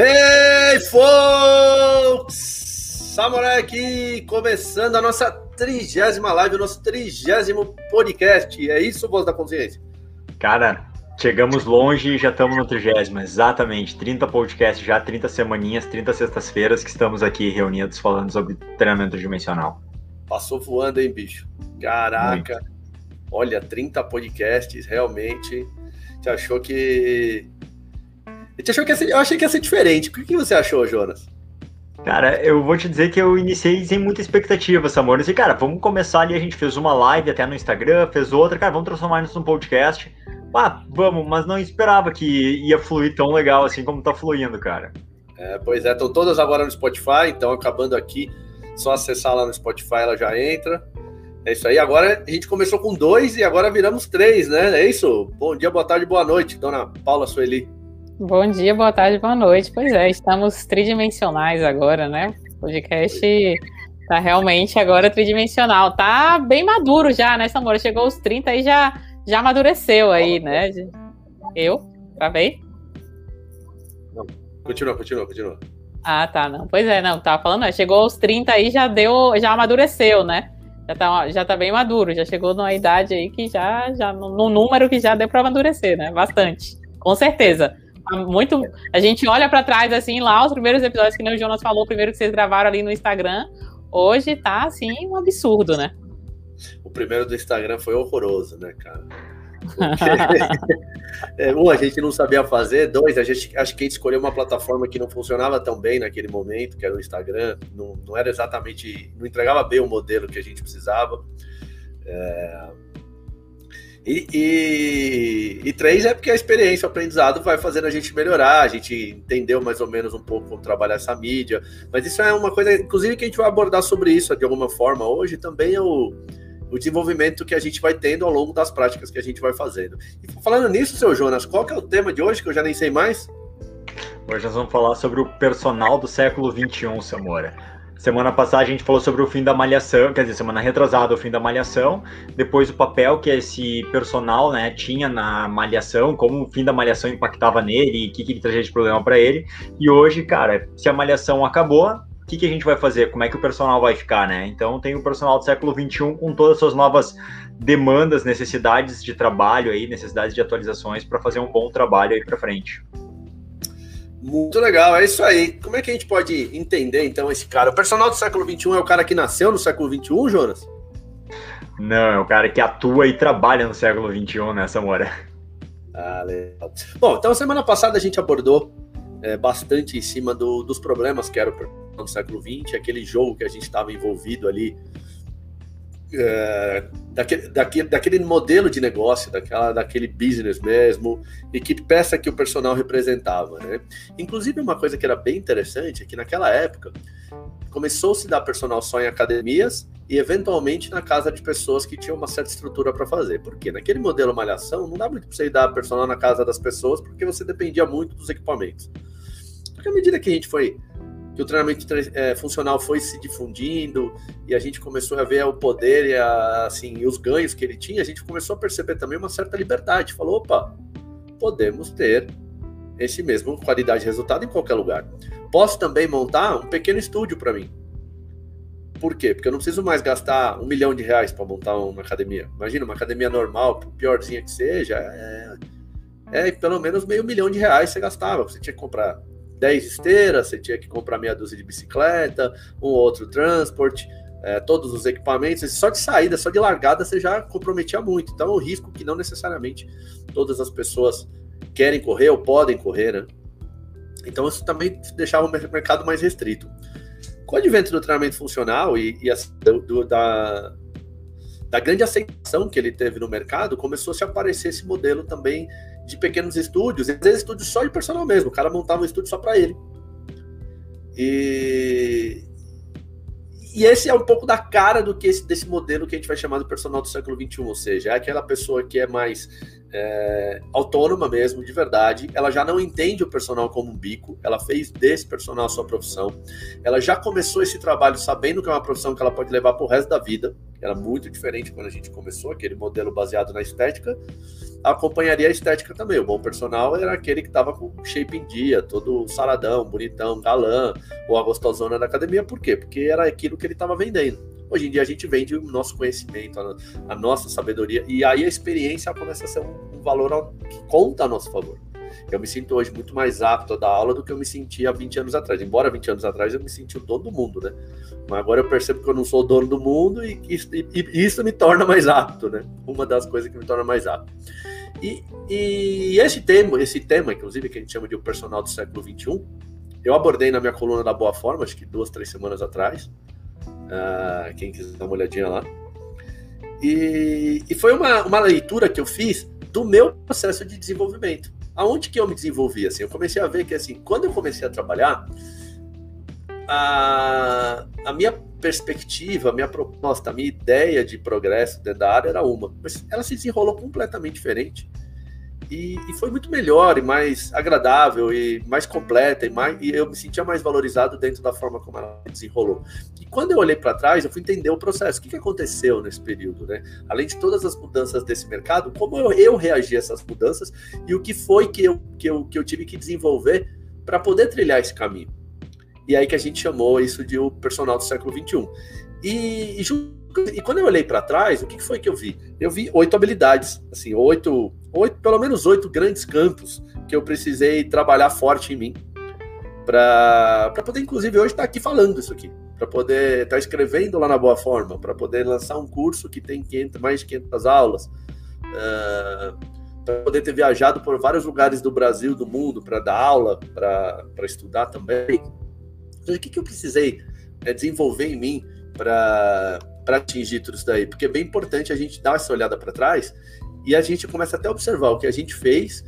Hey, folks! Samurai aqui, começando a nossa trigésima live, o nosso trigésimo podcast. É isso, Voz da Consciência? Cara, chegamos longe e já estamos no trigésimo, exatamente. 30 podcasts já, 30 semaninhas, 30 sextas-feiras que estamos aqui reunidos falando sobre treinamento dimensional. Passou voando, hein, bicho? Caraca! Muito. Olha, 30 podcasts, realmente. Você achou que gente achou que ser, eu achei que ia ser diferente. O que você achou, Jonas? Cara, eu vou te dizer que eu iniciei sem muita expectativa, Samor. Eu disse, cara, vamos começar ali. A gente fez uma live até no Instagram, fez outra, cara, vamos transformar isso num podcast. Ah, vamos, mas não esperava que ia fluir tão legal assim como tá fluindo, cara. É, pois é, estão todas agora no Spotify, então acabando aqui, só acessar lá no Spotify ela já entra. É isso aí. Agora a gente começou com dois e agora viramos três, né? É isso. Bom dia, boa tarde, boa noite, dona Paula Sueli. Bom dia, boa tarde, boa noite. Pois é, estamos tridimensionais agora, né? O podcast tá realmente agora tridimensional. Tá bem maduro já, né, Samora? Chegou aos 30 e já, já amadureceu aí, né? Eu? Travei? Não, continua, continua, continua. Ah, tá, não. Pois é, não, tava falando, né? chegou aos 30 aí já deu, já amadureceu, né? Já tá, já tá bem maduro, já chegou numa idade aí que já, já no número que já deu para amadurecer, né? Bastante. Com certeza muito. A gente olha para trás, assim, lá, os primeiros episódios que nem o Jonas falou, o primeiro que vocês gravaram ali no Instagram. Hoje tá, assim, um absurdo, né? O primeiro do Instagram foi horroroso, né, cara? é, um, a gente não sabia fazer, dois, a gente acho que a gente escolheu uma plataforma que não funcionava tão bem naquele momento, que era o Instagram, não, não era exatamente, não entregava bem o modelo que a gente precisava. É, e, e, e, três é porque a experiência, o aprendizado vai fazendo a gente melhorar, a gente entendeu mais ou menos um pouco como trabalhar essa mídia. Mas isso é uma coisa, inclusive, que a gente vai abordar sobre isso de alguma forma hoje, também é o, o desenvolvimento que a gente vai tendo ao longo das práticas que a gente vai fazendo. E falando nisso, seu Jonas, qual que é o tema de hoje, que eu já nem sei mais? Hoje nós vamos falar sobre o personal do século XXI, Samora. Semana passada a gente falou sobre o fim da malhação, quer dizer, semana retrasada o fim da malhação, depois o papel que esse personal, né, tinha na malhação, como o fim da malhação impactava nele e o que, que ele trazia de problema para ele. E hoje, cara, se a malhação acabou, o que, que a gente vai fazer? Como é que o personal vai ficar, né? Então tem o personal do século XXI com todas as suas novas demandas, necessidades de trabalho aí, necessidades de atualizações para fazer um bom trabalho aí para frente. Muito legal, é isso aí. Como é que a gente pode entender então esse cara? O personal do século XXI é o cara que nasceu no século XXI, Jonas? Não, é o cara que atua e trabalha no século XXI, né, Samora? Ah, legal. Bom, então semana passada a gente abordou é, bastante em cima do, dos problemas que era o século XX, aquele jogo que a gente estava envolvido ali daquele, daquele, daquele modelo de negócio, daquela, daquele business mesmo, e que peça que o personal representava. Né? Inclusive, uma coisa que era bem interessante é que naquela época começou-se a dar personal só em academias e eventualmente na casa de pessoas que tinham uma certa estrutura para fazer. Porque naquele modelo malhação não dá muito para você dar personal na casa das pessoas porque você dependia muito dos equipamentos. Porque à medida que a gente foi que o treinamento é, funcional foi se difundindo e a gente começou a ver o poder e, a, assim, os ganhos que ele tinha, a gente começou a perceber também uma certa liberdade. Falou, opa, podemos ter esse mesmo qualidade de resultado em qualquer lugar. Posso também montar um pequeno estúdio para mim. Por quê? Porque eu não preciso mais gastar um milhão de reais para montar uma academia. Imagina, uma academia normal, piorzinha que seja, é, é pelo menos meio milhão de reais você gastava. Você tinha que comprar 10 esteiras, você tinha que comprar meia dúzia de bicicleta, um outro transporte, é, todos os equipamentos, só de saída, só de largada você já comprometia muito. Então é um risco que não necessariamente todas as pessoas querem correr ou podem correr, né? Então isso também deixava o mercado mais restrito. Com o advento do treinamento funcional e, e a, do, da, da grande aceitação que ele teve no mercado, começou a se aparecer esse modelo também de pequenos estúdios, às vezes estúdios só de personal mesmo, o cara montava um estúdio só para ele. E, e esse é um pouco da cara do que esse, desse modelo que a gente vai chamar do personal do século XXI, ou seja, é aquela pessoa que é mais é, autônoma mesmo, de verdade, ela já não entende o personal como um bico, ela fez desse personal a sua profissão, ela já começou esse trabalho sabendo que é uma profissão que ela pode levar para o resto da vida, era muito diferente quando a gente começou, aquele modelo baseado na estética, acompanharia a estética também. O bom personal era aquele que estava com shape em dia, todo saradão, bonitão, galã, ou a gostosona da academia. Por quê? Porque era aquilo que ele estava vendendo. Hoje em dia a gente vende o nosso conhecimento, a, a nossa sabedoria, e aí a experiência começa a ser um, um valor que conta a nosso favor. Eu me sinto hoje muito mais apto a dar aula do que eu me sentia há 20 anos atrás. Embora 20 anos atrás eu me sentia o dono do mundo, né? Mas agora eu percebo que eu não sou o dono do mundo e, e, e isso me torna mais apto, né? Uma das coisas que me torna mais apto. E, e esse tema, esse tema, inclusive, que a gente chama de o personal do século XXI, eu abordei na minha coluna da Boa Forma, acho que duas, três semanas atrás. Uh, quem quiser dar uma olhadinha lá. E, e foi uma, uma leitura que eu fiz do meu processo de desenvolvimento. Aonde que eu me desenvolvi? Assim, eu comecei a ver que assim, quando eu comecei a trabalhar, a, a minha perspectiva, a minha proposta, a minha ideia de progresso dentro da área era uma, mas ela se desenrolou completamente diferente. E, e, foi muito melhor e mais agradável e mais completa e, mais, e eu me sentia mais valorizado dentro da forma como ela desenrolou. E quando eu olhei para trás, eu fui entender o processo. O que, que aconteceu nesse período, né? Além de todas as mudanças desse mercado, como eu, eu reagi a essas mudanças e o que foi que eu, que eu, que eu tive que desenvolver para poder trilhar esse caminho. E aí que a gente chamou isso de o personal do século XXI. E, e, e quando eu olhei para trás, o que foi que eu vi? Eu vi oito habilidades, assim, oito, oito, pelo menos oito grandes campos que eu precisei trabalhar forte em mim para poder, inclusive, hoje estar tá aqui falando isso aqui, para poder estar tá escrevendo lá na Boa Forma, para poder lançar um curso que tem 500, mais de 500 aulas, uh, para poder ter viajado por vários lugares do Brasil, do mundo, para dar aula, para estudar também. Então, o que, que eu precisei é, desenvolver em mim para atingir tudo isso daí? Porque é bem importante a gente dar essa olhada para trás e a gente começa até a observar o que a gente fez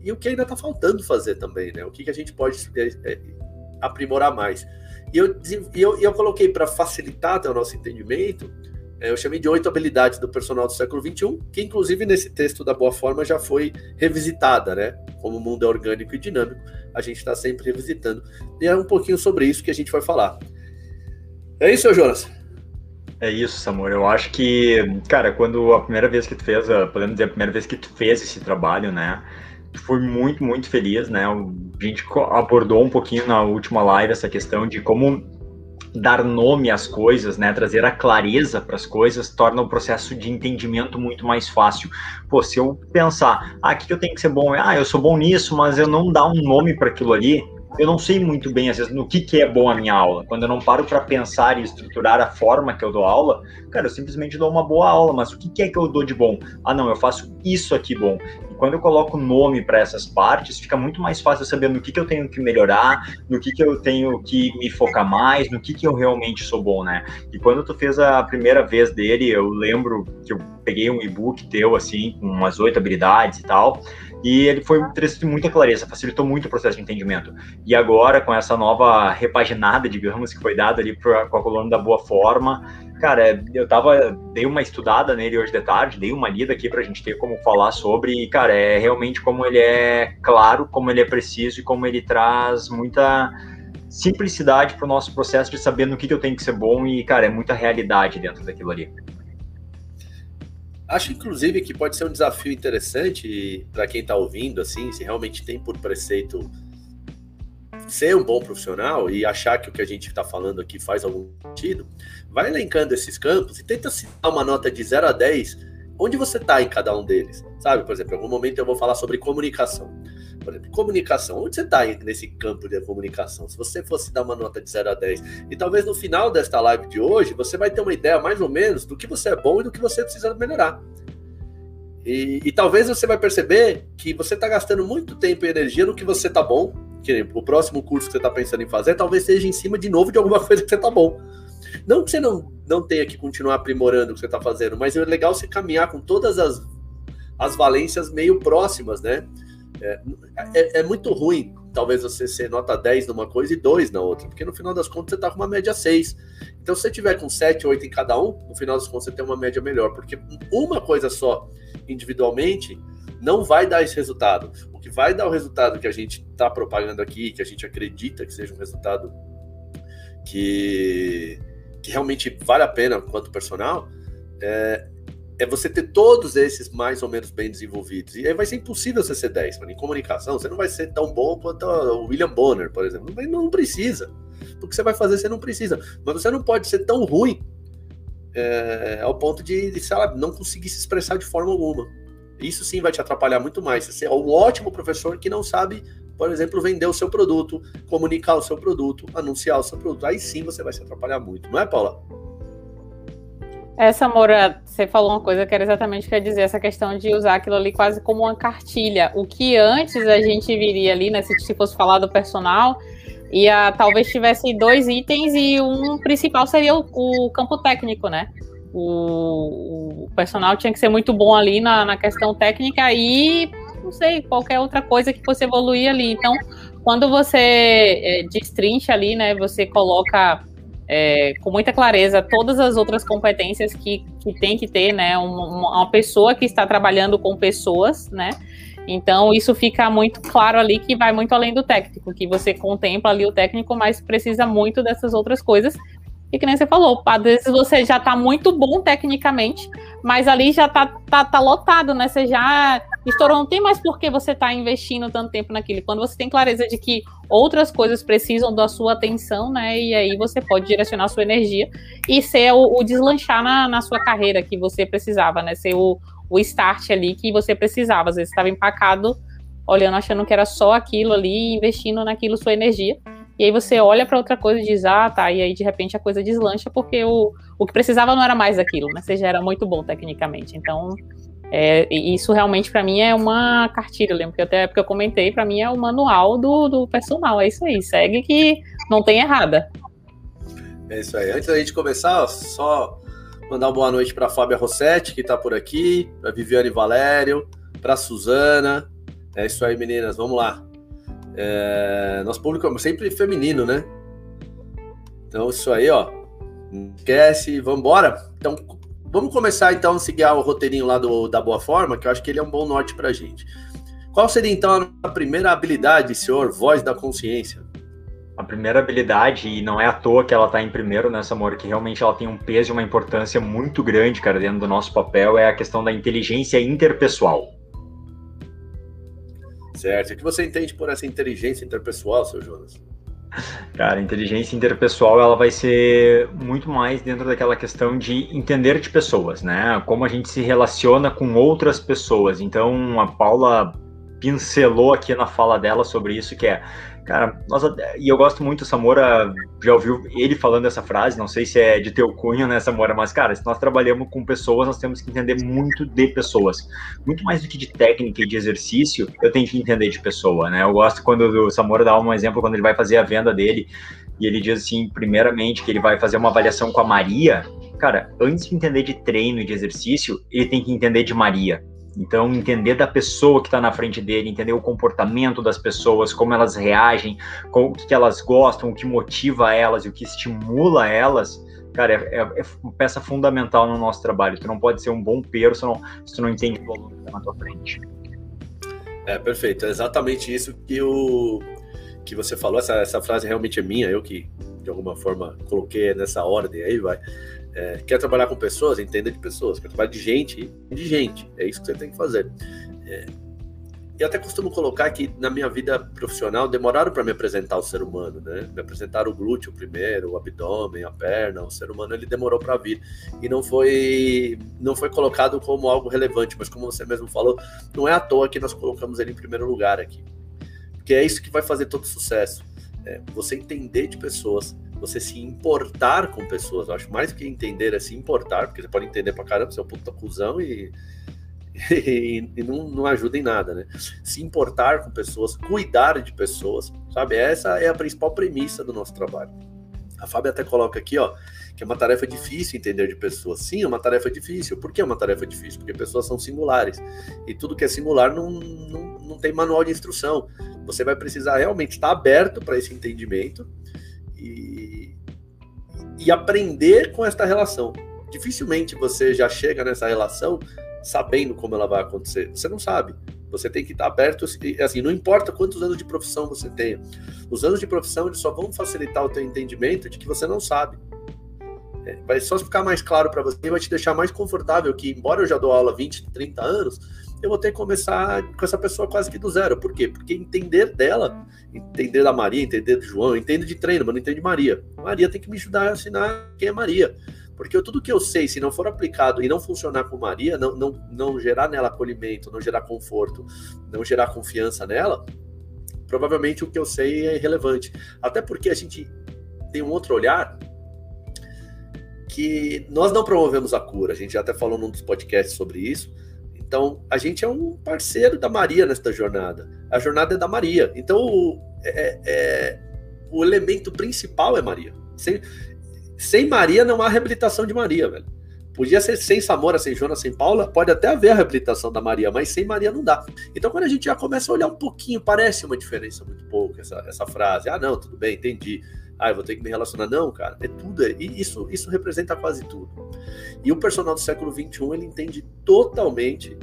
e o que ainda está faltando fazer também, né? O que, que a gente pode é, é, aprimorar mais. E eu, e eu, eu coloquei para facilitar até o nosso entendimento, é, eu chamei de oito habilidades do personal do século XXI, que inclusive nesse texto da Boa Forma já foi revisitada, né? Como o mundo é orgânico e dinâmico, a gente está sempre revisitando. E é um pouquinho sobre isso que a gente vai falar. É isso, Jonas? É isso, Samor. Eu acho que, cara, quando a primeira vez que tu fez, podemos dizer, a primeira vez que tu fez esse trabalho, né? Fui muito, muito feliz, né? A gente abordou um pouquinho na última live essa questão de como dar nome às coisas, né, trazer a clareza para as coisas, torna o processo de entendimento muito mais fácil. Pô, se eu pensar, ah, o que eu tenho que ser bom? Ah, eu sou bom nisso, mas eu não dar um nome para aquilo ali, eu não sei muito bem, às vezes, no que, que é bom a minha aula. Quando eu não paro para pensar e estruturar a forma que eu dou aula, cara, eu simplesmente dou uma boa aula, mas o que, que é que eu dou de bom? Ah, não, eu faço isso aqui bom. E quando eu coloco nome para essas partes, fica muito mais fácil saber no que, que eu tenho que melhorar, no que, que eu tenho que me focar mais, no que, que eu realmente sou bom, né? E quando tu fez a primeira vez dele, eu lembro que eu peguei um e-book teu, assim, com umas oito habilidades e tal, e ele foi trouxe muita clareza, facilitou muito o processo de entendimento. E agora, com essa nova repaginada, digamos, que foi dada ali pra, com a coluna da Boa Forma, cara, eu tava, dei uma estudada nele hoje de tarde, dei uma lida aqui pra gente ter como falar sobre, e, cara, é realmente como ele é claro, como ele é preciso e como ele traz muita simplicidade para o nosso processo de saber no que, que eu tenho que ser bom e, cara, é muita realidade dentro daquilo ali. Acho, inclusive, que pode ser um desafio interessante para quem está ouvindo, assim, se realmente tem por preceito ser um bom profissional e achar que o que a gente está falando aqui faz algum sentido, vai elencando esses campos e tenta se dar uma nota de 0 a 10, onde você está em cada um deles. Sabe, por exemplo, em algum momento eu vou falar sobre comunicação. Por exemplo, comunicação. Onde você está nesse campo de comunicação? Se você fosse dar uma nota de 0 a 10, e talvez no final desta live de hoje, você vai ter uma ideia mais ou menos do que você é bom e do que você precisa melhorar. E, e talvez você vai perceber que você está gastando muito tempo e energia no que você está bom, que o próximo curso que você está pensando em fazer talvez seja em cima de novo de alguma coisa que você está bom. Não que você não, não tenha que continuar aprimorando o que você está fazendo, mas é legal você caminhar com todas as, as valências meio próximas, né? É, é, é, muito ruim, talvez você ser nota 10 numa coisa e 2 na outra, porque no final das contas você está com uma média 6. Então, se você tiver com 7, 8 em cada um, no final das contas você tem uma média melhor, porque uma coisa só individualmente não vai dar esse resultado. O que vai dar o resultado que a gente está propagando aqui, que a gente acredita que seja um resultado que, que realmente vale a pena quanto personal, é, é você ter todos esses mais ou menos bem desenvolvidos. E aí vai ser impossível você ser 10. Em comunicação, você não vai ser tão bom quanto o William Bonner, por exemplo. Não, não precisa. O que você vai fazer, você não precisa. Mas você não pode ser tão ruim é, ao ponto de, de sei lá, não conseguir se expressar de forma alguma. Isso sim vai te atrapalhar muito mais. Você é um ótimo professor que não sabe, por exemplo, vender o seu produto, comunicar o seu produto, anunciar o seu produto. Aí sim você vai se atrapalhar muito, não é, Paula? Essa, Moura, você falou uma coisa que era exatamente o que eu ia dizer, essa questão de usar aquilo ali quase como uma cartilha. O que antes a gente viria ali, né, se, se fosse falar do personal, talvez tivesse dois itens e um principal seria o, o campo técnico, né? O, o, personal tinha que ser muito bom ali na, na questão técnica e não sei, qualquer outra coisa que fosse evoluir ali. Então, quando você é, destrincha ali, né, você coloca é, com muita clareza todas as outras competências que, que tem que ter, né? Uma, uma, pessoa que está trabalhando com pessoas, né? Então, isso fica muito claro ali que vai muito além do técnico, que você contempla ali o técnico, mas precisa muito dessas outras coisas e que nem você falou, às vezes você já está muito bom tecnicamente, mas ali já está tá, tá lotado, né? Você já estourou, não tem mais por que você está investindo tanto tempo naquilo. Quando você tem clareza de que outras coisas precisam da sua atenção, né? E aí você pode direcionar sua energia e ser o, o deslanchar na, na sua carreira que você precisava, né? Ser o, o start ali que você precisava. Às vezes estava empacado, olhando, achando que era só aquilo ali, investindo naquilo sua energia. E aí você olha para outra coisa e diz, ah, tá, e aí de repente a coisa deslancha porque o, o que precisava não era mais aquilo, né? Você já era muito bom tecnicamente. Então, é, isso realmente para mim é uma cartilha, lembro que até porque eu comentei, para mim é o manual do, do personal, é isso aí, segue que não tem errada. É isso aí. Antes da gente começar, só mandar uma boa noite para Fábia Rossetti, que está por aqui, para Viviane Valério, para Suzana. É isso aí, meninas, vamos lá. É, nosso público é sempre feminino, né? Então, isso aí, ó. Esquece, vamos embora? Então, vamos começar então a seguir o roteirinho lá do, da Boa Forma, que eu acho que ele é um bom norte pra gente. Qual seria então a primeira habilidade, senhor, voz da consciência? A primeira habilidade, e não é à toa que ela tá em primeiro nessa, amor, que realmente ela tem um peso e uma importância muito grande, cara, dentro do nosso papel, é a questão da inteligência interpessoal. Certo. O que você entende por essa inteligência interpessoal, seu Jonas? Cara, inteligência interpessoal ela vai ser muito mais dentro daquela questão de entender de pessoas, né? Como a gente se relaciona com outras pessoas. Então, a Paula pincelou aqui na fala dela sobre isso, que é Cara, nós, e eu gosto muito, Samora já ouviu ele falando essa frase, não sei se é de teu cunho, né, Samora, mas, cara, se nós trabalhamos com pessoas, nós temos que entender muito de pessoas. Muito mais do que de técnica e de exercício, eu tenho que entender de pessoa, né? Eu gosto quando o Samora dá um exemplo, quando ele vai fazer a venda dele, e ele diz assim, primeiramente, que ele vai fazer uma avaliação com a Maria. Cara, antes de entender de treino e de exercício, ele tem que entender de Maria então, entender da pessoa que está na frente dele, entender o comportamento das pessoas, como elas reagem, o que, elas gostam, o que motiva elas e o que estimula elas, cara, é, é, é, peça fundamental no nosso trabalho. Tu não pode ser um bom peiro se, não, se tu não entende o aluno que está na tua frente. É, perfeito. É exatamente isso que, o, que você falou. Essa, essa frase realmente é minha, eu que, de alguma forma, coloquei nessa ordem aí, vai é, quer trabalhar com pessoas, entenda de pessoas. Quer trabalhar de gente, de gente. É isso que você tem que fazer. É, eu até costumo colocar que na minha vida profissional demoraram para me apresentar o ser humano, né? Me apresentaram o glúteo primeiro, o abdômen, a perna, o ser humano ele demorou para vir e não foi não foi colocado como algo relevante, mas como você mesmo falou, não é à toa que nós colocamos ele em primeiro lugar aqui, porque é isso que vai fazer todo sucesso. É, você entender de pessoas, você se importar com pessoas. Eu acho mais do que entender é se importar, porque você pode entender pra caramba, você é um puta cuzão e, e, e não, não ajuda em nada, né? Se importar com pessoas, cuidar de pessoas, sabe? Essa é a principal premissa do nosso trabalho. A Fábio até coloca aqui, ó, que é uma tarefa difícil entender de pessoas. Sim, é uma tarefa difícil. Por que é uma tarefa difícil? Porque pessoas são singulares. E tudo que é singular não, não, não tem manual de instrução. Você vai precisar realmente estar aberto para esse entendimento e, e aprender com esta relação. Dificilmente você já chega nessa relação sabendo como ela vai acontecer. Você não sabe. Você tem que estar aberto, assim, não importa quantos anos de profissão você tenha. Os anos de profissão eles só vão facilitar o teu entendimento de que você não sabe. é, vai só ficar mais claro para você, vai te deixar mais confortável que, embora eu já dou aula há 20, 30 anos, eu vou ter que começar com essa pessoa quase que do zero. Por quê? Porque entender dela, entender da Maria, entender do João, eu entendo de treino, mas não entendo de Maria. Maria tem que me ajudar a ensinar quem é Maria. Porque tudo que eu sei, se não for aplicado e não funcionar com Maria, não, não, não gerar nela acolhimento, não gerar conforto, não gerar confiança nela, provavelmente o que eu sei é irrelevante. Até porque a gente tem um outro olhar que nós não promovemos a cura. A gente já até falou num dos podcasts sobre isso. Então, a gente é um parceiro da Maria nesta jornada. A jornada é da Maria. Então, o, é, é, o elemento principal é Maria. Sem, sem Maria não há reabilitação de Maria, velho. Podia ser sem Samora, sem Jonas, sem Paula, pode até haver a reabilitação da Maria, mas sem Maria não dá. Então, quando a gente já começa a olhar um pouquinho, parece uma diferença muito pouco essa, essa frase. Ah, não, tudo bem, entendi. Ah, eu vou ter que me relacionar. Não, cara, é tudo. É, isso, isso representa quase tudo. E o personal do século XXI, ele entende totalmente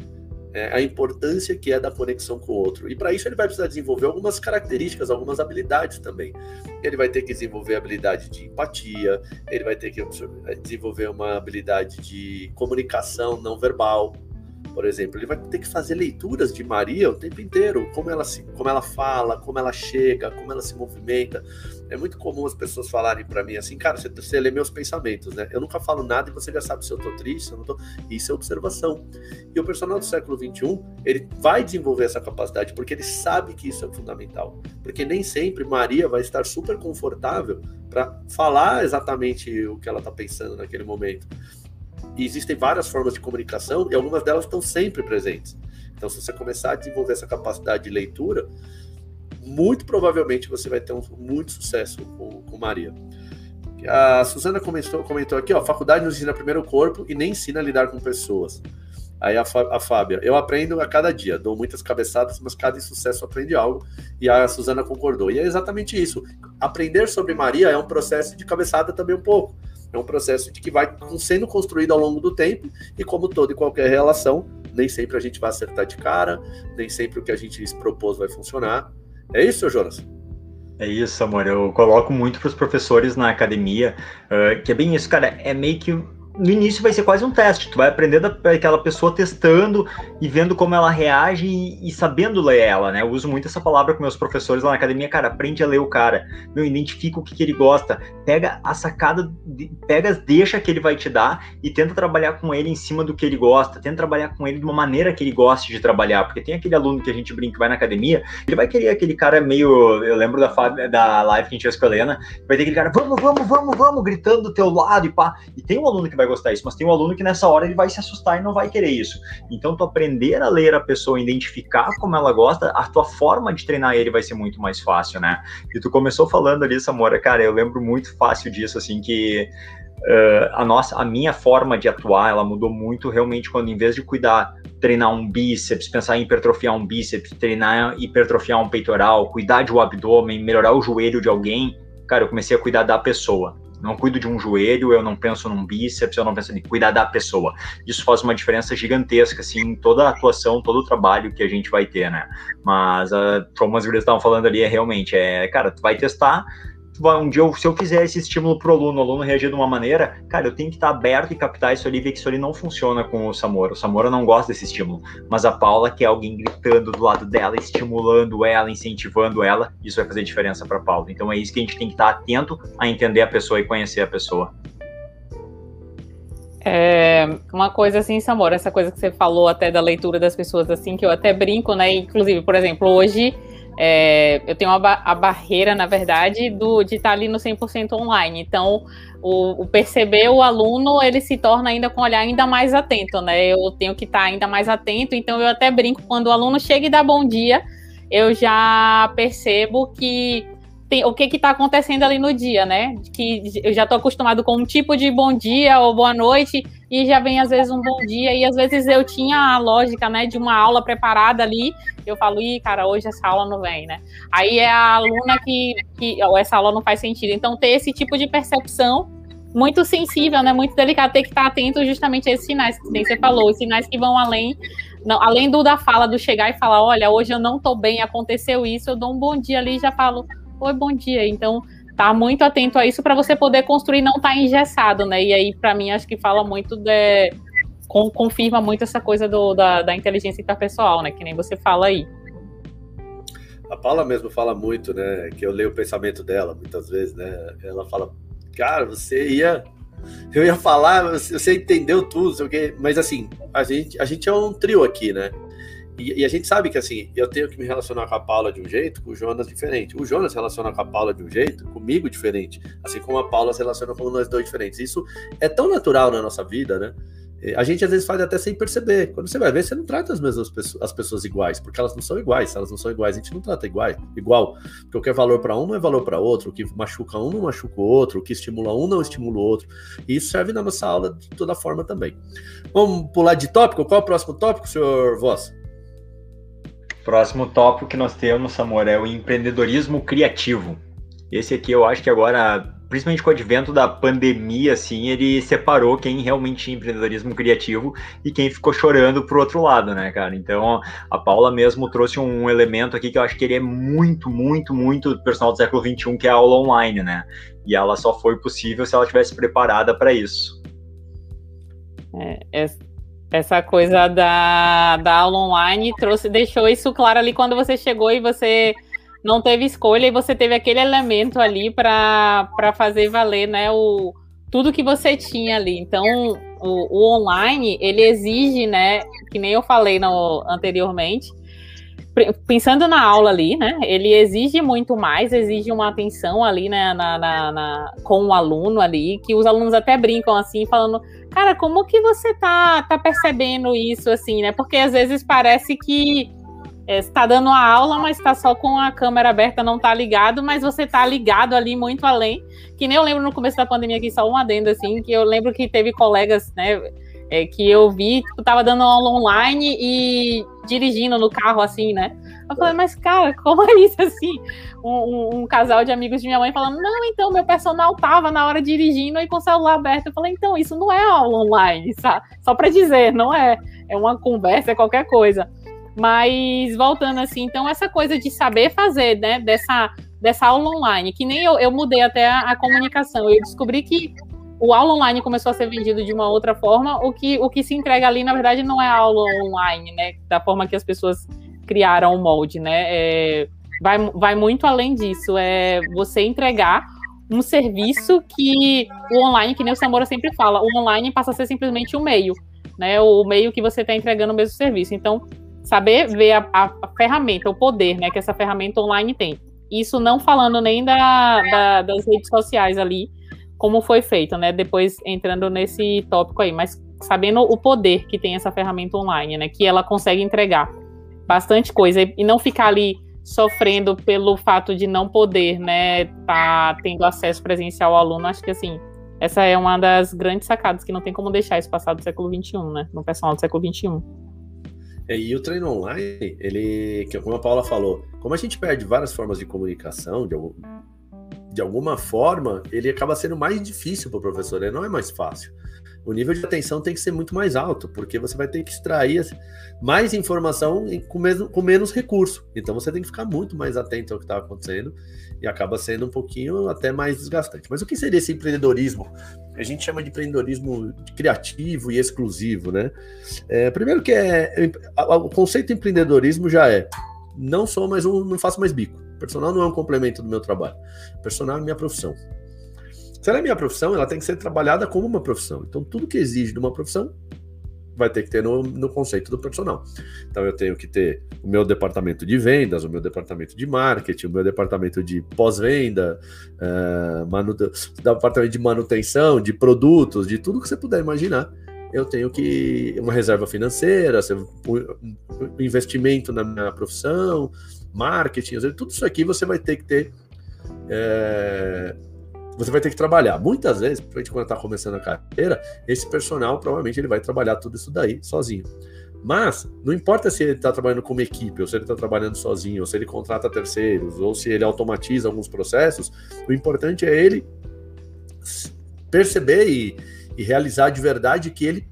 é, a importância que é da conexão com o outro. E para isso ele vai precisar desenvolver algumas características, algumas habilidades também. Ele vai ter que desenvolver a habilidade de empatia, ele vai ter que desenvolver uma habilidade de comunicação não verbal, por exemplo, ele vai ter que fazer leituras de Maria o tempo inteiro, como ela se, como ela fala, como ela chega, como ela se movimenta. É muito comum as pessoas falarem para mim assim, cara, você, você lê meus pensamentos, né? Eu nunca falo nada e você já sabe se eu tô triste, se eu não tô. Isso é observação. E o personal do século XXI, ele vai desenvolver essa capacidade porque ele sabe que isso é fundamental. Porque nem sempre Maria vai estar super confortável para falar exatamente o que ela tá pensando naquele momento. E existem várias formas de comunicação e algumas delas estão sempre presentes. Então, se você começar a desenvolver essa capacidade de leitura, muito provavelmente você vai ter um, muito sucesso com, com Maria. A Suzana comentou, comentou aqui, ó, a faculdade nos ensina primeiro o corpo e nem ensina a lidar com pessoas. Aí a, a Fábia, eu aprendo a cada dia, dou muitas cabeçadas, mas cada insucesso aprende algo. E a Suzana concordou. E é exatamente isso. Aprender sobre Maria é um processo de cabeçada também um pouco. É um processo de que vai sendo construído ao longo do tempo e como toda e qualquer relação, nem sempre a gente vai acertar de cara, nem sempre o que a gente se propôs vai funcionar. É isso, Jonas? É isso, amor. Eu coloco muito para os professores na academia, uh, que é bem isso, cara. É meio que no início vai ser quase um teste. Tu vai aprender daquela pessoa testando e vendo como ela reage e, e, sabendo ler ela, né? Eu uso muito essa palavra com meus professores lá na academia, cara, aprende a ler o cara. Meu, identifica o que, que ele gosta, pega a sacada, pega deixa que ele vai te dar e tenta trabalhar com ele em cima do que ele gosta, tenta trabalhar com ele de uma maneira que ele goste de trabalhar, porque tem aquele aluno que a gente brinca vai na academia, ele vai querer aquele cara meio, eu lembro da, da live que a gente fez com a Helena, vai ter aquele cara, vamos, vamos, vamos, vamos, gritando do teu lado e pá. E tem um aluno que vai gostar disso, mas tem um aluno que nessa hora ele vai se assustar e não vai querer isso. Então, tu aprender a ler a pessoa, identificar como ela gosta, a tua forma de treinar ele vai ser muito mais fácil, né? E tu começou falando ali, Samora, cara, eu lembro muito fácil disso, assim, que Uh, a nossa, a minha forma de atuar, ela mudou muito realmente quando, em vez de cuidar, treinar um bíceps, pensar em hipertrofiar um bíceps, treinar hipertrofiar um peitoral, cuidar de um abdômen, melhorar o joelho de alguém, cara, eu comecei a cuidar da pessoa não cuido de um joelho, eu não penso num bíceps, eu não penso em cuidar da pessoa. Isso faz uma diferença gigantesca, assim, em toda a atuação, todo o trabalho que a gente vai ter, né? Mas, uh, como as gurias estavam falando ali, é realmente, é, cara, tu vai testar, um dia, eu, se eu fizer esse estímulo pro aluno, o aluno reagir de uma maneira, cara, eu tenho que estar aberto e captar isso ali e ver que isso ali não funciona com o Samora. O Samora não gosta desse estímulo, mas a Paula quer alguém gritando do lado dela, estimulando ela, incentivando ela, isso vai fazer diferença para Paula. Então é isso que a gente tem que estar atento a entender a pessoa e conhecer a pessoa. É, uma coisa assim, Samora, essa coisa que você falou até da leitura das pessoas, assim, que eu até brinco, né? Inclusive, por exemplo, hoje é, eu tenho ba a barreira, na verdade, do, de estar ali no 100% online. Então, o, o, perceber o aluno, ele se torna ainda com olhar ainda mais atento, né? Eu tenho que estar ainda mais atento. Então, eu até brinco, quando o aluno chega e dá bom dia, eu já percebo que tem, o que está acontecendo ali no dia, né? Que eu já estou acostumado com um tipo de bom dia ou boa noite e já vem às vezes um bom dia e às vezes eu tinha a lógica, né, de uma aula preparada ali, eu falo, ih, cara, hoje essa aula não vem, né? Aí é a aluna que, que ou essa aula não faz sentido. Então ter esse tipo de percepção muito sensível, né, muito delicado, ter que estar atento justamente a esses sinais que você falou, os sinais que vão além não, além do da fala, do chegar e falar, olha, hoje eu não estou bem, aconteceu isso, eu dou um bom dia ali e já falo, oi, bom dia. Então, tá muito atento a isso para você poder construir não tá engessado, né? E aí, para mim, acho que fala muito de. Confirma muito essa coisa do, da, da inteligência interpessoal, né? Que nem você fala aí. A Paula mesmo fala muito, né? Que eu leio o pensamento dela muitas vezes, né? Ela fala, cara, você ia. Eu ia falar, você entendeu tudo. Mas assim, a gente, a gente é um trio aqui, né? E, e, a gente sabe que assim, eu tenho que me relacionar com a Paula de um jeito, com o Jonas diferente. O Jonas relaciona com a Paula de um jeito, comigo diferente. Assim como a Paula se relaciona com nós dois diferentes. Isso é tão natural na nossa vida, né? A gente às vezes faz até sem perceber. Quando você vai ver, você não trata as mesmas pessoas, as pessoas iguais, porque elas não são iguais. Se elas não são iguais, a gente não trata igual. igual. Porque o que é valor para um não é valor para outro, o que machuca um não machuca o outro, o que estimula um não estimula o outro. E isso serve na nossa aula de toda forma também. Vamos pular de tópico? Qual é o próximo tópico, senhor Voss? Próximo tópico que nós temos, Samor, é o empreendedorismo criativo. Esse aqui eu acho que agora, principalmente com o advento da pandemia, assim, ele separou quem realmente tinha empreendedorismo criativo e quem ficou chorando pro outro lado, né, cara? Então, a Paula mesmo trouxe um elemento aqui que eu acho que ele é muito, muito, muito personal do século XXI, que é a aula online, né? E ela só foi possível se ela tivesse preparada para isso. É, essa coisa da, da aula online trouxe, deixou isso claro ali quando você chegou e você não teve escolha e você teve aquele elemento ali para fazer valer, né, o, tudo que você tinha ali. Então, o, o, online, ele exige, né, que nem eu falei no, anteriormente, pensando na aula ali, né, ele exige muito mais, exige uma atenção ali, né, na, na, na com o aluno ali, que os alunos até brincam assim, falando Cara, como que você tá, tá percebendo isso, assim, né? Porque às vezes parece que é, está dando a aula, mas está só com a câmera aberta, não está ligado, mas você está ligado ali muito além. Que nem eu lembro no começo da pandemia aqui, só um adendo, assim, que eu lembro que teve colegas, né, é, que eu vi, tipo, tava dando aula online e dirigindo no carro, assim, né? Eu falei, mas cara, como é isso assim? Um, um, um, casal de amigos de minha mãe falando, não, então meu personal tava na hora dirigindo e com o celular aberto. Eu falei, então, isso não é aula online, sabe? só para dizer, não é. É uma conversa, é qualquer coisa. Mas voltando assim, então, essa coisa de saber fazer, né, dessa, dessa aula online, que nem eu, eu mudei até a, a comunicação. Eu descobri que o aula online começou a ser vendido de uma outra forma, o que, o que se entrega ali, na verdade, não é aula online, né? Da forma que as pessoas criaram o molde, né? É, vai, vai muito além disso. É você entregar um serviço que o online, que nem o Samora sempre fala, o online passa a ser simplesmente um meio, né? O meio que você está entregando o mesmo serviço. Então, saber ver a, a, a, ferramenta, o poder, né, que essa ferramenta online tem. Isso não falando nem da, da, das redes sociais ali, como foi feito, né? Depois entrando nesse tópico aí, mas sabendo o poder que tem essa ferramenta online, né? Que ela consegue entregar bastante coisa e não ficar ali sofrendo pelo fato de não poder, né, tá tendo acesso presencial ao aluno, acho que assim, essa é uma das grandes sacadas que não tem como deixar isso passar do século XXI, né, no personal do século XXI. É, e o treino online, ele, como a Paula falou, como a gente perde várias formas de comunicação, de, de alguma forma, ele acaba sendo mais difícil para o professor, ele não é mais fácil o nível de atenção tem que ser muito mais alto, porque você vai ter que extrair mais informação com, mesmo, com menos recurso. Então você tem que ficar muito mais atento ao que está acontecendo e acaba sendo um pouquinho até mais desgastante. Mas o que seria esse empreendedorismo? A gente chama de empreendedorismo criativo e exclusivo, né? É, primeiro que é o conceito de empreendedorismo já é não sou mais um, não faço mais bico. Personal não é um complemento do meu trabalho. Personal é minha profissão. Se ela é minha profissão, ela tem que ser trabalhada como uma profissão. Então, tudo que exige de uma profissão vai ter que ter no, no conceito do profissional. Então, eu tenho que ter o meu departamento de vendas, o meu departamento de marketing, o meu departamento de pós-venda, uh, departamento de manutenção, de produtos, de tudo que você puder imaginar. Eu tenho que uma reserva financeira, um investimento na minha profissão, marketing, tudo isso aqui você vai ter que ter é, você vai ter que trabalhar. Muitas vezes, principalmente quando está começando a carreira, esse personal provavelmente ele vai trabalhar tudo isso daí sozinho. Mas não importa se ele está trabalhando como equipe, ou se ele está trabalhando sozinho, ou se ele contrata terceiros, ou se ele automatiza alguns processos, o importante é ele perceber e, e realizar de verdade que ele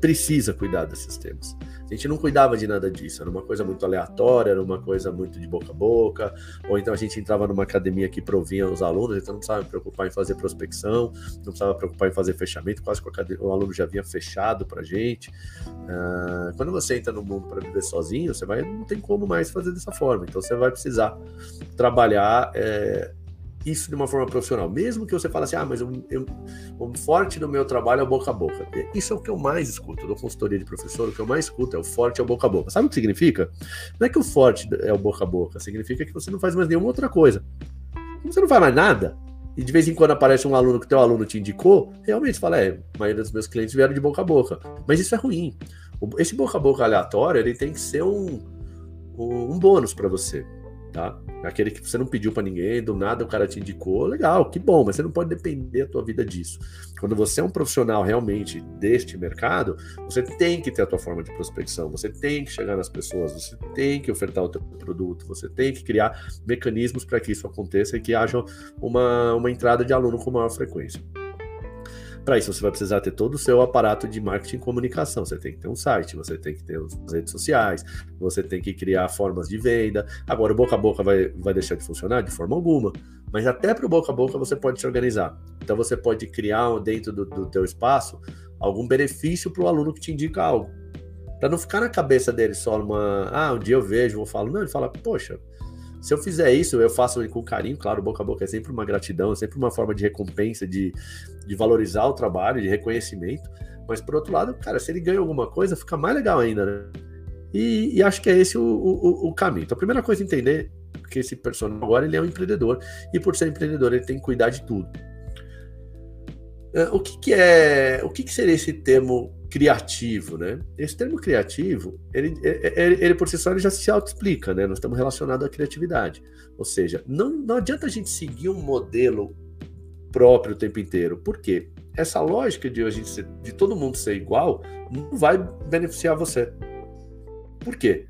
precisa cuidar desses temas. A gente não cuidava de nada disso, era uma coisa muito aleatória, era uma coisa muito de boca a boca, ou então a gente entrava numa academia que provia os alunos, então não precisava preocupar em fazer prospecção, não precisava preocupar em fazer fechamento, quase que o aluno já vinha fechado para gente. Uh, quando você entra no mundo para viver sozinho, você vai não tem como mais fazer dessa forma, então você vai precisar trabalhar. É, isso de uma forma profissional. Mesmo que você fale assim, ah, mas o forte do meu trabalho é o boca a boca. Isso é o que eu mais escuto. Eu consultoria de professor, o que eu mais escuto é o forte é o boca a boca. Sabe o que significa? Não é que o forte é o boca a boca, significa que você não faz mais nenhuma outra coisa. Como você não faz mais nada, e de vez em quando aparece um aluno que teu aluno te indicou, realmente fala, é, a maioria dos meus clientes vieram de boca a boca. Mas isso é ruim. Esse boca a boca aleatório, ele tem que ser um, um bônus para você tá? Aquele que você não pediu para ninguém, do nada o cara te indicou, legal, que bom, mas você não pode depender a tua vida disso. Quando você é um profissional realmente deste mercado, você tem que ter a tua forma de prospecção, você tem que chegar nas pessoas, você tem que ofertar o teu produto, você tem que criar mecanismos para que isso aconteça e que haja uma, uma entrada de aluno com maior frequência. Para isso, você vai precisar ter todo o seu aparato de marketing e comunicação. Você tem que ter um site, você tem que ter as redes sociais, você tem que criar formas de venda. Agora, o boca a boca vai, vai deixar de funcionar? De forma alguma. Mas até para o boca a boca você pode se organizar. Então, você pode criar dentro do, do teu espaço algum benefício para o aluno que te indica algo. Para não ficar na cabeça dele só uma, ah, um dia eu vejo, vou falar. Não, ele fala, poxa, se eu fizer isso, eu faço com carinho, claro, boca a boca é sempre uma gratidão, é sempre uma forma de recompensa, de, de valorizar o trabalho, de reconhecimento. Mas por outro lado, cara, se ele ganha alguma coisa, fica mais legal ainda, né? E, e acho que é esse o, o, o, caminho. Então, a primeira coisa é entender que esse personagem agora ele é um empreendedor e por ser empreendedor ele tem que cuidar de tudo. É, o que, que é, o que, que seria esse termo criativo, né? Esse termo criativo, ele, ele, ele por si só ele já se auto-explica, né? Nós estamos relacionados à criatividade. Ou seja, não, não adianta a gente seguir um modelo próprio o tempo inteiro. Por quê? Essa lógica de, gente ser, de todo mundo ser igual não vai beneficiar você. Por quê?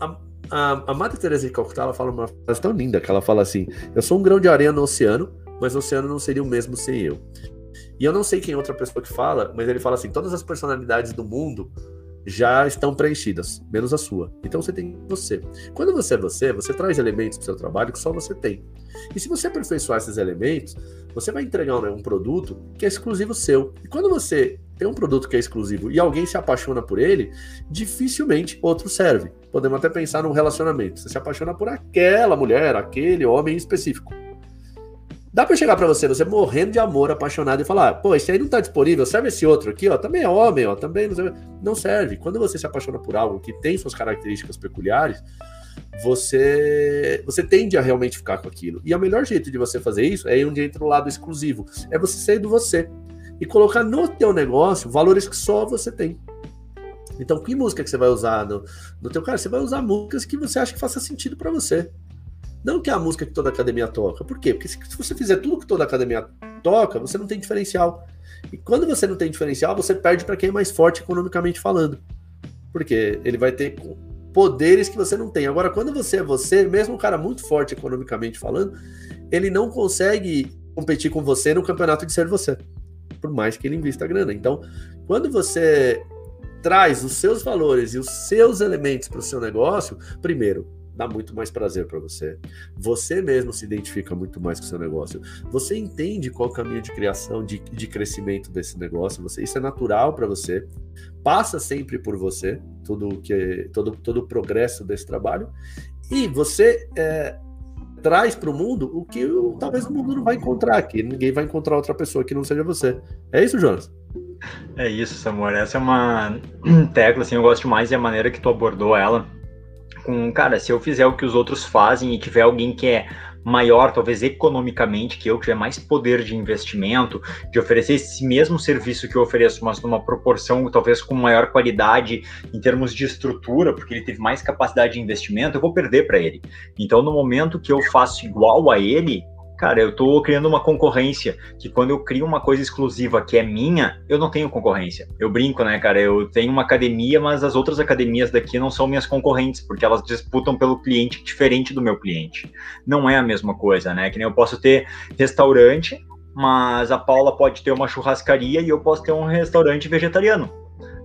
A, a, a Madre Teresa de Calcutá ela fala uma frase tão linda que ela fala assim: Eu sou um grão de areia no oceano, mas o oceano não seria o mesmo sem eu. E eu não sei quem é outra pessoa que fala, mas ele fala assim: todas as personalidades do mundo já estão preenchidas, menos a sua. Então você tem você. Quando você é você, você traz elementos para o seu trabalho que só você tem. E se você aperfeiçoar esses elementos, você vai entregar né, um produto que é exclusivo seu. E quando você tem um produto que é exclusivo e alguém se apaixona por ele, dificilmente outro serve. Podemos até pensar num relacionamento. Você se apaixona por aquela mulher, aquele homem específico. Dá para chegar para você, você morrendo de amor, apaixonado e falar: pô, esse aí não tá disponível, serve esse outro aqui, ó, também é homem, ó, também não serve. Não serve. Quando você se apaixona por algo que tem suas características peculiares, você você tende a realmente ficar com aquilo. E o melhor jeito de você fazer isso é onde entra o lado exclusivo, é você sair do você e colocar no teu negócio valores que só você tem. Então, que música que você vai usar no, no teu cara? Você vai usar músicas que você acha que faça sentido para você. Não que é a música que toda academia toca. Por quê? Porque se você fizer tudo que toda academia toca, você não tem diferencial. E quando você não tem diferencial, você perde para quem é mais forte economicamente falando. Porque ele vai ter poderes que você não tem. Agora, quando você é você, mesmo um cara muito forte economicamente falando, ele não consegue competir com você no campeonato de ser você. Por mais que ele invista grana. Então, quando você traz os seus valores e os seus elementos para o seu negócio, primeiro, dá muito mais prazer para você. Você mesmo se identifica muito mais com o seu negócio. Você entende qual o caminho de criação, de, de crescimento desse negócio. Você, isso é natural para você. Passa sempre por você, tudo que todo, todo o progresso desse trabalho. E você é, traz para o mundo o que talvez o mundo não vai encontrar aqui. Ninguém vai encontrar outra pessoa que não seja você. É isso, Jonas? É isso, Samuel. Essa é uma tecla, assim, eu gosto mais e a maneira que tu abordou ela com, cara, se eu fizer o que os outros fazem e tiver alguém que é maior, talvez economicamente, que eu tiver mais poder de investimento, de oferecer esse mesmo serviço que eu ofereço, mas numa proporção talvez com maior qualidade em termos de estrutura, porque ele teve mais capacidade de investimento, eu vou perder para ele. Então, no momento que eu faço igual a ele, cara, eu estou criando uma concorrência que quando eu crio uma coisa exclusiva que é minha, eu não tenho concorrência. Eu brinco, né, cara? Eu tenho uma academia, mas as outras academias daqui não são minhas concorrentes, porque elas disputam pelo cliente diferente do meu cliente. Não é a mesma coisa, né? Que nem eu posso ter restaurante, mas a Paula pode ter uma churrascaria e eu posso ter um restaurante vegetariano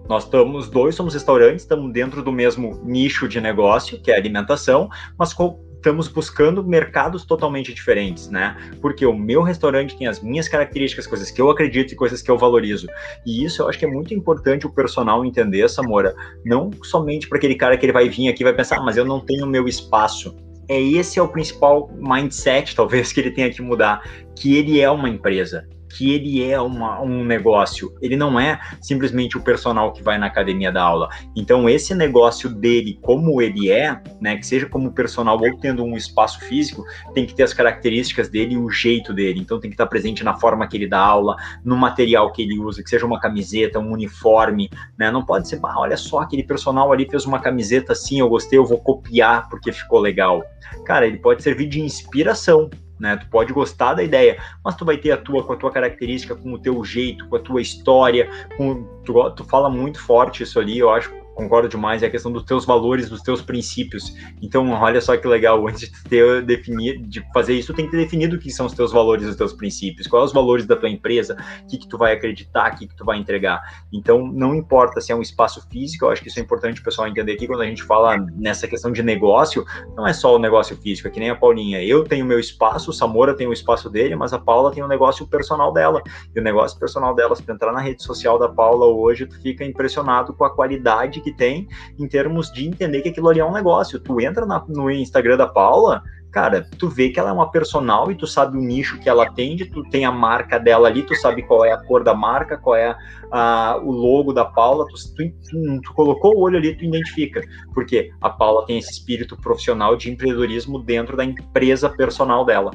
Nós estamos, dois somos restaurantes, estamos dentro do mesmo nicho de negócio, que é alimentação, mas estamos buscando mercados totalmente diferentes, né? Porque o meu restaurante tem as minhas características, coisas que eu acredito e coisas que eu valorizo. E isso eu acho que é muito importante o personal entender, Samora, não somente para aquele cara que ele vai vir aqui e vai pensar, ah, mas eu não tenho meu espaço. É esse é o principal mindset, talvez, que ele tenha que mudar, que ele é uma empresa que ele é uma, um negócio, ele não é simplesmente o personal que vai na academia da aula. Então, esse negócio dele, como ele é, né, que seja como personal ou tendo um espaço físico, tem que ter as características dele e o jeito dele. Então, tem que estar presente na forma que ele dá aula, no material que ele usa, que seja uma camiseta, um uniforme, né? Não pode ser, ah, olha só, aquele personal ali fez uma camiseta assim, eu gostei, eu vou copiar porque ficou legal. Cara, ele pode servir de inspiração, né? Tu pode gostar da ideia, mas tu vai ter a tua com a tua característica, com o teu jeito, com a tua história, com tu, tu fala muito forte isso ali, eu acho concordo demais, é a questão dos teus valores, dos teus princípios. Então, olha só que legal, antes de ter definir, de fazer isso, tem que ter definido o que são os teus valores, os teus princípios, quais os valores da tua empresa, o que, que tu vai acreditar, o que, que tu vai entregar. Então, não importa se é um espaço físico, eu acho que isso é importante o pessoal entender aqui quando a gente fala nessa questão de negócio, não é só o negócio físico, é que nem a Paulinha. Eu tenho meu espaço, o Samora tem o espaço dele, mas a Paula tem o negócio personal dela. E o negócio personal dela, se tu entrar na rede social da Paula hoje, tu fica impressionado com a qualidade que tem em termos de entender que aquilo ali é um negócio. Tu entra na, no Instagram da Paula, cara, tu vê que ela é uma personal e tu sabe o nicho que ela atende, tu tem a marca dela ali, tu sabe qual é a cor da marca, qual é a, o logo da Paula, tu, tu, tu, tu, colocou o olho ali, tu identifica. Porque a Paula tem esse espírito profissional de empreendedorismo dentro da empresa personal dela.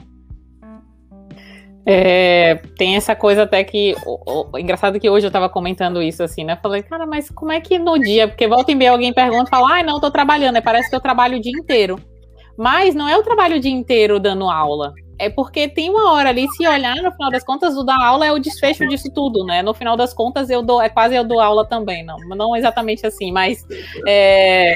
É, tem essa coisa até que. O, o, engraçado que hoje eu tava comentando isso assim, né? Falei, cara, mas como é que no dia? Porque volta e meia alguém pergunta e fala, ai, não, tô trabalhando, é, parece que eu trabalho o dia inteiro. Mas não é o trabalho o dia inteiro dando aula. É porque tem uma hora ali, se olhar, no final das contas, o da aula é o desfecho disso tudo, né? No final das contas, eu dou, é quase eu dou aula também, não, não exatamente assim, mas é,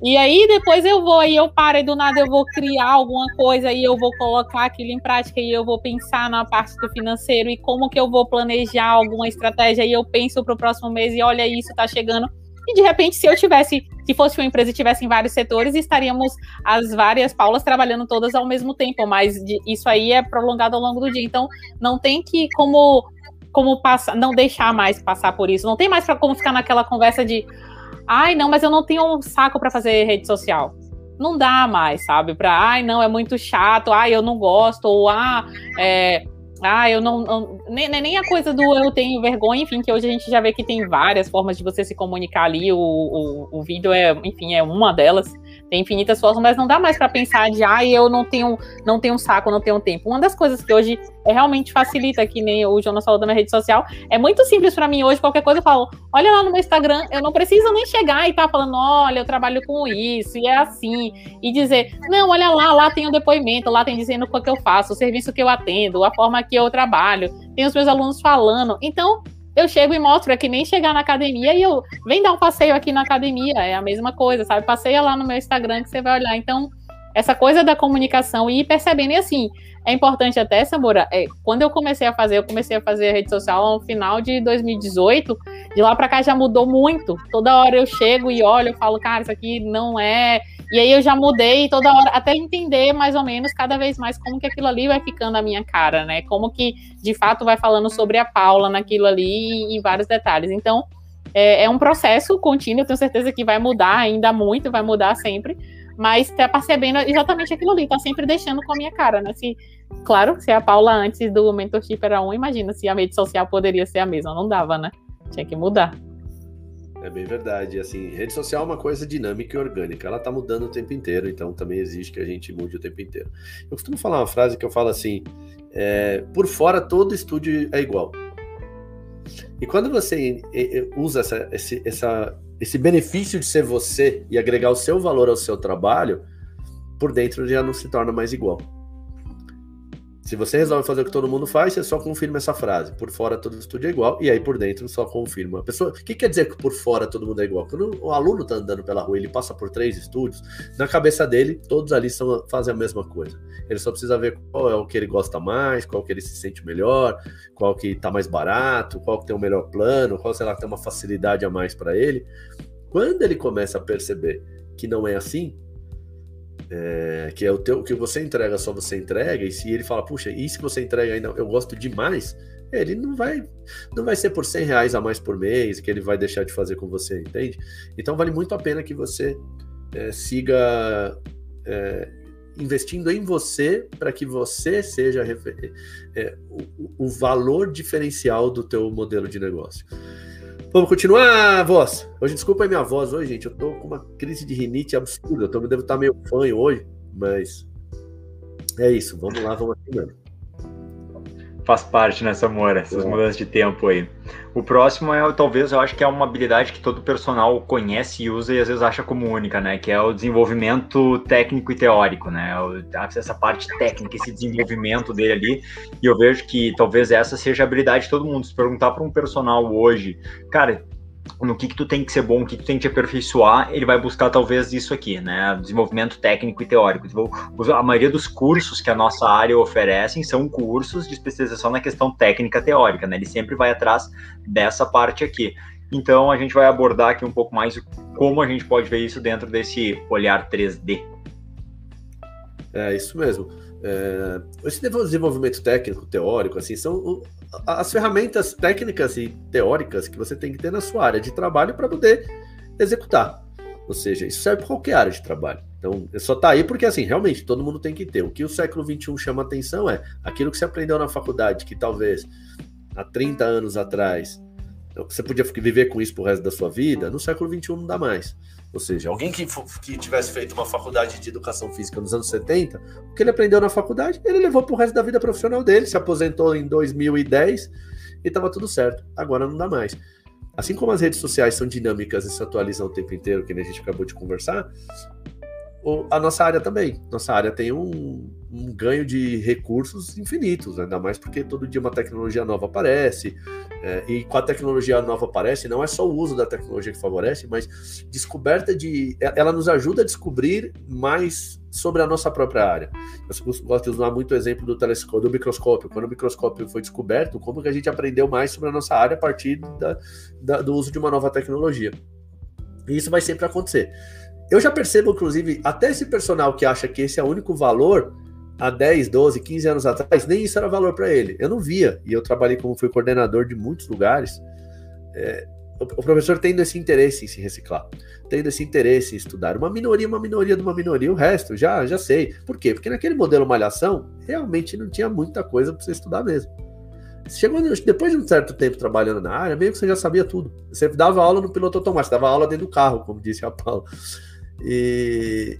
e aí depois eu vou, e eu paro, e do nada eu vou criar alguma coisa, e eu vou colocar aquilo em prática, e eu vou pensar na parte do financeiro, e como que eu vou planejar alguma estratégia, e eu penso para o próximo mês, e olha isso, está chegando. E de repente, se eu tivesse, se fosse uma empresa e tivesse em vários setores, estaríamos as várias Paulas trabalhando todas ao mesmo tempo, mas isso aí é prolongado ao longo do dia. Então, não tem que como como passar, não deixar mais passar por isso. Não tem mais para como ficar naquela conversa de Ai, não, mas eu não tenho um saco para fazer rede social. Não dá mais, sabe? Para, ai, não, é muito chato, ai, eu não gosto, ou ah, é, ah, eu não. não nem, nem a coisa do eu tenho vergonha, enfim, que hoje a gente já vê que tem várias formas de você se comunicar ali. O, o, o vídeo é, enfim, é uma delas tem infinitas formas, mas não dá mais para pensar de, ah, eu não tenho, não tenho um saco, não tenho tempo. Uma das coisas que hoje é realmente facilita, que nem o Jonas falou da minha rede social, é muito simples para mim hoje, qualquer coisa eu falo, olha lá no meu Instagram, eu não preciso nem chegar e tá falando, olha, eu trabalho com isso, e é assim, e dizer, não, olha lá, lá tem o um depoimento, lá tem dizendo o que eu faço, o serviço que eu atendo, a forma que eu trabalho, tem os meus alunos falando. Então, eu chego e mostro, é que nem chegar na academia e eu vem dar um passeio aqui na academia, é a mesma coisa, sabe? Passeia lá no meu Instagram que você vai olhar. Então, essa coisa da comunicação e ir percebendo, e assim, é importante até, Samora, é, quando eu comecei a fazer, eu comecei a fazer a rede social no final de 2018, de lá para cá já mudou muito. Toda hora eu chego e olho, eu falo, cara, isso aqui não é e aí eu já mudei toda hora, até entender mais ou menos cada vez mais como que aquilo ali vai ficando a minha cara, né? Como que de fato vai falando sobre a Paula naquilo ali e, vários detalhes. Então é, é, um processo contínuo, tenho certeza que vai mudar ainda muito, vai mudar sempre, mas tá percebendo exatamente aquilo ali, tá sempre deixando com a minha cara, né? Se, claro, se a Paula antes do mentorship era um, imagina se a rede social poderia ser a mesma, não dava, né? Tinha que mudar. É bem verdade. Assim, rede social é uma coisa dinâmica e orgânica. Ela tá mudando o tempo inteiro, então também exige que a gente mude o tempo inteiro. Eu costumo falar uma frase que eu falo assim: é, por fora todo estúdio é igual. E quando você usa essa, esse, essa, esse benefício de ser você e agregar o seu valor ao seu trabalho, por dentro já não se torna mais igual. Se você resolve fazer o que todo mundo faz, você só confirma essa frase. Por fora todo estúdio é igual, e aí por dentro só confirma. A pessoa, o que quer dizer que por fora todo mundo é igual? Quando o aluno está andando pela rua, ele passa por três estúdios, na cabeça dele, todos ali são, fazem a mesma coisa. Ele só precisa ver qual é o que ele gosta mais, qual que ele se sente melhor, qual que está mais barato, qual que tem o melhor plano, qual sei lá tem uma facilidade a mais para ele. Quando ele começa a perceber que não é assim, é, que é o teu, que você entrega só você entrega, e se ele fala, puxa, isso que você entrega ainda eu gosto demais, ele não vai não vai ser por 100 reais a mais por mês que ele vai deixar de fazer com você, entende? Então vale muito a pena que você é, siga é, investindo em você para que você seja é, o, o valor diferencial do teu modelo de negócio. Vamos continuar, voz. Hoje, desculpa a minha voz hoje, gente. Eu tô com uma crise de rinite absurda. Eu tô, devo estar meio fanho hoje, mas é isso. Vamos lá, vamos aqui mesmo faz parte nessa Moura, essas é. mudanças de tempo aí. O próximo é, talvez, eu acho que é uma habilidade que todo personal conhece e usa e às vezes acha como única, né? Que é o desenvolvimento técnico e teórico, né? Essa parte técnica, esse desenvolvimento dele ali. E eu vejo que talvez essa seja a habilidade de todo mundo. Se perguntar para um personal hoje, cara, no que, que tu tem que ser bom, o que, que tu tem que te aperfeiçoar, ele vai buscar talvez isso aqui, né? Desenvolvimento técnico e teórico. Então, a maioria dos cursos que a nossa área oferecem são cursos de especialização na questão técnica teórica, né? Ele sempre vai atrás dessa parte aqui. Então a gente vai abordar aqui um pouco mais como a gente pode ver isso dentro desse olhar 3D. É isso mesmo. É, esse desenvolvimento técnico, teórico, assim, são as ferramentas técnicas e teóricas que você tem que ter na sua área de trabalho para poder executar. Ou seja, isso serve para qualquer área de trabalho. Então, só está aí porque, assim, realmente, todo mundo tem que ter. O que o século XXI chama atenção é aquilo que você aprendeu na faculdade, que talvez há 30 anos atrás você podia viver com isso pro resto da sua vida, no século XXI não dá mais. Ou seja, alguém que, que tivesse feito uma faculdade de educação física nos anos 70, o que ele aprendeu na faculdade, ele levou para o resto da vida profissional dele, se aposentou em 2010 e estava tudo certo. Agora não dá mais. Assim como as redes sociais são dinâmicas e se atualizam o tempo inteiro, que a gente acabou de conversar, a nossa área também. Nossa área tem um, um, ganho de recursos infinitos, ainda mais porque todo dia uma tecnologia nova aparece, é, e com a tecnologia nova aparece, não é só o uso da tecnologia que favorece, mas descoberta de. Ela nos ajuda a descobrir mais sobre a nossa própria área. Eu gosto de usar muito o exemplo do telescópio, do microscópio. Quando o microscópio foi descoberto, como que a gente aprendeu mais sobre a nossa área a partir da, da, do uso de uma nova tecnologia. E isso vai sempre acontecer. Eu já percebo, inclusive, até esse personal que acha que esse é o único valor, há 10, 12, 15 anos atrás, nem isso era valor para ele. Eu não via. E eu trabalhei como fui coordenador de muitos lugares. É, o, professor tendo esse interesse em se reciclar, tendo esse interesse em estudar. Uma minoria, uma minoria de uma minoria, o resto já, já sei. Por quê? Porque naquele modelo malhação, realmente não tinha muita coisa para você estudar mesmo. Chegou depois de um certo tempo trabalhando na área, meio que você já sabia tudo. Você dava aula no piloto automático, dava aula dentro do carro, como disse a Paula. E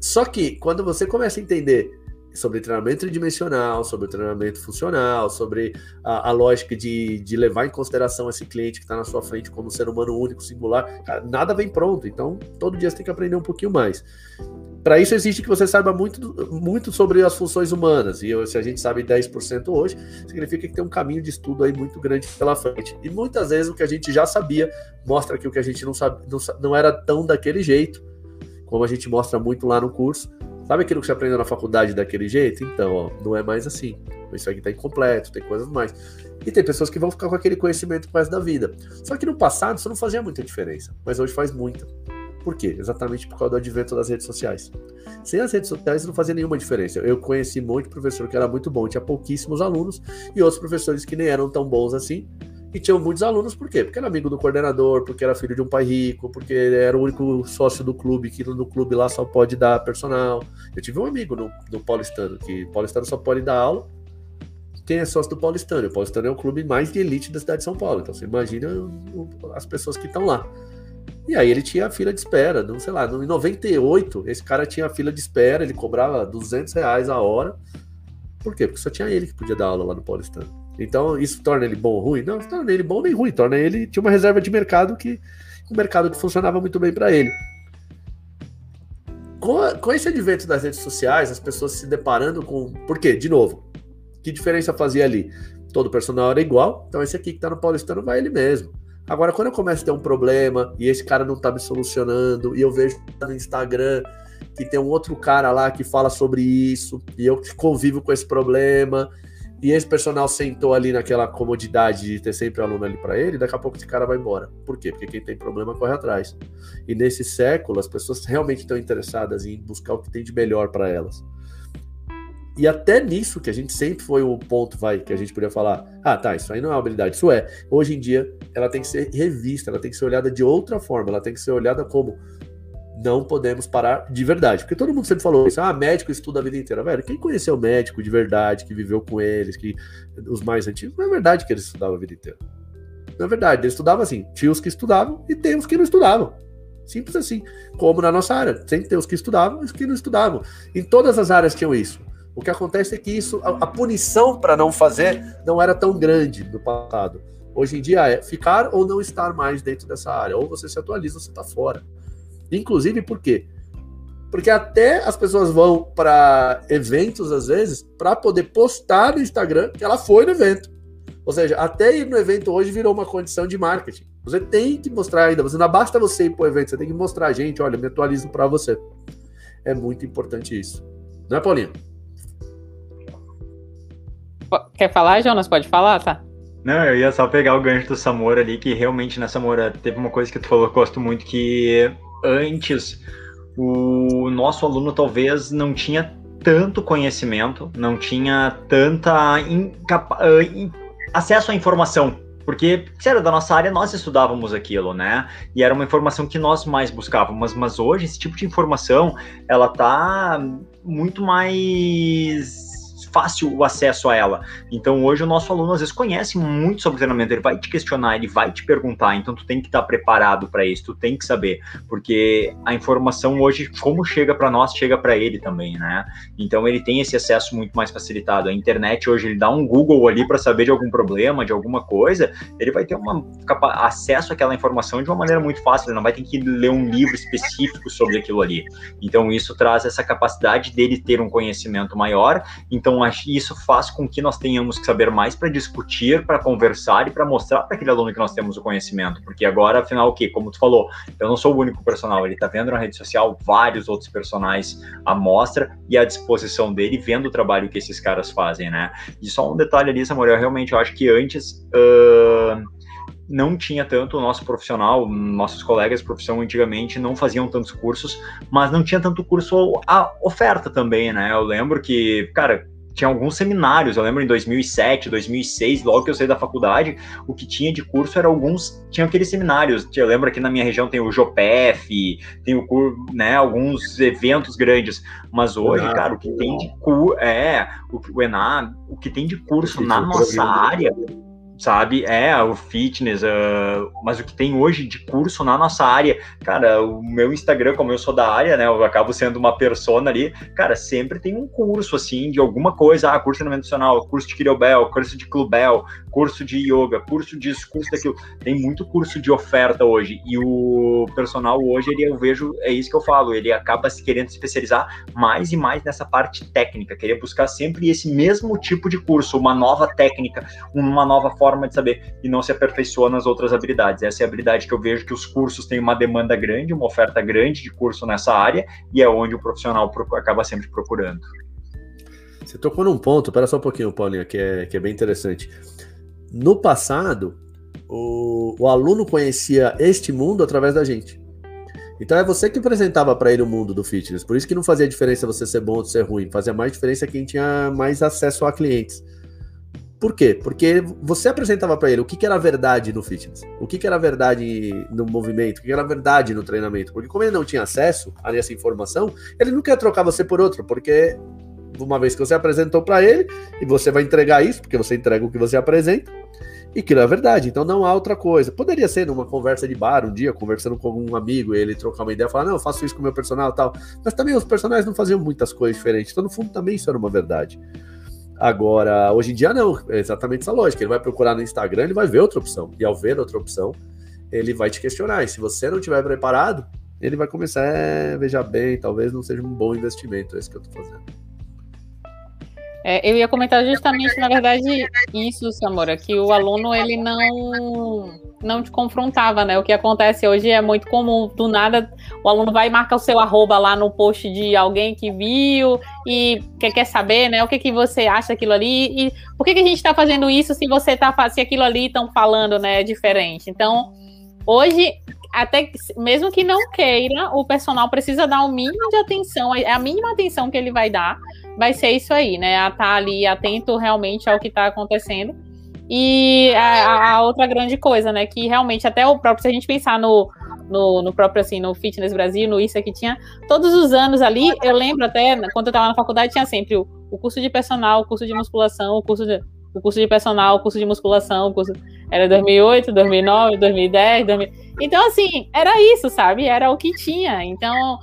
só que quando você começa a entender sobre treinamento tridimensional, sobre treinamento funcional, sobre a, a lógica de, de, levar em consideração esse cliente que está na sua frente como ser humano único, singular, cara, nada vem pronto. Então, todo dia você tem que aprender um pouquinho mais. Para isso, existe que você saiba muito, muito sobre as funções humanas. E se a gente sabe 10% hoje, significa que tem um caminho de estudo aí muito grande pela frente. E muitas vezes o que a gente já sabia mostra que o que a gente não, sabe, não, não era tão daquele jeito como a gente mostra muito lá no curso. Sabe aquilo que você aprendeu na faculdade daquele jeito? Então, ó, não é mais assim. Isso aqui tá incompleto, tem coisas mais. E tem pessoas que vão ficar com aquele conhecimento resto da vida. Só que no passado isso não fazia muita diferença, mas hoje faz muita. Por quê? Exatamente por causa do advento das redes sociais. Sem as redes sociais não fazia nenhuma diferença. Eu conheci um monte de professor que era muito bom, tinha pouquíssimos alunos, e outros professores que nem eram tão bons assim, e tinham muitos alunos, por quê? Porque era amigo do coordenador, porque era filho de um pai rico, porque era o único sócio do clube, que no clube lá só pode dar personal. Eu tive um amigo no, no Paulistano, que Paulistano só pode dar aula quem é sócio do Paulistano. O Paulistano é o clube mais de elite da cidade de São Paulo. Então você imagina as pessoas que estão lá. E aí ele tinha a fila de espera, não sei lá, em 98, esse cara tinha a fila de espera, ele cobrava 200 reais a hora. Por quê? Porque só tinha ele que podia dar aula lá no Paulistano. Então, isso torna ele bom ou ruim? Não, torna ele bom nem ruim, torna ele. Tinha uma reserva de mercado que. Um mercado que funcionava muito bem para ele. Com, a, com esse advento das redes sociais, as pessoas se deparando com. Por quê? De novo, Que diferença fazia ali? Todo personal era igual, então esse aqui que tá no paulistano vai ele mesmo. Agora, quando eu começo a ter um problema e esse cara não tá me solucionando, e eu vejo no Instagram que tem um outro cara lá que fala sobre isso, e eu convivo com esse problema, e esse personal sentou ali naquela comodidade de ter sempre aluno ali para ele, daqui a pouco esse cara vai embora. Por quê? Porque quem tem problema corre atrás. E nesse século, as pessoas realmente estão interessadas em buscar o que tem de melhor para elas. E até nisso, que a gente sempre foi o ponto, vai, que a gente podia falar, ah, tá, isso aí não é uma habilidade, isso é. Hoje em dia, ela tem que ser revista, ela tem que ser olhada de outra forma, ela tem que ser olhada como não podemos parar de verdade. Porque todo mundo sempre falou isso, ah, médico estuda a vida inteira. Velho, quem conheceu médico de verdade, que viveu com eles, que os mais antigos, não é verdade que eles estudavam a vida inteira. Não é verdade, eles estudavam assim, tinha os que estudavam e tem os que não estudavam. Simples assim, como na nossa área, sempre tem os que estudavam e os que não estudavam. Em todas as áreas tinham isso. O que acontece é que isso, a, a punição para não fazer não era tão grande no passado. Hoje em dia é ficar ou não estar mais dentro dessa área. Ou você se atualiza ou você está fora. Inclusive, por quê? Porque até as pessoas vão para eventos, às vezes, para poder postar no Instagram que ela foi no evento. Ou seja, até ir no evento hoje virou uma condição de marketing. Você tem que mostrar ainda, você não basta você ir para o evento, você tem que mostrar a gente, olha, me atualizo para você. É muito importante isso. Não é, Paulinho? Quer falar, Jonas? Pode falar, tá? Não, eu ia só pegar o gancho do Samora ali, que realmente na Samora teve uma coisa que tu falou que eu gosto muito, que antes o nosso aluno talvez não tinha tanto conhecimento, não tinha tanta uh, acesso à informação. Porque, se era da nossa área, nós estudávamos aquilo, né? E era uma informação que nós mais buscávamos. Mas hoje, esse tipo de informação, ela tá muito mais fácil o acesso a ela. Então hoje o nosso aluno às vezes conhece muito sobre treinamento, ele vai te questionar, ele vai te perguntar, então tu tem que estar preparado para isso, tu tem que saber, porque a informação hoje como chega para nós, chega para ele também, né? Então ele tem esse acesso muito mais facilitado. A internet hoje ele dá um Google ali para saber de algum problema, de alguma coisa, ele vai ter uma acesso àquela informação de uma maneira muito fácil, ele não vai ter que ler um livro específico sobre aquilo ali. Então isso traz essa capacidade dele ter um conhecimento maior. Então isso faz com que nós tenhamos que saber mais para discutir, para conversar e para mostrar para aquele aluno que nós temos o conhecimento. Porque agora, afinal, o que? Como tu falou, eu não sou o único personal, ele está vendo na rede social vários outros personagens à mostra e à disposição dele, vendo o trabalho que esses caras fazem, né? E só um detalhe ali, Samuel, realmente eu acho que antes. Uh não tinha tanto o nosso profissional, nossos colegas de profissão antigamente não faziam tantos cursos, mas não tinha tanto curso a oferta também, né? Eu lembro que, cara, tinha alguns seminários, eu lembro em 2007, 2006, logo que eu saí da faculdade, o que tinha de curso era alguns, tinha aqueles seminários, eu lembro aqui na minha região tem o JOPEF, tem o né, alguns eventos grandes, mas hoje, cara, o que tem de curso, é, o, o ENA, o que tem de curso na nossa área sabe? É, o fitness, uh, mas o que tem hoje de curso na nossa área, cara, o meu Instagram, como eu sou da área, né, eu acabo sendo uma persona ali, cara, sempre tem um curso, assim, de alguma coisa, ah, curso nutricional, curso de Kirobel, curso de Clubel, curso de yoga, curso disso, curso daquilo, tem muito curso de oferta hoje, e o personal hoje, ele, eu vejo, é isso que eu falo, ele acaba se querendo especializar mais e mais nessa parte técnica, querer buscar sempre esse mesmo tipo de curso, uma nova técnica, uma nova forma forma de saber e não se aperfeiçoa nas outras habilidades. Essa é a habilidade que eu vejo que os cursos têm uma demanda grande, uma oferta grande de curso nessa área e é onde o profissional acaba sempre procurando. Você tocou num ponto, espera só um pouquinho, Paulinho, que é, que é bem interessante. No passado, o, o aluno conhecia este mundo através da gente. Então é você que apresentava para ele o mundo do fitness. Por isso que não fazia diferença você ser bom ou ser ruim. Fazia mais diferença quem tinha mais acesso a clientes. Por quê? Porque você apresentava para ele o que, que era verdade no fitness, o que, que era verdade no movimento, o que, que era verdade no treinamento. Porque como ele não tinha acesso a essa informação, ele não quer trocar você por outro, porque uma vez que você apresentou para ele, e você vai entregar isso, porque você entrega o que você apresenta, e que é verdade, então não há outra coisa. Poderia ser numa conversa de bar, um dia, conversando com um amigo, ele trocar uma ideia, falar, não, eu faço isso com o meu personal tal. Mas também os personagens não faziam muitas coisas diferentes, então no fundo também isso era uma verdade. Agora, hoje em dia não, é exatamente essa lógica. Ele vai procurar no Instagram, ele vai ver outra opção. E ao ver outra opção, ele vai te questionar. E se você não estiver preparado, ele vai começar, é, veja bem, talvez não seja um bom investimento esse que eu estou fazendo. É, eu ia comentar justamente, na verdade, isso, Samora, que o aluno ele não não te confrontava, né? O que acontece hoje é muito comum, do nada o aluno vai e marca o seu arroba lá no post de alguém que viu e que quer saber, né? O que, que você acha daquilo ali e por que, que a gente está fazendo isso se você tá se aquilo ali estão falando, né, é diferente. Então, hoje até mesmo que não queira, o personal precisa dar o mínimo de atenção, é a mínima atenção que ele vai dar vai ser isso aí, né? A estar tá ali atento realmente ao que está acontecendo. E a, a, outra grande coisa, né? Que realmente, até o próprio, se a gente pensar no, no, no, próprio, assim, no Fitness Brasil, no ISA que tinha, todos os anos ali, eu lembro até, quando eu estava na faculdade, tinha sempre o, o, curso de personal, o curso de musculação, o curso de, o curso de personal, o curso de musculação, curso... Era 2008, 2009, 2010, 2000... Então, assim, era isso, sabe? Era o que tinha. Então,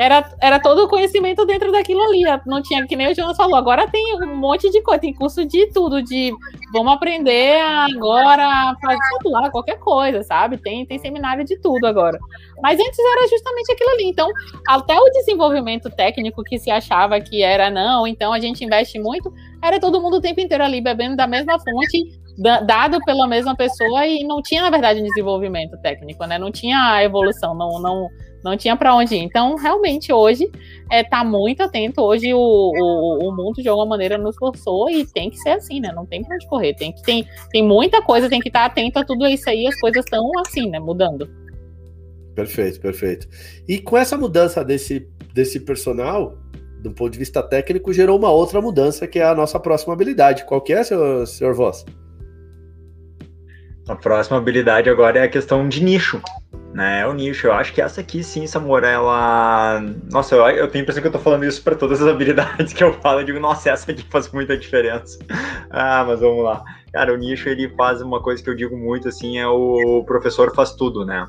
era, era todo o conhecimento dentro daquilo ali. Não tinha, que nem o Jonas falou, agora tem um monte de coisa, tem curso de tudo, de vamos aprender agora, fazer tudo lá, qualquer coisa, sabe? Tem, tem seminário de tudo agora. Mas antes era justamente aquilo ali. Então, até o desenvolvimento técnico que se achava que era não, então a gente investe muito, era todo mundo o tempo inteiro ali bebendo da mesma fonte, dado pela mesma pessoa e não tinha, na verdade, um desenvolvimento técnico, né? Não tinha evolução, não, não não tinha para onde ir. Então, realmente, hoje, é, tá muito atento. Hoje, o, o, o, mundo, de alguma maneira, nos forçou e tem que ser assim, né? Não tem para onde correr. Tem, que, tem, tem muita coisa, tem que estar tá atento a tudo isso aí. As coisas estão assim, né? Mudando. Perfeito, perfeito. E com essa mudança desse, desse personal, do ponto de vista técnico, gerou uma outra mudança, que é a nossa próxima habilidade. Qual que é, senhor, senhor Voss? A próxima habilidade agora é a questão de nicho né? É o nicho. Eu acho que essa aqui, sim, Samora, ela. Nossa, eu, eu tenho a impressão que eu tô falando isso para todas as habilidades que eu falo. Eu digo, nossa, essa aqui faz muita diferença. ah, mas vamos lá. Cara, o nicho, ele faz uma coisa que eu digo muito, assim, é o professor faz tudo, né?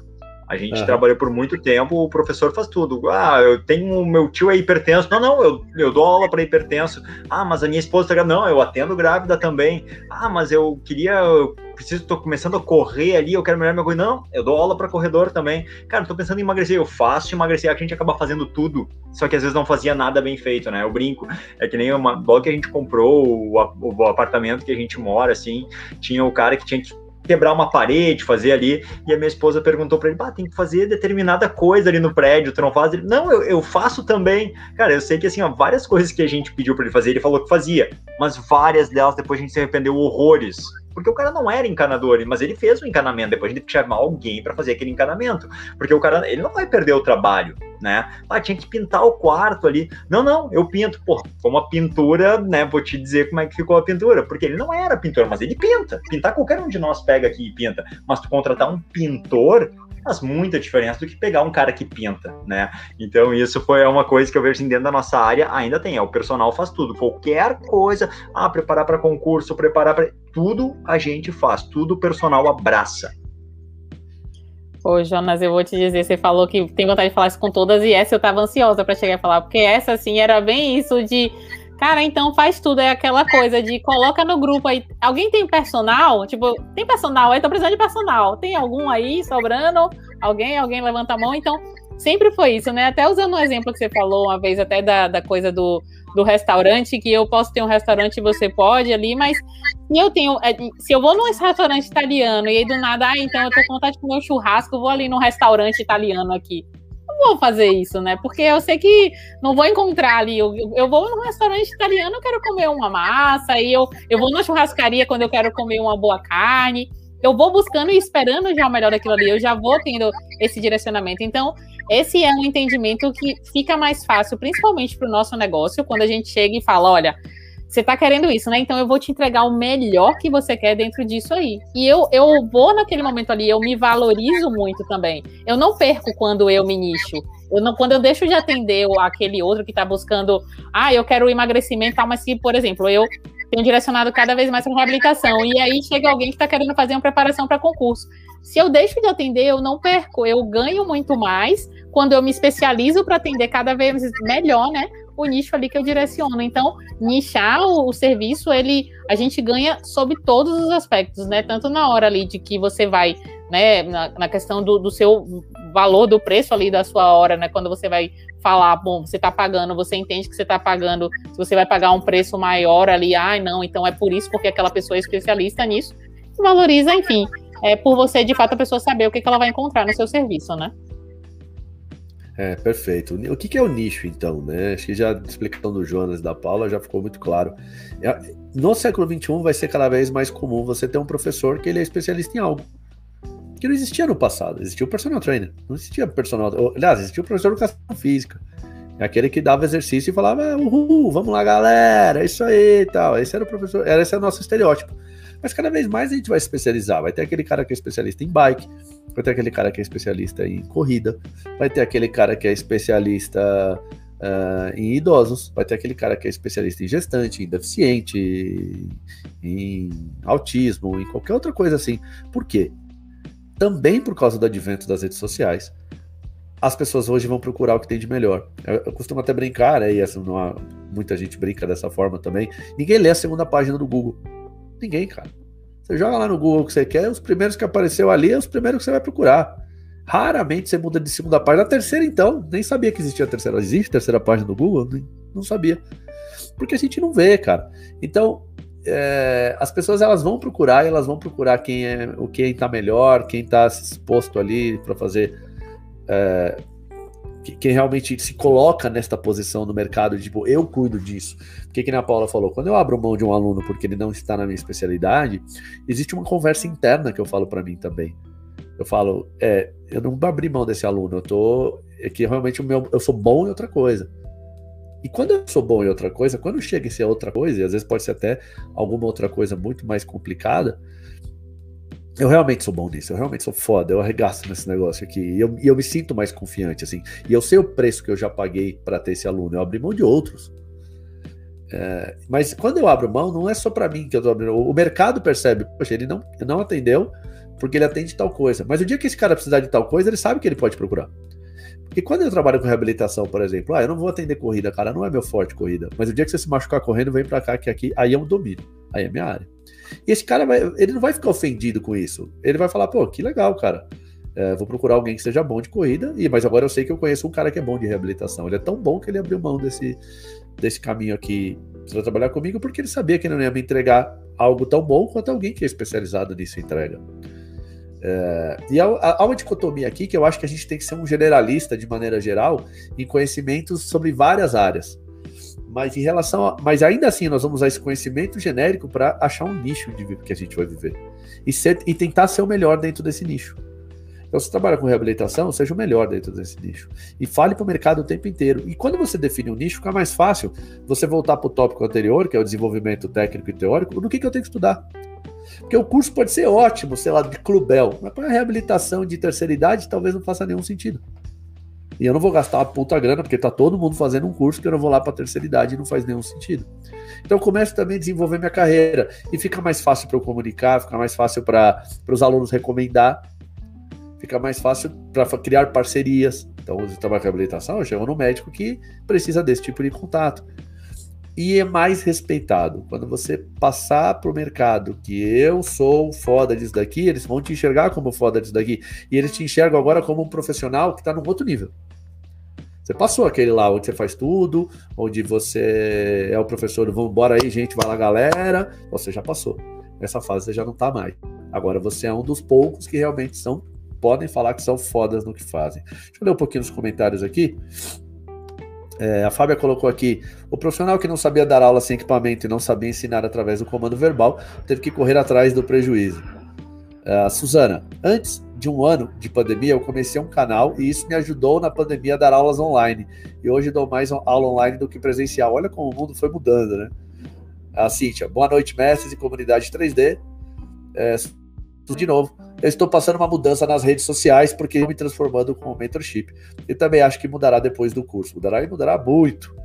A gente uhum. trabalhou por muito tempo, o professor faz tudo. Ah, eu tenho meu tio é hipertenso. Não, não, eu, eu dou aula para hipertenso. Ah, mas a minha esposa tá grávida. Não, eu atendo grávida também. Ah, mas eu queria, eu preciso, tô começando a correr ali, eu quero melhorar minha coisa. Não, eu dou aula para corredor também. Cara, tô pensando em emagrecer, eu faço emagrecer, a gente acaba fazendo tudo, só que às vezes não fazia nada bem feito, né? Eu brinco, é que nem uma, logo que a gente comprou o, o apartamento que a gente mora, assim, tinha o cara que tinha que quebrar uma parede, fazer ali. E a minha esposa perguntou para ele: ah, tem que fazer determinada coisa ali no prédio, tu não faz? Ele, não, eu, eu faço também. Cara, eu sei que assim, ó, várias coisas que a gente pediu para ele fazer, ele falou que fazia, mas várias delas depois a gente se arrependeu horrores porque o cara não era encanador, mas ele fez o encanamento. Depois a gente teve que chamar alguém para fazer aquele encanamento. Porque o cara, ele não vai perder o trabalho, né? Ah, tinha que pintar o quarto ali. Não, não, eu pinto. Pô, como a pintura, né? Vou te dizer como é que ficou a pintura. Porque ele não era pintor, mas ele pinta. Pintar qualquer um de nós pega aqui e pinta. Mas tu contratar um pintor, faz muita diferença do que pegar um cara que pinta, né? Então isso foi uma coisa que eu vejo assim, dentro da nossa área ainda tem, é o personal faz tudo, qualquer coisa, ah, preparar para concurso, preparar para tudo a gente faz, tudo o personal abraça. Ô, Jonas, eu vou te dizer, você falou que tem vontade de falar isso com todas, e essa eu tava ansiosa para chegar a falar, porque essa, assim, era bem isso de Cara, então faz tudo. É aquela coisa de coloca no grupo aí. Alguém tem personal? Tipo, tem personal aí? Tô precisando de personal. Tem algum aí sobrando? Alguém? Alguém levanta a mão? Então, sempre foi isso, né? Até usando um exemplo que você falou uma vez, até da, da coisa do, do restaurante, que eu posso ter um restaurante e você pode ali, mas se eu tenho. É, se eu vou num restaurante italiano e aí do nada, ah, então eu tô com vontade de comer um churrasco, vou ali num restaurante italiano aqui vou fazer isso, né? Porque eu sei que não vou encontrar ali. Eu, eu vou num restaurante italiano, eu quero comer uma massa, e eu, eu vou na churrascaria quando eu quero comer uma boa carne. Eu vou buscando e esperando já o melhor daquilo ali, eu já vou tendo esse direcionamento. Então, esse é um entendimento que fica mais fácil, principalmente para o nosso negócio, quando a gente chega e fala: olha, você tá querendo isso, né? Então eu vou te entregar o melhor que você quer dentro disso aí. E eu, eu vou naquele momento ali, eu me valorizo muito também. Eu não perco quando eu me nicho. Eu não, quando eu deixo de atender aquele outro que tá buscando, ah, eu quero emagrecimento, tal, mas se, por exemplo, eu tenho direcionado cada vez mais para reabilitação, e aí chega alguém que está querendo fazer uma preparação para concurso. Se eu deixo de atender, eu não perco, eu ganho muito mais quando eu me especializo para atender cada vez melhor, né? O nicho ali que eu direciono. Então, nichar o, o, serviço, ele a gente ganha sob todos os aspectos, né? Tanto na hora ali de que você vai né, na, na questão do, do, seu valor do preço ali da sua hora, né, quando você vai falar, bom, você está pagando, você entende que você está pagando, se você vai pagar um preço maior ali, ai, ah, não, então é por isso, porque aquela pessoa é especialista nisso, valoriza, enfim, é por você, de fato, a pessoa saber o que ela vai encontrar no seu serviço, né. É, perfeito. O que, que é o nicho, então, né? Acho que já a explicação do Jonas e da Paula já ficou muito claro. É, no século XXI vai ser cada vez mais comum você ter um professor que ele é especialista em algo que não existia no passado. Existia o personal trainer, não existia personal. Aliás, existia o professor de educação física. É aquele que dava exercício e falava, uhul, vamos lá, galera, é isso aí e tal. Esse era o professor, esse é o nosso estereótipo. Mas cada vez mais a gente vai especializar. Vai ter aquele cara que é especialista em bike, vai ter aquele cara que é especialista em corrida, vai ter aquele cara que é especialista uh, em idosos, vai ter aquele cara que é especialista em gestante, em deficiente, em autismo, em qualquer outra coisa assim. Por quê? também por causa do advento das redes sociais, as pessoas hoje vão procurar o que tem de melhor. Eu, eu costumo até brincar, né, e não há, muita gente brinca dessa forma também. Ninguém lê a segunda página do Google. Ninguém, cara. Você joga lá no Google o que você quer, os primeiros que apareceu ali é os primeiros que você vai procurar. Raramente você muda de segunda página. A terceira, então, nem sabia que existia a terceira. Existe a terceira página do Google? Nem, não sabia. Porque a gente não vê, cara. Então, é, as pessoas elas vão procurar, elas vão procurar quem é o quem está melhor, quem está exposto ali para fazer, é, quem realmente se coloca nesta posição no mercado, tipo, eu cuido disso. Porque que a Paula falou, quando eu abro mão de um aluno porque ele não está na minha especialidade, existe uma conversa interna que eu falo para mim também. Eu falo, é, eu não abri mão desse aluno, eu tô, é que realmente o meu, eu sou bom em outra coisa. E quando eu sou bom em outra coisa, quando chega em ser outra coisa, e às vezes pode ser até alguma outra coisa muito mais complicada, eu realmente sou bom nisso, eu realmente sou foda, eu arregaço nesse negócio aqui. E eu, eu me sinto mais confiante, assim. E eu sei o preço que eu já paguei para ter esse aluno, eu abri mão de outros. É, mas quando eu abro mão, não é só para mim que eu tô abrindo. O mercado percebe, poxa, ele não, não atendeu porque ele atende tal coisa. Mas o dia que esse cara precisar de tal coisa, ele sabe que ele pode procurar. Porque quando eu trabalho com reabilitação, por exemplo, ah, eu não vou atender corrida, cara, não é meu forte corrida. Mas o dia que você se machucar correndo, vem para cá, que aqui, aí é um domínio, aí é minha área. E esse cara, vai, ele não vai ficar ofendido com isso. Ele vai falar, pô, que legal, cara. É, vou procurar alguém que seja bom de corrida, e mas agora eu sei que eu conheço um cara que é bom de reabilitação. Ele é tão bom que ele abriu mão desse, desse caminho aqui para trabalhar comigo, porque ele sabia que não ia me entregar algo tão bom quanto alguém que é especializado nisso entrega. É, e há, há, uma dicotomia aqui que eu acho que a gente tem que ser um generalista de maneira geral em conhecimentos sobre várias áreas. Mas em relação a, mas ainda assim nós vamos usar esse conhecimento genérico para achar um nicho de que a gente vai viver e, ser, e tentar ser o melhor dentro desse nicho. Então, se trabalha com reabilitação, seja o melhor dentro desse nicho. E fale para o mercado o tempo inteiro. E quando você define um nicho, fica mais fácil você voltar para o tópico anterior, que é o desenvolvimento técnico e teórico, no que, que eu tenho que estudar. Porque o curso pode ser ótimo, sei lá, de clubel, mas para reabilitação de terceira idade talvez não faça nenhum sentido. E eu não vou gastar uma puta grana, porque tá todo mundo fazendo um curso que eu não vou lá para terceira idade e não faz nenhum sentido. Então eu começo também a desenvolver minha carreira e fica mais fácil para eu comunicar, fica mais fácil para os alunos recomendar, fica mais fácil para criar parcerias. Então, você trabalha com reabilitação, chego no médico que precisa desse tipo de contato e é mais respeitado. Quando você passar para o mercado que eu sou foda disso daqui, eles vão te enxergar como foda disso daqui. E eles te enxergam agora como um profissional que está num outro nível. Você passou aquele lá onde você faz tudo, onde você é o professor, vamos embora aí, gente, vai lá, galera. Você já passou. Nessa fase você já não está mais. Agora você é um dos poucos que realmente são, podem falar que são fodas no que fazem. Deixa eu ler um pouquinho nos comentários aqui. É, a Fábia colocou aqui: o profissional que não sabia dar aula sem equipamento e não sabia ensinar através do comando verbal teve que correr atrás do prejuízo. É, Suzana, antes de um ano de pandemia, eu comecei um canal e isso me ajudou na pandemia a dar aulas online. E hoje dou mais aula online do que presencial. Olha como o mundo foi mudando, né? A Cíntia, boa noite, mestres e comunidade 3D. É, de novo, eu estou passando uma mudança nas redes sociais porque estou me transformando com o mentorship. E também acho que mudará depois do curso. Mudará e mudará muito.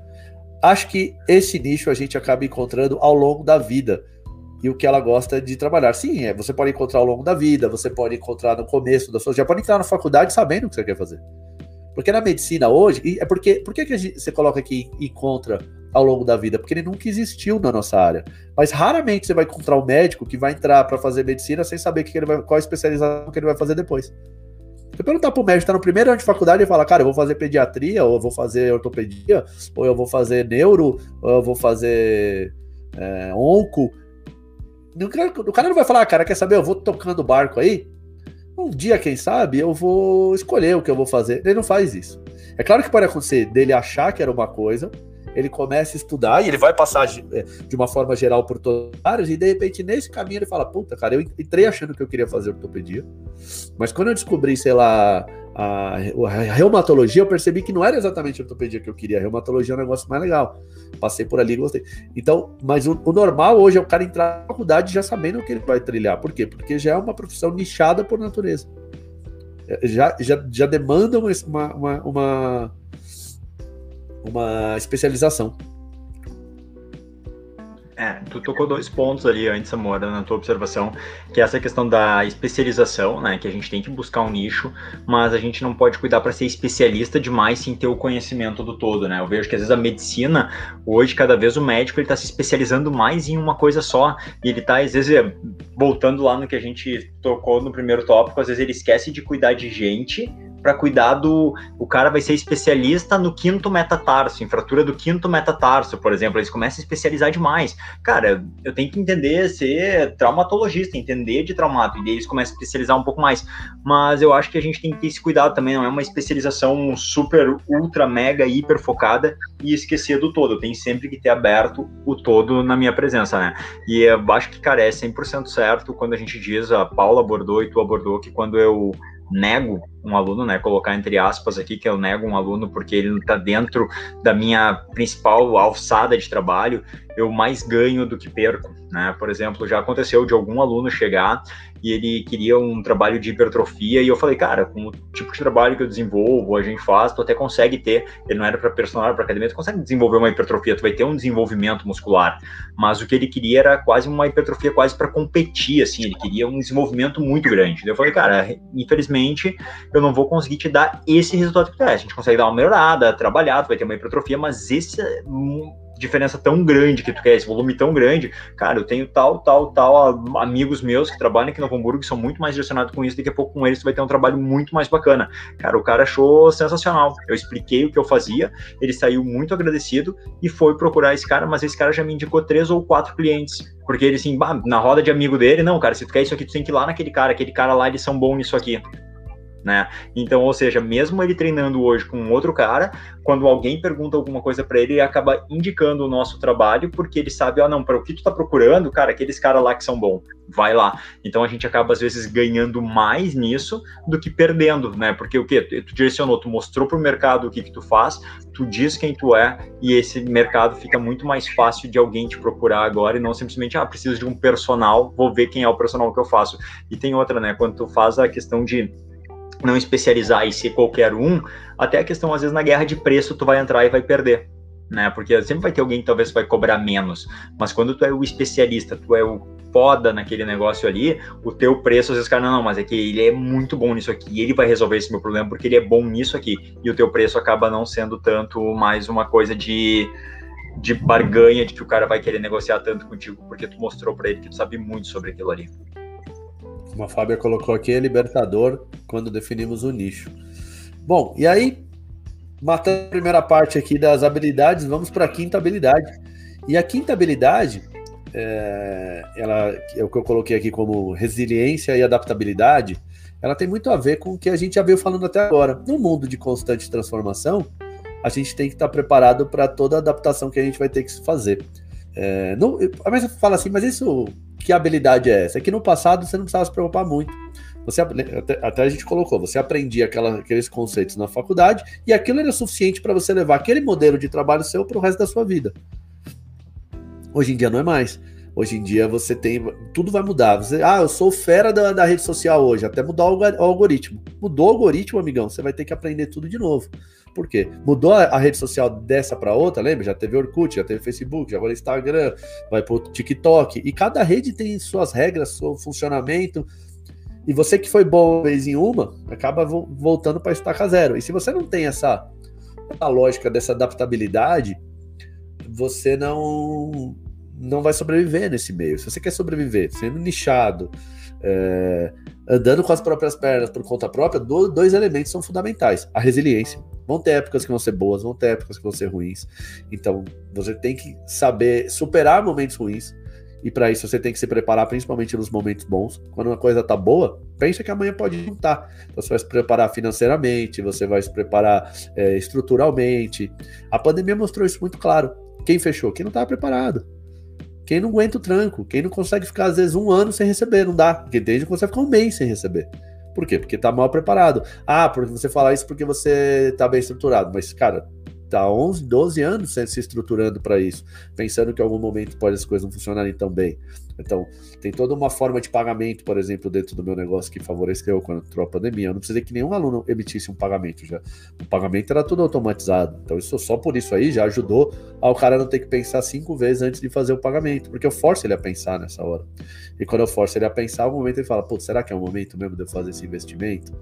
Acho que esse nicho a gente acaba encontrando ao longo da vida e o que ela gosta de trabalhar. Sim, é, você pode encontrar ao longo da vida, você pode encontrar no começo da sua, já pode entrar na faculdade sabendo o que você quer fazer. Porque na medicina hoje, é porque, por que, você coloca aqui encontra ao longo da vida, porque ele nunca existiu na nossa área. Mas raramente você vai encontrar um médico que vai entrar para fazer medicina sem saber que ele vai, qual a especialização que ele vai fazer depois. Você perguntar pro médico, tá no primeiro ano de faculdade, e fala, cara, eu vou fazer pediatria, ou eu vou fazer ortopedia, ou eu vou fazer neuro, ou eu vou fazer é, onco. O cara não vai falar, ah, cara, quer saber, eu vou tocando o barco aí, um dia, quem sabe, eu vou escolher o que eu vou fazer. Ele não faz isso. É claro que pode acontecer dele achar que era uma coisa, ele começa a estudar e ele vai passar de, é, uma forma geral por todas as áreas, e de repente, nesse caminho, ele fala: Puta, cara, eu entrei achando que eu queria fazer ortopedia, mas quando eu descobri, sei lá, a, a, reumatologia, eu percebi que não era exatamente a ortopedia que eu queria. A reumatologia é um negócio mais legal. Passei por ali e gostei. Então, mas o, o, normal hoje é o cara entrar na faculdade já sabendo o que ele vai trilhar. Por quê? Porque já é uma profissão nichada por natureza. É, já, já, já demanda uma, uma, uma, uma especialização. É, tu tocou dois pontos ali antes, Samora, na tua observação, que é essa questão da especialização, né? Que a gente tem que buscar um nicho, mas a gente não pode cuidar para ser especialista demais sem ter o conhecimento do todo, né? Eu vejo que às vezes a medicina, hoje, cada vez o médico ele tá se especializando mais em uma coisa só, e ele tá, às vezes, voltando lá no que a gente tocou no primeiro tópico, às vezes ele esquece de cuidar de gente para cuidar do. O cara vai ser especialista no quinto metatarso, em fratura do quinto metatarso, por exemplo. Eles começam a especializar demais. Cara, eu tenho que entender, ser traumatologista, entender de traumato, e daí eles começam a especializar um pouco mais. Mas eu acho que a gente tem que ter esse cuidado também, não é uma especialização super, ultra, mega, hiper focada e esquecer do todo. Tenho sempre que ter aberto o todo na minha presença, né? E eu acho que, cara, é 100% certo quando a gente diz, a Paula abordou e tu abordou, que quando eu nego um aluno, né? Colocar entre aspas aqui que eu nego um aluno porque ele não está dentro da minha principal alçada de trabalho, eu mais ganho do que perco, né? Por exemplo, já aconteceu de algum aluno chegar e ele queria um trabalho de hipertrofia e eu falei, cara, com o tipo de trabalho que eu desenvolvo, a gente faz, tu até consegue ter, ele não era para personal, para academia, tu consegue desenvolver uma hipertrofia, tu vai ter um desenvolvimento muscular, mas o que ele queria era quase uma hipertrofia quase para competir, assim, ele queria um desenvolvimento muito grande. Eu falei, cara, infelizmente eu não vou conseguir te dar esse resultado que tu é. A gente consegue dar uma melhorada, trabalhar, tu vai ter uma hipertrofia, mas esse diferença tão grande que tu quer, esse volume tão grande, cara, eu tenho tal, tal, tal amigos meus que trabalham aqui no Hamburgo que são muito mais direcionados com isso, daqui a pouco com eles tu vai ter um trabalho muito mais bacana. Cara, o cara achou sensacional. Eu expliquei o que eu fazia, ele saiu muito agradecido e foi procurar esse cara, mas esse cara já me indicou três ou quatro clientes. Porque ele, assim, na roda de amigo dele, não, cara, se tu quer isso aqui, tu tem que ir lá naquele cara, aquele cara lá, eles são bons nisso aqui né? Então, ou seja, mesmo ele treinando hoje com outro cara, quando alguém pergunta alguma coisa para ele, ele acaba indicando o nosso trabalho, porque ele sabe, oh, não, para o que tu tá procurando, cara, aqueles caras lá que são bons, vai lá. Então a gente acaba às vezes ganhando mais nisso do que perdendo, né? Porque o que tu direcionou, tu mostrou pro mercado o que que tu faz, tu diz quem tu é e esse mercado fica muito mais fácil de alguém te procurar agora e não simplesmente ah, preciso de um personal, vou ver quem é o personal que eu faço. E tem outra, né? Quando tu faz a questão de não especializar e ser qualquer um, até a questão, às vezes, na guerra de preço, tu vai entrar e vai perder. Né? Porque sempre vai ter alguém que talvez vai cobrar menos. Mas quando tu é o especialista, tu é o foda naquele negócio ali, o teu preço, às vezes, cara, não, mas é que ele é muito bom nisso aqui, ele vai resolver esse meu problema porque ele é bom nisso aqui. E o teu preço acaba não sendo tanto mais uma coisa de de barganha de que o cara vai querer negociar tanto contigo porque tu mostrou para ele que tu sabe muito sobre aquilo ali. Como a Fábia colocou aqui, é libertador quando definimos o nicho. Bom, e aí, matando a primeira parte aqui das habilidades, vamos para a quinta habilidade. E a quinta habilidade, é, ela, é o que eu coloquei aqui como resiliência e adaptabilidade, ela tem muito a ver com o que a gente já veio falando até agora. No mundo de constante transformação, a gente tem que estar preparado para toda a adaptação que a gente vai ter que fazer. É, não, mas fala assim, mas isso que habilidade é essa? É que no passado você não precisava se preocupar muito. Você, até, até a gente colocou, você aprendia aquela, aqueles conceitos na faculdade e aquilo era suficiente para você levar aquele modelo de trabalho seu para o resto da sua vida. Hoje em dia não é mais. Hoje em dia você tem. Tudo vai mudar. Você, ah, eu sou fera da, da rede social hoje, até mudar o algoritmo. Mudou o algoritmo, amigão, você vai ter que aprender tudo de novo. Por quê? Mudou a, rede social dessa para outra, lembra? Já teve Orkut, já teve Facebook, já agora Instagram, vai pro TikTok. E cada rede tem suas regras, seu funcionamento. E você que foi bom vez em uma, acaba voltando para estaca zero. E se você não tem essa, essa lógica dessa adaptabilidade, você não não vai sobreviver nesse meio. Se você quer sobreviver sendo nichado, é, andando com as próprias pernas por conta própria, dois elementos são fundamentais: a resiliência. Vão ter épocas que vão ser boas, vão ter épocas que vão ser ruins. Então, você tem que saber superar momentos ruins. E para isso você tem que se preparar, principalmente nos momentos bons. Quando uma coisa tá boa, pensa que amanhã pode não estar. Então você vai se preparar financeiramente, você vai se preparar é, estruturalmente. A pandemia mostrou isso muito claro. Quem fechou? Quem não estava preparado. Quem não aguenta o tranco, quem não consegue ficar às vezes um ano sem receber, não dá. Porque desde que consegue ficar um mês sem receber. Por quê? Porque tá mal preparado. Ah, porque você fala isso porque você tá bem estruturado. Mas, cara, tá 11, 12 anos se estruturando para isso, pensando que em algum momento pode as coisas não funcionarem tão bem. Então, tem toda uma forma de pagamento, por exemplo, dentro do meu negócio que favoreceu quando entrou a pandemia. Eu não precisei que nenhum aluno emitisse um pagamento já. O pagamento era tudo automatizado. Então, isso só por isso aí já ajudou ao cara não ter que pensar cinco vezes antes de fazer o pagamento, porque eu forço ele a pensar nessa hora. E quando eu forço ele a pensar, algum momento ele fala: pô, será que é o momento mesmo de eu fazer esse investimento?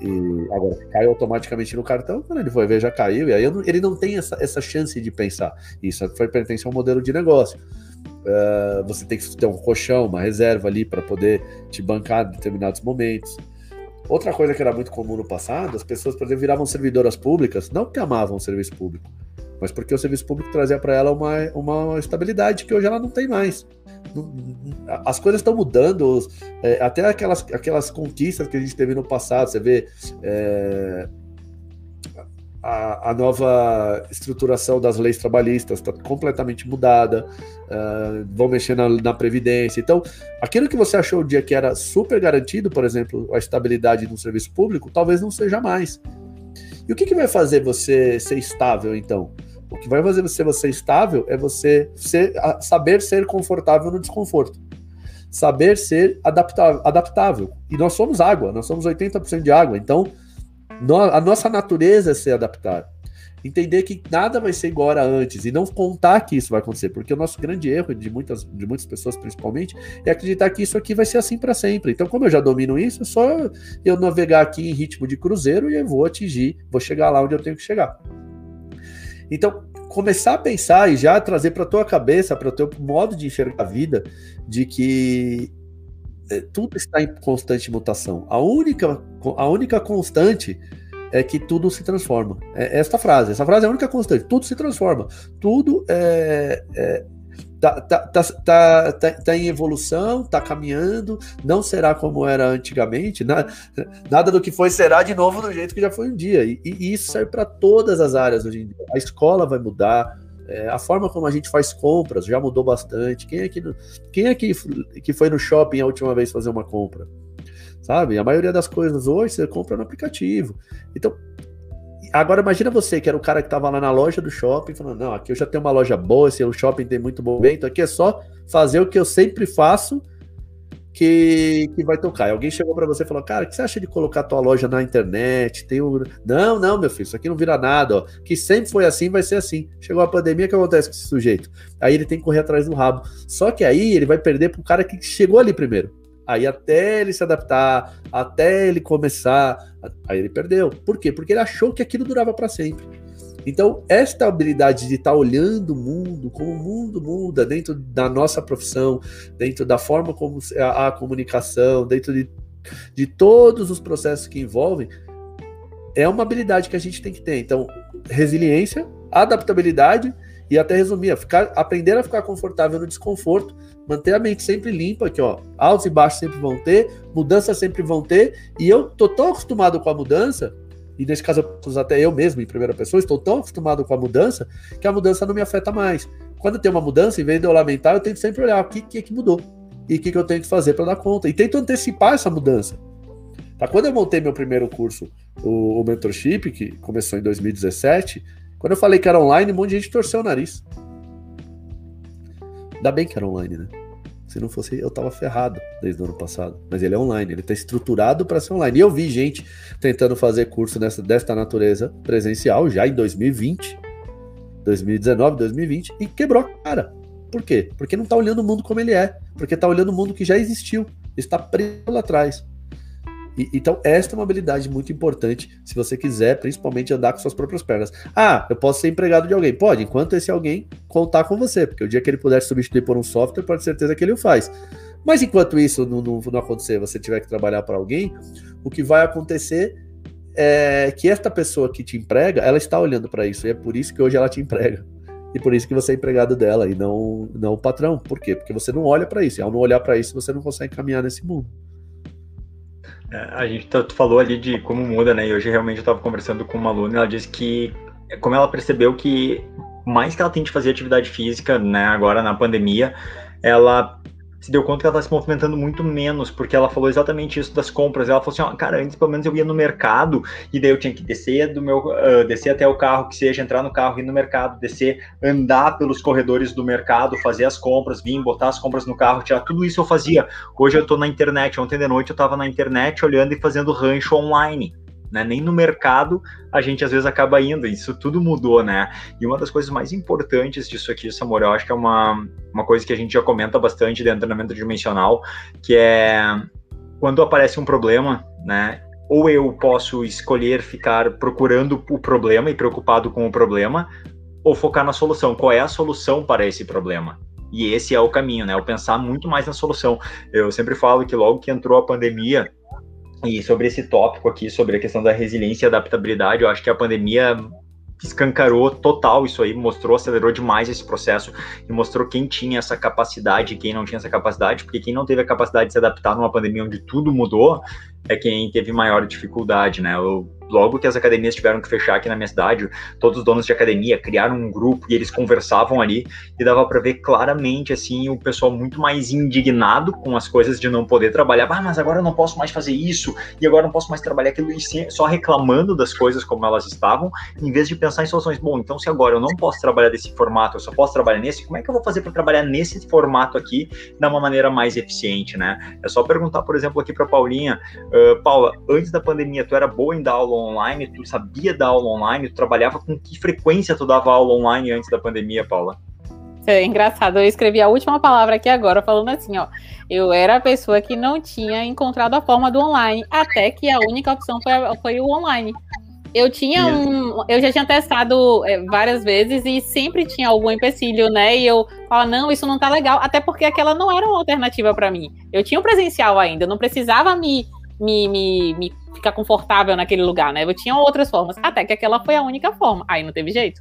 E agora, cai automaticamente no cartão, quando ele foi ver, já caiu. E aí ele não tem essa, essa chance de pensar. Isso foi pertence ao modelo de negócio. Uh, você tem que ter um colchão, uma reserva ali para poder te bancar em determinados momentos. Outra coisa que era muito comum no passado, as pessoas, por exemplo, viravam servidoras públicas, não porque amavam o serviço público, mas porque o serviço público trazia para ela uma, uma estabilidade que hoje ela não tem mais. As coisas estão mudando, é, até aquelas, aquelas conquistas que a gente teve no passado, você vê é, a, a, nova estruturação das leis trabalhistas está completamente mudada, uh, vão mexer na, na, Previdência. Então, aquilo que você achou o dia que era super garantido, por exemplo, a estabilidade no serviço público, talvez não seja mais. E o que, que vai fazer você ser estável, então? O que vai fazer você ser estável é você ser, saber ser confortável no desconforto. Saber ser adaptável, adaptável. E nós somos água, nós somos 80% de água. Então, a nossa natureza é se adaptar. Entender que nada vai ser igual a antes e não contar que isso vai acontecer, porque o nosso grande erro de muitas, de muitas pessoas, principalmente, é acreditar que isso aqui vai ser assim para sempre. Então, como eu já domino isso, é só eu navegar aqui em ritmo de cruzeiro e eu vou atingir, vou chegar lá onde eu tenho que chegar. Então, começar a pensar e já trazer para tua cabeça, para o teu modo de enxergar a vida, de que tudo está em constante mutação. A única, a única constante é que tudo se transforma. É esta frase. Essa frase é a única constante. Tudo se transforma. Tudo é, é tá, tá, tá, tá, tá, tá em evolução, tá caminhando, não será como era antigamente, nada, do que foi será de novo do jeito que já foi um dia. E, e isso serve para todas as áreas hoje em dia. A escola vai mudar, é, a forma como a gente faz compras já mudou bastante. Quem é que, quem é que, que foi no shopping a última vez fazer uma compra? Sabe? A maioria das coisas hoje você compra no aplicativo. Então, Agora imagina você, que era o cara que estava lá na loja do shopping, falando, não, aqui eu já tenho uma loja boa, esse shopping tem muito movimento, aqui é só fazer o que eu sempre faço que, que vai tocar. E alguém chegou para você e falou, cara, o que você acha de colocar tua loja na internet? Tem um... Não, não, meu filho, isso aqui não vira nada, ó. Que sempre foi assim, vai ser assim. Chegou a pandemia, o que acontece com esse sujeito? Aí ele tem que correr atrás do rabo. Só que aí ele vai perder pro cara que chegou ali primeiro. Aí até ele se adaptar, até ele começar, aí ele perdeu. Por quê? Porque ele achou que aquilo durava para sempre. Então, esta habilidade de estar olhando o mundo, como o mundo muda dentro da nossa profissão, dentro da forma como a, a comunicação, dentro de, de todos os processos que envolvem, é uma habilidade que a gente tem que ter. Então, resiliência, adaptabilidade e até resumir, ficar, aprender a ficar confortável no desconforto, manter a mente sempre limpa, que ó, altos e baixos sempre vão ter, mudanças sempre vão ter, e eu tô tão acostumado com a mudança, e nesse caso até eu mesmo, em primeira pessoa, estou tão acostumado com a mudança, que a mudança não me afeta mais. Quando tem uma mudança, em vez de eu lamentar, eu tento sempre olhar o que, que, que mudou e o que, que eu tenho que fazer para dar conta. E tento antecipar essa mudança. Tá? Quando eu montei meu primeiro curso, o, o Mentorship, que começou em 2017, quando eu falei que era online, um monte de gente torceu o nariz. Ainda bem que era online, né? Se não fosse, eu tava ferrado desde o ano passado. Mas ele é online, ele tá estruturado para ser online. E eu vi gente tentando fazer curso nessa, desta natureza presencial já em 2020, 2019, 2020 e quebrou a cara. Por quê? Porque não tá olhando o mundo como ele é. Porque tá olhando o mundo que já existiu. Está preso lá atrás. E, então, esta é uma habilidade muito importante se você quiser, principalmente, andar com suas próprias pernas. Ah, eu posso ser empregado de alguém? Pode, enquanto esse alguém contar com você, porque o dia que ele puder substituir por um software, pode ter certeza que ele o faz. Mas enquanto isso não, não, não acontecer, você tiver que trabalhar para alguém, o que vai acontecer é que esta pessoa que te emprega, ela está olhando para isso, e é por isso que hoje ela te emprega. E por isso que você é empregado dela e não, não o patrão. Por quê? Porque você não olha para isso. E ao não olhar para isso, você não consegue caminhar nesse mundo. A gente tá, falou ali de como muda, né? E hoje realmente eu estava conversando com uma aluna e ela disse que, como ela percebeu que mais que ela tem de fazer atividade física, né, agora na pandemia, ela se deu conta que ela está se movimentando muito menos, porque ela falou exatamente isso das compras. Ela falou assim: ó, cara, antes pelo menos eu ia no mercado e daí eu tinha que descer do meu, uh, descer até o carro, que seja entrar no carro, ir no mercado, descer, andar pelos corredores do mercado, fazer as compras, vir, botar as compras no carro, tirar tudo isso eu fazia. Hoje eu estou na internet. Ontem de noite eu estava na internet olhando e fazendo rancho online né? Nem no mercado a gente às vezes acaba indo, isso tudo mudou, né? E uma das coisas mais importantes disso aqui, Samuel, eu acho que é uma, uma coisa que a gente já comenta bastante dentro do treinamento dimensional, que é quando aparece um problema, né? Ou eu posso escolher ficar procurando o problema e preocupado com o problema, ou focar na solução. Qual é a solução para esse problema? E esse é o caminho, né? Eu pensar muito mais na solução. Eu sempre falo que logo que entrou a pandemia, e sobre esse tópico aqui, sobre a questão da resiliência e adaptabilidade, eu acho que a pandemia escancarou total isso aí, mostrou, acelerou demais esse processo e mostrou quem tinha essa capacidade e quem não tinha essa capacidade, porque quem não teve a capacidade de se adaptar numa pandemia onde tudo mudou é quem teve maior dificuldade, né? Eu logo que as academias tiveram que fechar aqui na minha cidade, todos os donos de academia criaram um grupo e eles conversavam ali e dava para ver claramente assim o pessoal muito mais indignado com as coisas de não poder trabalhar. Ah, mas agora eu não posso mais fazer isso e agora eu não posso mais trabalhar aquilo e só reclamando das coisas como elas estavam, em vez de pensar em soluções. Bom, então se agora eu não posso trabalhar desse formato, eu só posso trabalhar nesse, como é que eu vou fazer para trabalhar nesse formato aqui de uma maneira mais eficiente, né? É só perguntar, por exemplo, aqui para Paulinha, uh, Paula, antes da pandemia, tu era boa em dar aula online, tu sabia dar aula online, tu trabalhava com que frequência tu dava aula online antes da pandemia, Paula? É engraçado, eu escrevi a última palavra aqui agora, falando assim, ó. Eu era a pessoa que não tinha encontrado a forma do online, até que a única opção foi, foi o online. Eu tinha um. Eu já tinha testado é, várias vezes e sempre tinha algum empecilho, né? E eu falava, não, isso não tá legal. Até porque aquela não era uma alternativa para mim. Eu tinha um presencial ainda, eu não precisava me me, me, me ficar confortável naquele lugar, né? Eu tinha outras formas, até que aquela foi a única forma. Aí não teve jeito.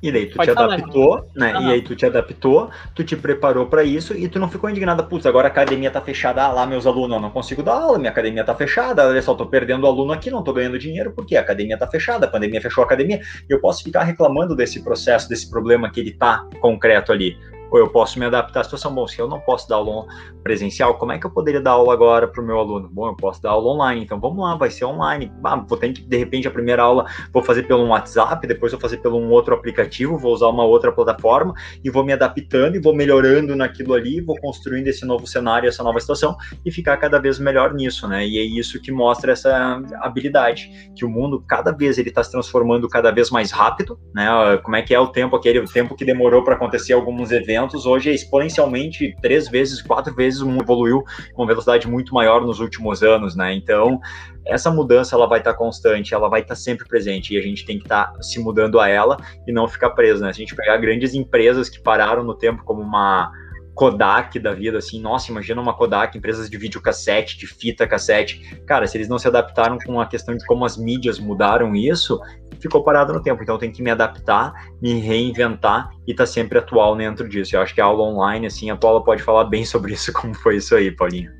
E daí tu Pode te falar, adaptou, né? E aí tu te adaptou, tu te preparou para isso e tu não ficou indignada, putz, agora a academia tá fechada, ah, lá meus alunos, eu não consigo dar aula, minha academia tá fechada, olha só, tô perdendo aluno aqui, não tô ganhando dinheiro, porque a academia tá fechada, a pandemia fechou a academia, eu posso ficar reclamando desse processo, desse problema que ele tá concreto ali ou eu posso me adaptar à situação. Bom, se eu não posso dar aula presencial, como é que eu poderia dar aula agora para o meu aluno? Bom, eu posso dar aula online, então vamos lá, vai ser online. Ah, vou ter que, de repente, a primeira aula vou fazer pelo WhatsApp, depois vou fazer pelo um outro aplicativo, vou usar uma outra plataforma e vou me adaptando e vou melhorando naquilo ali, vou construindo esse novo cenário, essa nova situação e ficar cada vez melhor nisso, né? E é isso que mostra essa habilidade, que o mundo cada vez ele está se transformando cada vez mais rápido, né? Como é que é o tempo, aquele o tempo que demorou para acontecer alguns eventos hoje é exponencialmente três vezes, quatro vezes evoluiu com velocidade muito maior nos últimos anos, né? Então, essa mudança ela vai estar tá constante, ela vai estar tá sempre presente e a gente tem que estar tá se mudando a ela e não ficar preso, né? Se a gente pegar grandes empresas que pararam no tempo como uma Kodak da vida, assim, nossa, imagina uma Kodak, empresas de videocassete, de fita cassete. Cara, se eles não se adaptaram com a questão de como as mídias mudaram isso, ficou parado no tempo. Então tem que me adaptar, me reinventar e tá sempre atual dentro disso. Eu acho que a aula online, assim, a Paula pode falar bem sobre isso, como foi isso aí, Paulinha.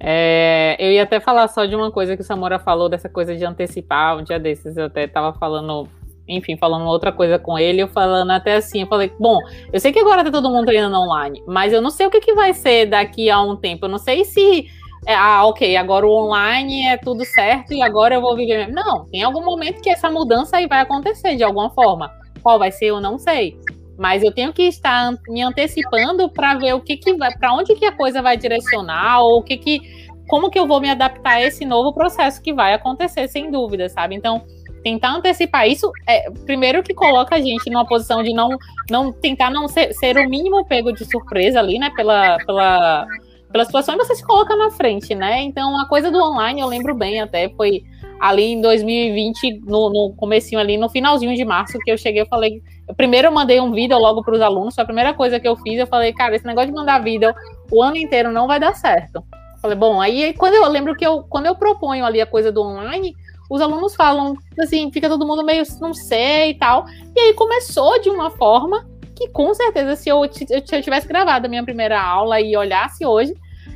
É, eu ia até falar só de uma coisa que o Samora falou, dessa coisa de antecipar. Um dia desses eu até estava falando enfim, falando outra coisa com ele, eu falando até assim, eu falei, bom, eu sei que agora tá todo mundo treinando online, mas eu não sei o que, que vai ser daqui a um tempo, eu não sei se, é, ah, ok, agora o online é tudo certo e agora eu vou viver. Não, tem algum momento que essa mudança aí vai acontecer de alguma forma. Qual vai ser, eu não sei. Mas eu tenho que estar me antecipando para ver o que, que vai, para onde que a coisa vai direcionar, ou o que que, como que eu vou me adaptar a esse novo processo que vai acontecer, sem dúvida, sabe? Então, tentar antecipar isso, é, primeiro que coloca a gente numa posição de não, não tentar não ser, ser o mínimo pego de surpresa ali, né, pela, pela pela situação e você se coloca na frente, né? Então, a coisa do online, eu lembro bem até, foi ali em 2020, no, no comecinho ali, no finalzinho de março, que eu cheguei, eu falei, eu primeiro eu mandei um vídeo logo para os alunos, foi a primeira coisa que eu fiz, eu falei, cara, esse negócio de mandar vídeo o ano inteiro não vai dar certo. Falei, bom, aí quando eu lembro que eu, quando eu proponho ali a coisa do online, os alunos falam assim, fica todo mundo meio não sei e tal. E aí começou de uma forma que com certeza se eu, se eu tivesse gravado a minha primeira aula e olhasse hoje,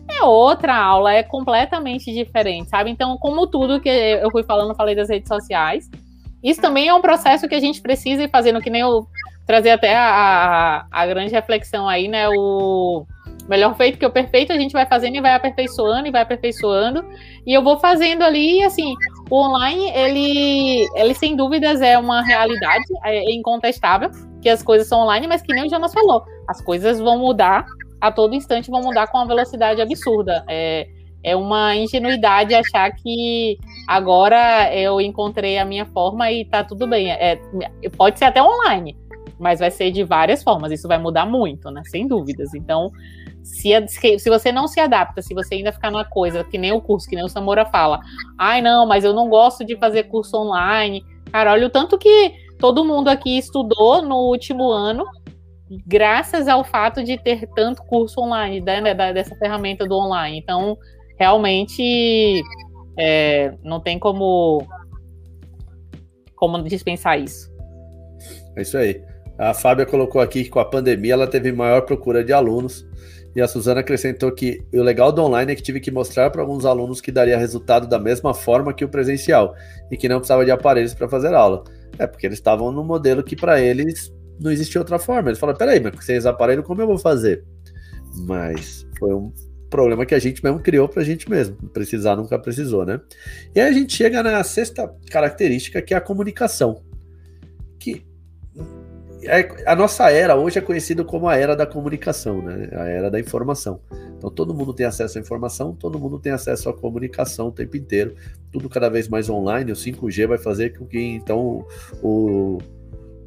é outra aula, é completamente diferente, sabe? Então, como tudo que eu fui falando, falei das redes sociais, isso também é um processo que a gente precisa ir fazendo, que nem eu trazer até a, a, grande reflexão aí, né? O melhor feito que o perfeito, a gente vai fazendo e vai aperfeiçoando e vai aperfeiçoando. E eu vou fazendo ali, assim, o online, ele, ele sem dúvidas é uma realidade, é incontestável que as coisas são online, mas que nem o Jonas falou, as coisas vão mudar a todo instante, vão mudar com uma velocidade absurda. É, é uma ingenuidade achar que agora eu encontrei a minha forma e tá tudo bem. É, pode ser até online, mas vai ser de várias formas. Isso vai mudar muito, né? Sem dúvidas. Então, se, se você não se adapta, se você ainda ficar numa coisa, que nem o curso, que nem o Samora fala, ai não, mas eu não gosto de fazer curso online. Cara, olha o tanto que todo mundo aqui estudou no último ano, graças ao fato de ter tanto curso online, né, dessa ferramenta do online. Então, realmente, é, não tem como, como dispensar isso. É isso aí. A Fábia colocou aqui que com a pandemia ela teve maior procura de alunos e a Suzana acrescentou que o legal do online é que tive que mostrar para alguns alunos que daria resultado da mesma forma que o presencial e que não precisava de aparelhos para fazer aula. É porque eles estavam no modelo que para eles não existia outra forma. Eles falaram: peraí, mas sem aparelho, como eu vou fazer? Mas foi um problema que a gente mesmo criou para a gente mesmo. Precisar nunca precisou, né? E aí a gente chega na sexta característica, que é a comunicação. Que a nossa era hoje é conhecida como a era da comunicação, né? A era da informação. Então todo mundo tem acesso à informação, todo mundo tem acesso à comunicação o tempo inteiro, tudo cada vez mais online. O 5G vai fazer com que então o,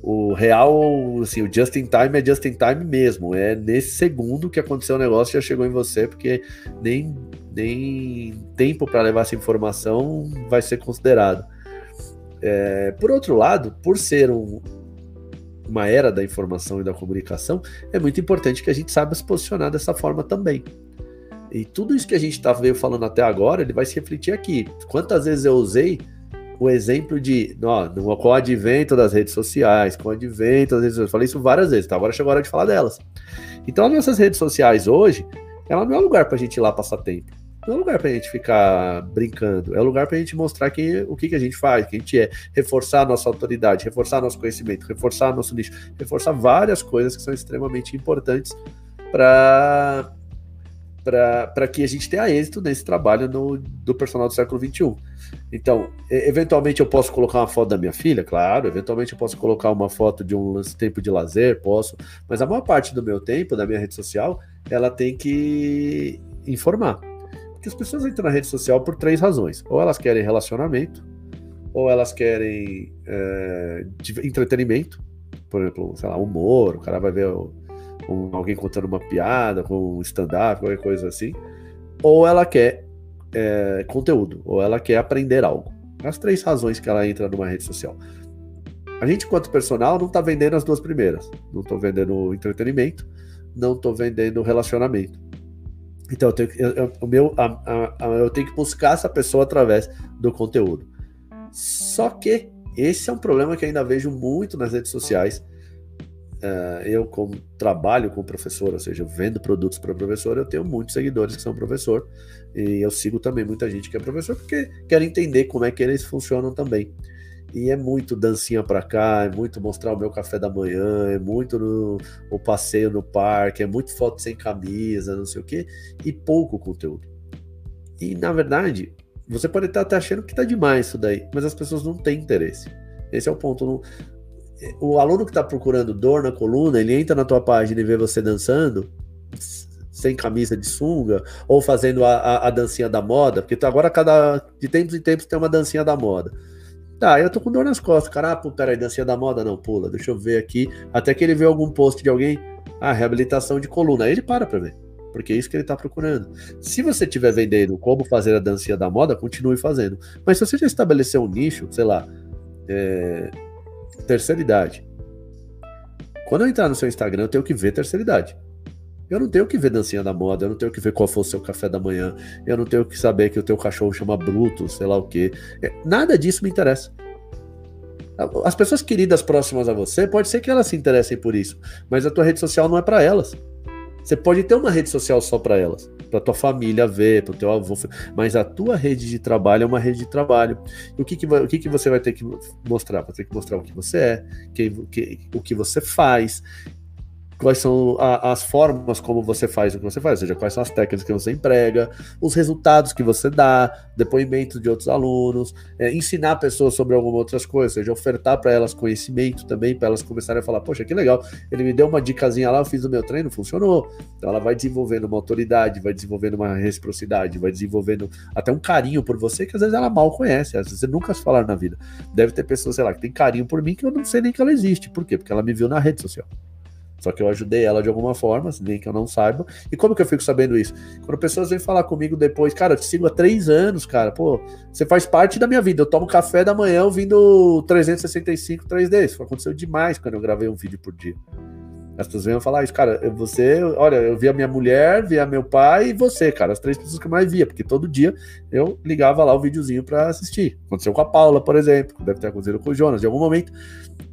o real, assim, o just in time é just in time mesmo. É nesse segundo que aconteceu o negócio já chegou em você, porque nem, nem tempo para levar essa informação vai ser considerado. É, por outro lado, por ser um, uma era da informação e da comunicação, é muito importante que a gente saiba se posicionar dessa forma também. E tudo isso que a gente está falando até agora, ele vai se refletir aqui. Quantas vezes eu usei o exemplo de, ó, no, com o advento das redes sociais, com o advento das redes sociais, eu falei isso várias vezes, tá? agora chegou a hora de falar delas. Então, as nossas redes sociais hoje, ela não é lugar para a gente ir lá passar tempo. Não é lugar para a gente ficar brincando, é lugar para a gente mostrar o que, que a gente faz, quem a gente é, reforçar nossa autoridade, reforçar nosso conhecimento, reforçar nosso nicho, reforçar várias coisas que são extremamente importantes para para que a gente tenha êxito nesse trabalho no, do personal do século XXI. Então, eventualmente eu posso colocar uma foto da minha filha, claro, eventualmente eu posso colocar uma foto de um tempo de lazer, posso, mas a maior parte do meu tempo, da minha rede social, ela tem que informar. Porque as pessoas entram na rede social por três razões. Ou elas querem relacionamento, ou elas querem é, entretenimento, por exemplo, sei lá, humor, o cara vai ver um, alguém contando uma piada, com um stand-up, qualquer coisa assim, ou ela quer é, conteúdo, ou ela quer aprender algo. As três razões que ela entra numa rede social. A gente, enquanto personal, não está vendendo as duas primeiras. Não estou vendendo entretenimento, não estou vendendo relacionamento. Então, eu tenho, eu, eu, o meu, a, a, eu tenho que buscar essa pessoa através do conteúdo. Só que esse é um problema que ainda vejo muito nas redes sociais. Uh, eu, como trabalho com professor, ou seja, vendo produtos para professor, eu tenho muitos seguidores que são professor. E eu sigo também muita gente que é professor, porque quero entender como é que eles funcionam também. E é muito dancinha para cá, é muito mostrar o meu café da manhã, é muito no, o passeio no parque, é muito foto sem camisa, não sei o quê, e pouco conteúdo. E na verdade, você pode estar até achando que tá demais isso daí, mas as pessoas não têm interesse. Esse é o ponto. Não... O aluno que está procurando dor na coluna, ele entra na tua página e vê você dançando sem camisa de sunga, ou fazendo a, a, a dancinha da moda, porque agora cada de tempos em tempos tem uma dancinha da moda. Tá, eu tô com dor nas costas. Cara, ah, pô, peraí, dancinha da moda não, pula. Deixa eu ver aqui. Até que ele vê algum post de alguém. Ah, reabilitação de coluna. Aí ele para pra ver. porque é isso que ele está procurando. Se você estiver vendendo como fazer a dancinha da moda, continue fazendo. Mas se você já estabeleceu um nicho, sei lá, é, terceira idade. Quando eu entrar no seu Instagram, eu tenho que ver terceira idade. Eu não tenho que ver dancinha da moda, eu não tenho que ver qual foi o seu café da manhã, eu não tenho que saber que o teu cachorro chama Bruto, sei lá o quê. É, nada disso me interessa. As pessoas queridas próximas a você, pode ser que elas se interessem por isso, mas a tua rede social não é para elas. Você pode ter uma rede social só para elas, para tua família ver, para teu avô, mas a tua rede de trabalho é uma rede de trabalho. E o que, que, o que, que você vai ter que mostrar? Vai ter que mostrar o que você é, que, que, o que você faz, quais são a, as formas como você faz o que você faz, ou seja, quais são as técnicas que você emprega, os resultados que você dá, depoimentos de outros alunos, é, ensinar pessoas sobre algumas outras coisas, ou seja, ofertar para elas conhecimento também, para elas começarem a falar, poxa, que legal, ele me deu uma dicasinha lá, eu fiz o meu treino, funcionou. Então ela vai desenvolvendo uma autoridade, vai desenvolvendo uma reciprocidade, vai desenvolvendo até um carinho por você que às vezes ela mal conhece, às vezes você nunca se falar na vida. Deve ter pessoas, sei lá, que tem carinho por mim que eu não sei nem que ela existe. Por quê? Porque ela me viu na rede social. Só que eu ajudei ela de alguma forma, nem que eu não saiba. E como que eu fico sabendo isso? Quando pessoas vêm falar comigo depois, cara, eu te sigo há três anos, cara, pô, você faz parte da minha vida. Eu tomo café da manhã ouvindo 365 3D. Isso aconteceu demais quando eu gravei um vídeo por dia. As pessoas vêm falar isso, cara, você, olha, eu via minha mulher, via meu pai e você, cara, as três pessoas que eu mais via, porque todo dia eu ligava lá o videozinho para assistir. Aconteceu com a Paula, por exemplo, deve ter acontecido com o Jonas, de algum momento.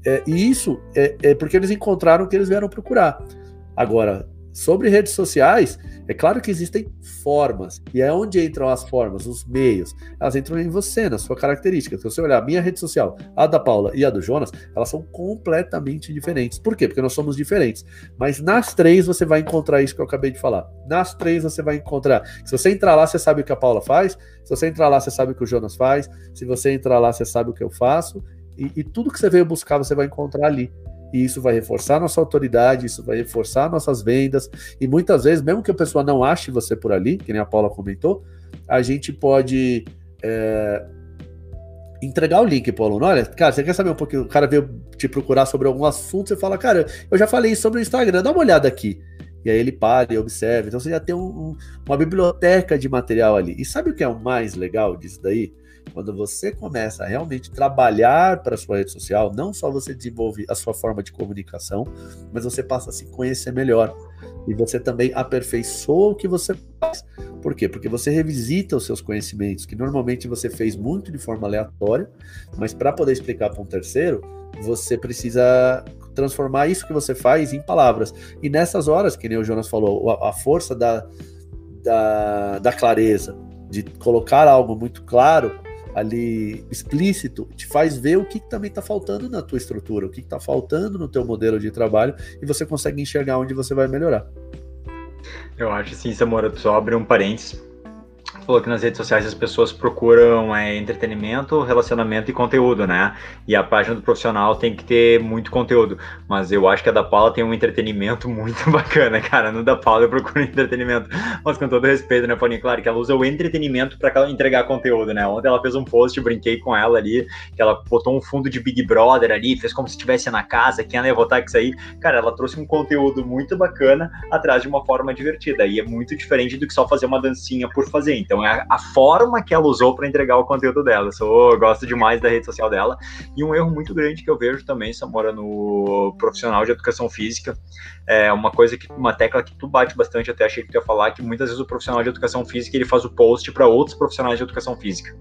É, e isso é, é porque eles encontraram o que eles vieram procurar. Agora, Sobre redes sociais, é claro que existem formas, e é onde entram as formas, os meios. Elas entram em você, na sua característica. Se você olhar a minha rede social, a da Paula e a do Jonas, elas são completamente diferentes. Por quê? Porque nós somos diferentes. Mas nas três você vai encontrar isso que eu acabei de falar. Nas três você vai encontrar. Se você entrar lá, você sabe o que a Paula faz. Se você entrar lá, você sabe o que o Jonas faz. Se você entrar lá, você sabe o que eu faço. E, e tudo que você veio buscar, você vai encontrar ali e isso vai reforçar nossa autoridade, isso vai reforçar nossas vendas, e muitas vezes, mesmo que a pessoa não ache você por ali, que nem a Paula comentou, a gente pode é, entregar o link pro aluno. Olha, cara, você quer saber um pouquinho, o cara veio te procurar sobre algum assunto, você fala, cara, eu já falei sobre o Instagram, dá uma olhada aqui. E aí ele para e observa. Então você já tem um, um, uma biblioteca de material ali. E sabe o que é o mais legal disso daí? Quando você começa a realmente trabalhar para a sua rede social, não só você desenvolve a sua forma de comunicação, mas você passa a se conhecer melhor. E você também aperfeiçoa o que você faz. Por quê? Porque você revisita os seus conhecimentos, que normalmente você fez muito de forma aleatória, mas para poder explicar para um terceiro, você precisa transformar isso que você faz em palavras. E nessas horas, que nem o Jonas falou, a, força da, da, da clareza, de colocar algo muito claro, ali explícito, te faz ver o que, também está faltando na tua estrutura, o que está faltando no teu modelo de trabalho e você consegue enxergar onde você vai melhorar. Eu acho sim, Samora, só abrir um parênteses falou que nas redes sociais as pessoas procuram é, entretenimento, relacionamento e conteúdo, né? E a página do profissional tem que ter muito conteúdo. Mas eu acho que a da Paula tem um entretenimento muito bacana, cara. No da Paula eu procuro entretenimento. Mas com todo respeito, né, Paulinho? Claro que ela usa o entretenimento para entregar conteúdo, né? Ontem ela fez um post, brinquei com ela ali, que ela botou um fundo de Big Brother ali, fez como se estivesse na casa, quem ela ia votar com isso aí. Cara, ela trouxe um conteúdo muito bacana atrás de uma forma divertida. E é muito diferente do que só fazer uma dancinha por fazer. Então, então é a, forma que ela usou para entregar o conteúdo dela. Eu, eu gosto demais da rede social dela. E um erro muito grande que eu vejo também, Samora, no profissional de educação física, é uma coisa que uma tecla que tu bate bastante, até achei que tu ia falar, que muitas vezes o profissional de educação física ele faz o post para outros profissionais de educação física.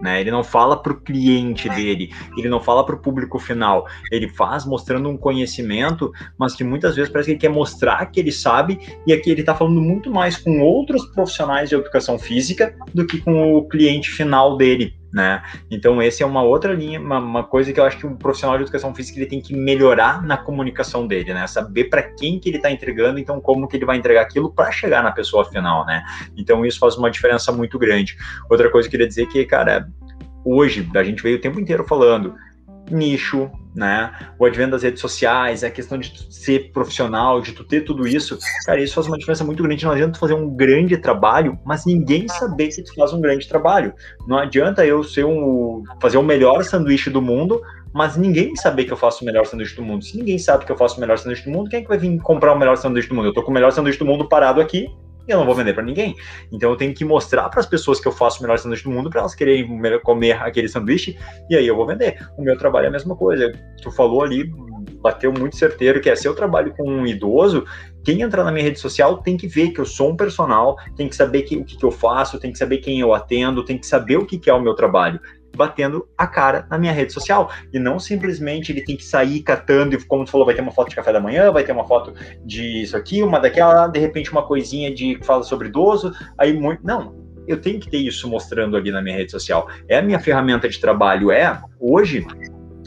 Né? Ele não fala para o cliente dele, ele não fala para o público final, ele faz mostrando um conhecimento, mas que muitas vezes parece que ele quer mostrar que ele sabe, e aqui ele está falando muito mais com outros profissionais de educação física do que com o cliente final dele. Né? Então, essa é uma outra linha, uma, uma, coisa que eu acho que o profissional de educação física ele tem que melhorar na comunicação dele, né? Saber para quem que ele está entregando, então como que ele vai entregar aquilo para chegar na pessoa final, né? Então, isso faz uma diferença muito grande. Outra coisa que eu queria dizer é que, cara, hoje a gente veio o tempo inteiro falando nicho, né? O advento das redes sociais, a questão de ser profissional, de tu ter tudo isso, cara, isso faz uma diferença muito grande. Não adianta tu fazer um grande trabalho, mas ninguém saber que tu faz um grande trabalho. Não adianta eu ser um fazer o melhor sanduíche do mundo, mas ninguém saber que eu faço o melhor sanduíche do mundo. Se ninguém sabe que eu faço o melhor sanduíche do mundo, quem é que vai vir comprar o melhor sanduíche do mundo? Eu tô com o melhor sanduíche do mundo parado aqui, eu não vou vender para ninguém. Então eu tenho que mostrar para as pessoas que eu faço o melhor sanduíche do mundo para elas quererem comer aquele sanduíche e aí eu vou vender. O meu trabalho é a mesma coisa. Tu falou ali, bateu muito certeiro, que é se eu trabalho com um idoso, quem entrar na minha rede social tem que ver que eu sou um personal, tem que saber que, o que, que eu faço, tem que saber quem eu atendo, tem que saber o que, que é o meu trabalho batendo a cara na minha rede social. E não simplesmente ele tem que sair catando, e como tu falou, vai ter uma foto de café da manhã, vai ter uma foto de isso aqui, uma daquela, de repente uma coisinha de que fala sobre idoso, aí muito. Não, eu tenho que ter isso mostrando ali na minha rede social. É a minha ferramenta de trabalho, é hoje.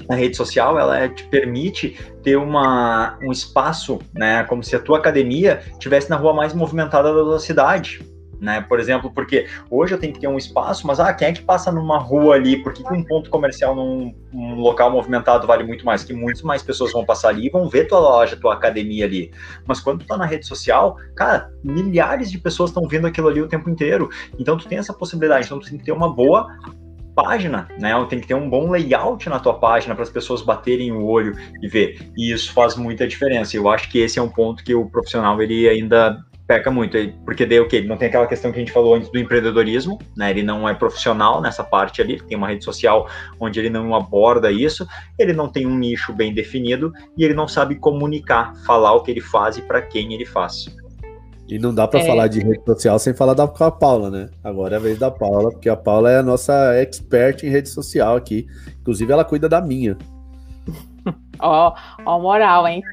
A rede social ela te permite ter uma, um espaço, né, como se a tua academia estivesse na rua mais movimentada da tua cidade né? Por exemplo, porque hoje eu tenho que ter um espaço, mas ah, quem é que passa numa rua ali? Por que, que um ponto comercial num um local movimentado vale muito mais? Que muitas mais pessoas vão passar ali e vão ver tua loja, tua academia ali. Mas quando tu tá na rede social, cara, milhares de pessoas estão vendo aquilo ali o tempo inteiro. Então tu tem essa possibilidade, então tu tem que ter uma boa página, né? Tem que ter um bom layout na tua página para as pessoas baterem o olho e ver. E isso faz muita diferença. Eu acho que esse é um ponto que o profissional ele ainda peca muito, porque daí o que? Ele não tem aquela questão que a gente falou antes do empreendedorismo, né? Ele não é profissional nessa parte ali, tem uma rede social onde ele não aborda isso, ele não tem um nicho bem definido e ele não sabe comunicar, falar o que ele faz e para quem ele faz. E não dá para é... falar de rede social sem falar da com a Paula, né? Agora é a vez da Paula, porque a Paula é a nossa expert em rede social aqui. Inclusive, ela cuida da minha. Ó, oh, ó, oh, moral, hein?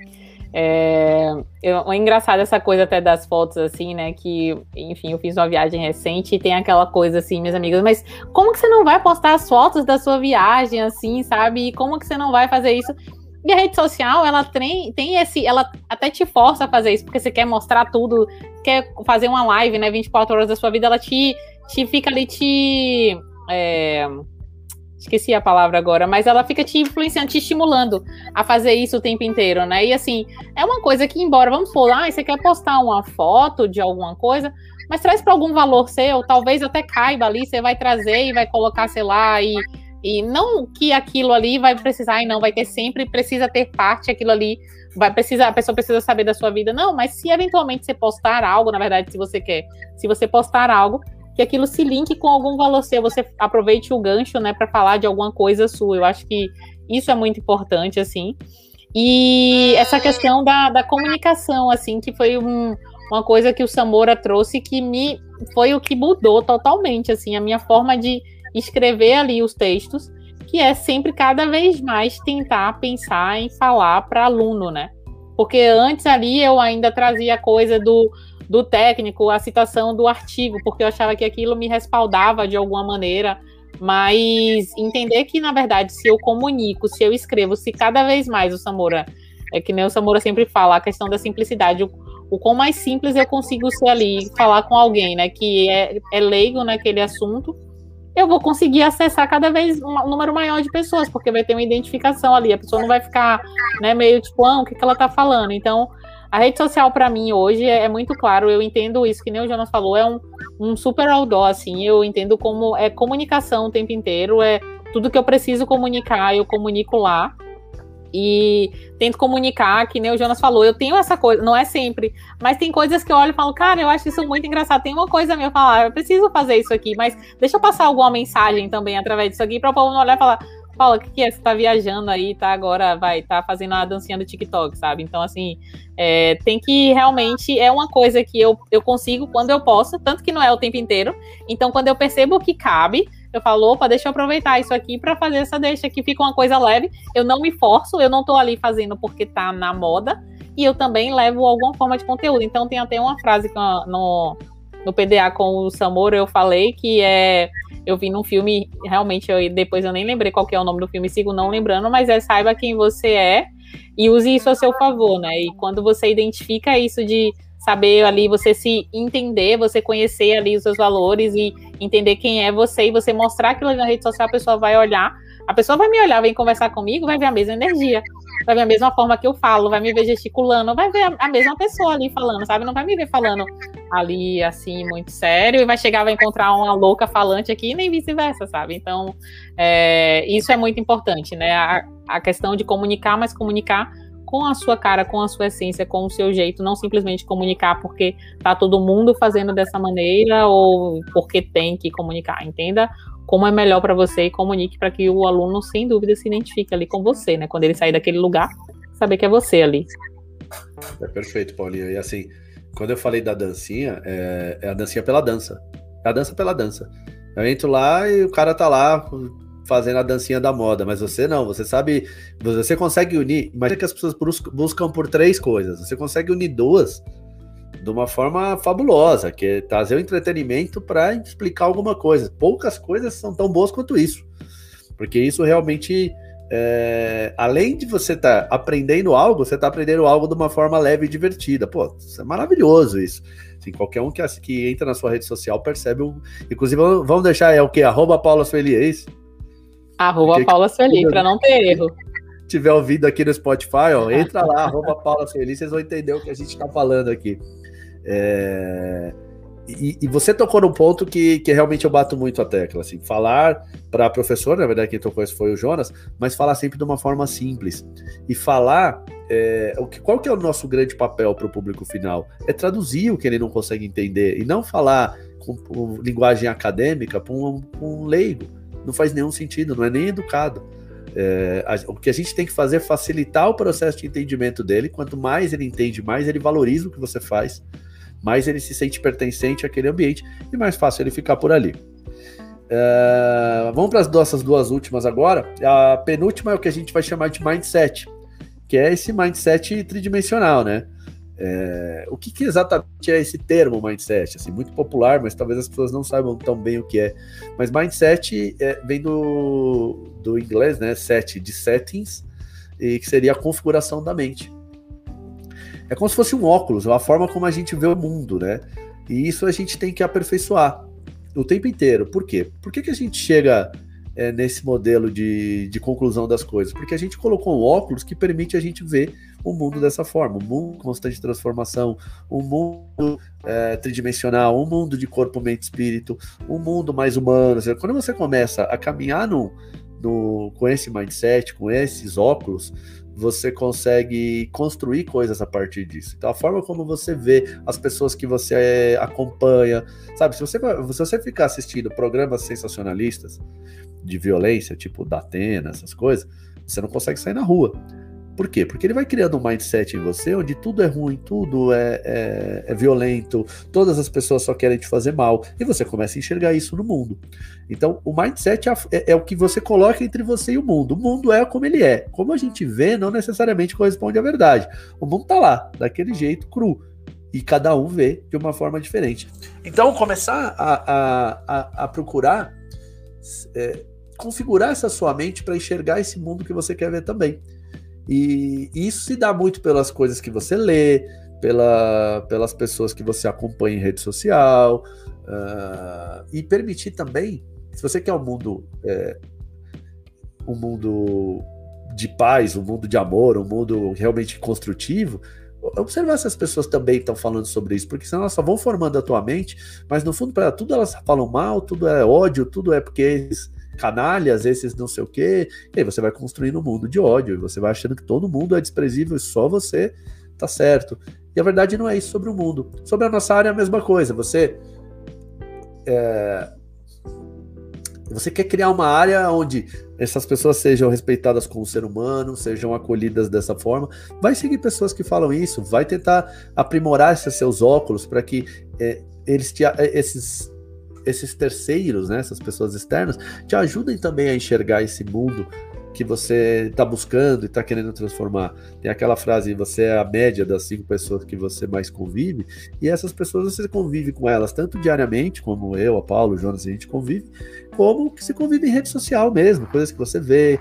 É, é engraçado essa coisa até das fotos, assim, né? Que, enfim, eu fiz uma viagem recente e tem aquela coisa assim, minhas amigas, mas como que você não vai postar as fotos da sua viagem, assim, sabe? E como que você não vai fazer isso? E a rede social, ela tem, tem esse. Ela até te força a fazer isso, porque você quer mostrar tudo, quer fazer uma live, né? 24 horas da sua vida, ela te, te fica ali te. É, esqueci a palavra agora, mas ela fica te influenciando, te estimulando a fazer isso o tempo inteiro, né? E assim, é uma coisa que, embora, vamos falar, ah, você quer postar uma foto de alguma coisa, mas traz para algum valor seu, talvez até caiba ali, você vai trazer e vai colocar, sei lá, e, e não que aquilo ali vai precisar, e não, vai ter sempre, precisa ter parte, aquilo ali vai precisar, a pessoa precisa saber da sua vida, não, mas se eventualmente você postar algo, na verdade, se você quer, se você postar algo, que aquilo se linke com algum valor seu, você aproveite o gancho, né, para falar de alguma coisa sua. Eu acho que isso é muito importante, assim. E essa questão da, da comunicação, assim, que foi um, uma coisa que o Samora trouxe que me foi o que mudou totalmente, assim, a minha forma de escrever ali os textos, que é sempre cada vez mais tentar pensar em falar para aluno, né? Porque antes ali eu ainda trazia coisa do do técnico, a citação do artigo, porque eu achava que aquilo me respaldava de alguma maneira. Mas entender que, na verdade, se eu comunico, se eu escrevo, se cada vez mais o Samora, é que nem o Samora sempre fala, a questão da simplicidade, o, o quão mais simples eu consigo ser ali, falar com alguém, né, que é, é leigo naquele assunto, eu vou conseguir acessar cada vez um número maior de pessoas, porque vai ter uma identificação ali, a pessoa não vai ficar, né, meio tipo, ah, o que, que ela tá falando. Então, a rede social, para mim, hoje é, é, muito claro. Eu entendo isso, que nem o Jonas falou, é um, um super outdoor, assim. Eu entendo como é comunicação o tempo inteiro, é tudo que eu preciso comunicar, eu comunico lá. E tento comunicar, que nem o Jonas falou, eu tenho essa coisa, não é sempre, mas tem coisas que eu olho e falo, cara, eu acho isso muito engraçado. Tem uma coisa a me falar, eu preciso fazer isso aqui, mas deixa eu passar alguma mensagem também através disso aqui para o povo não olhar e falar, Paula, o que, que, é? Você tá viajando aí, tá agora, vai, tá fazendo a dancinha do TikTok, sabe? Então, assim, é, tem que realmente, é uma coisa que eu, eu consigo quando eu posso, tanto que não é o tempo inteiro. Então, quando eu percebo que cabe, eu falo, opa, deixa eu aproveitar isso aqui para fazer essa deixa, que fica uma coisa leve. Eu não me forço, eu não tô ali fazendo porque tá na moda, e eu também levo alguma forma de conteúdo. Então, tem até uma frase que no, no PDA com o Samoro eu falei que é eu vi num filme, realmente, eu, depois eu nem lembrei qual é o nome do filme, sigo não lembrando, mas é saiba quem você é e use isso a seu favor, né? E quando você identifica isso de saber ali, você se entender, você conhecer ali os seus valores e entender quem é você e você mostrar aquilo na rede social, a pessoa vai olhar, a pessoa vai me olhar, vem conversar comigo, vai ver a mesma energia vai ver a mesma forma que eu falo, vai me ver gesticulando, vai ver a, mesma pessoa ali falando, sabe? Não vai me ver falando ali assim, muito sério, e vai chegar, vai encontrar uma louca falante aqui, nem vice-versa, sabe? Então, é, isso é muito importante, né? A, a questão de comunicar, mas comunicar com a sua cara, com a sua essência, com o seu jeito, não simplesmente comunicar porque tá todo mundo fazendo dessa maneira ou porque tem que comunicar. Entenda como é melhor para você e comunique para que o aluno, sem dúvida, se identifique ali com você, né? Quando ele sair daquele lugar, saber que é você ali. É perfeito, Paulinho. E assim, quando eu falei da dancinha, é, é a dancinha pela dança. É a dança pela dança. Eu entro lá e o cara tá lá fazendo a dancinha da moda, mas você não, você sabe, você consegue unir. Imagina que as pessoas buscam por três coisas, você consegue unir duas de uma forma fabulosa, que é trazer o entretenimento para explicar alguma coisa. Poucas coisas são tão boas quanto isso, porque isso realmente, é, além de você estar tá aprendendo algo, você está aprendendo algo de uma forma leve e divertida. Pô, isso é maravilhoso isso. Assim, qualquer um que, que entra na sua rede social percebe. Um... Inclusive, vamos deixar é o que? Arroba Sueli, é isso? Arroba Porque, Paula Sueli, para não ter erro. tiver ouvido aqui no Spotify, ó, entra lá, arroba Paula Sueli, vocês vão entender o que a gente está falando aqui. É... E, e, você tocou num ponto que, que realmente eu bato muito a tecla, assim, falar para a professora, na verdade quem tocou isso foi o Jonas, mas falar sempre de uma forma simples. E falar, é, o que, qual que é o nosso grande papel para o público final? É traduzir o que ele não consegue entender, e não falar com, com linguagem acadêmica para um, um leigo. Não faz nenhum sentido, não é nem educado. É, a, o que a gente tem que fazer é facilitar o processo de entendimento dele. Quanto mais ele entende, mais ele valoriza o que você faz mais ele se sente pertencente àquele ambiente e mais fácil ele ficar por ali. Uh, vamos para as nossas duas últimas agora. A penúltima é o que a gente vai chamar de mindset, que é esse mindset tridimensional, né? É, o que, que, exatamente é esse termo mindset? Assim, muito popular, mas talvez as pessoas não saibam tão bem o que é. Mas mindset é, vem do, do inglês, né? Set de settings, e que seria a configuração da mente. É como se fosse um óculos, é a forma como a gente vê o mundo, né? E isso a gente tem que aperfeiçoar o tempo inteiro. Por quê? Por que, que a gente chega é, nesse modelo de, de conclusão das coisas? Porque a gente colocou um óculos que permite a gente ver o mundo dessa forma, um mundo constante transformação, um mundo é, tridimensional, um mundo de corpo, mente, espírito, um mundo mais humano. Quando você começa a caminhar no, no, com esse mindset, com esses óculos, você consegue construir coisas a partir disso. Então, a forma como você vê as pessoas que você acompanha, sabe? Se você, se você ficar assistindo programas sensacionalistas de violência, tipo da Atena, essas coisas, você não consegue sair na rua. Por quê? Porque ele vai criando um mindset em você onde tudo é ruim, tudo é, é, é, violento, todas as pessoas só querem te fazer mal, e você começa a enxergar isso no mundo. Então, o mindset é, é, é, o que você coloca entre você e o mundo. O mundo é como ele é. Como a gente vê, não necessariamente corresponde à verdade. O mundo tá lá, daquele jeito cru. E cada um vê de uma forma diferente. Então, começar a, a, a, a procurar é, configurar essa sua mente para enxergar esse mundo que você quer ver também. E isso se dá muito pelas coisas que você lê, pela, pelas pessoas que você acompanha em rede social, uh, e permitir também, se você quer um mundo, é, um mundo de paz, um mundo de amor, um mundo realmente construtivo, observar se as pessoas também estão falando sobre isso, porque senão elas só vão formando a tua mente, mas no fundo, para tudo elas falam mal, tudo é ódio, tudo é porque eles canalhas, esses não sei o quê. E aí você vai construindo um mundo de ódio, e você vai achando que todo mundo é desprezível e só você tá certo. E a verdade não é isso sobre o mundo. Sobre a nossa área é a mesma coisa. Você. É, você quer criar uma área onde essas pessoas sejam respeitadas como ser humano, sejam acolhidas dessa forma. Vai seguir pessoas que falam isso, vai tentar aprimorar esses seus óculos para que é, eles te, esses esses terceiros, né, essas pessoas externas, te ajudem também a enxergar esse mundo que você está buscando e está querendo transformar. Tem aquela frase: você é a média das cinco pessoas que você mais convive, e essas pessoas você convive com elas tanto diariamente, como eu, a Paulo, o Jonas, a gente convive, como que se convive em rede social mesmo, coisas que você vê.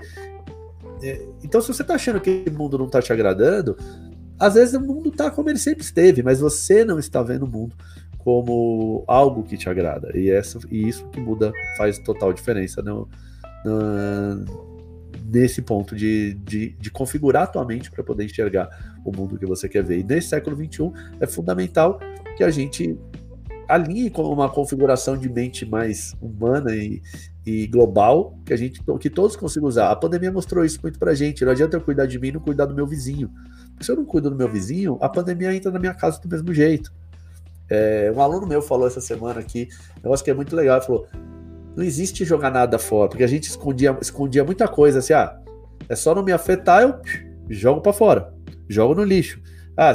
É, então, se você está achando que o mundo não está te agradando, às vezes o mundo está como ele sempre esteve, mas você não está vendo o mundo como algo que te agrada. E, essa, e isso que muda, faz total diferença no, nesse ponto de, de, de, configurar a tua mente para poder enxergar o mundo que você quer ver. E nesse século XXI é fundamental que a gente alinhe com uma configuração de mente mais humana e, e global que a gente que todos consigam usar. A pandemia mostrou isso muito pra gente. Não adianta eu cuidar de mim e não cuidar do meu vizinho. Se eu não cuido do meu vizinho, a pandemia entra na minha casa do mesmo jeito. É, um aluno meu falou essa semana aqui, um negócio que é muito legal, ele falou: não existe jogar nada fora, porque a gente escondia, escondia muita coisa, assim, ah, é só não me afetar, eu jogo para fora, jogo no lixo. Ah,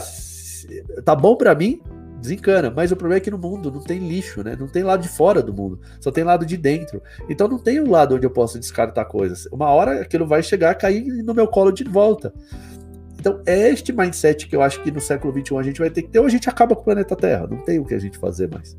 tá bom para mim, desencana. Mas o problema é que no mundo não tem lixo, né? Não tem lado de fora do mundo, só tem lado de dentro. Então não tem um lado onde eu posso descartar coisas. Uma hora aquilo vai chegar cair no meu colo de volta. Então é este mindset que eu acho que no século XXI a gente vai ter que ter, ou a gente acaba com o planeta Terra. Não tem o que a gente fazer mais.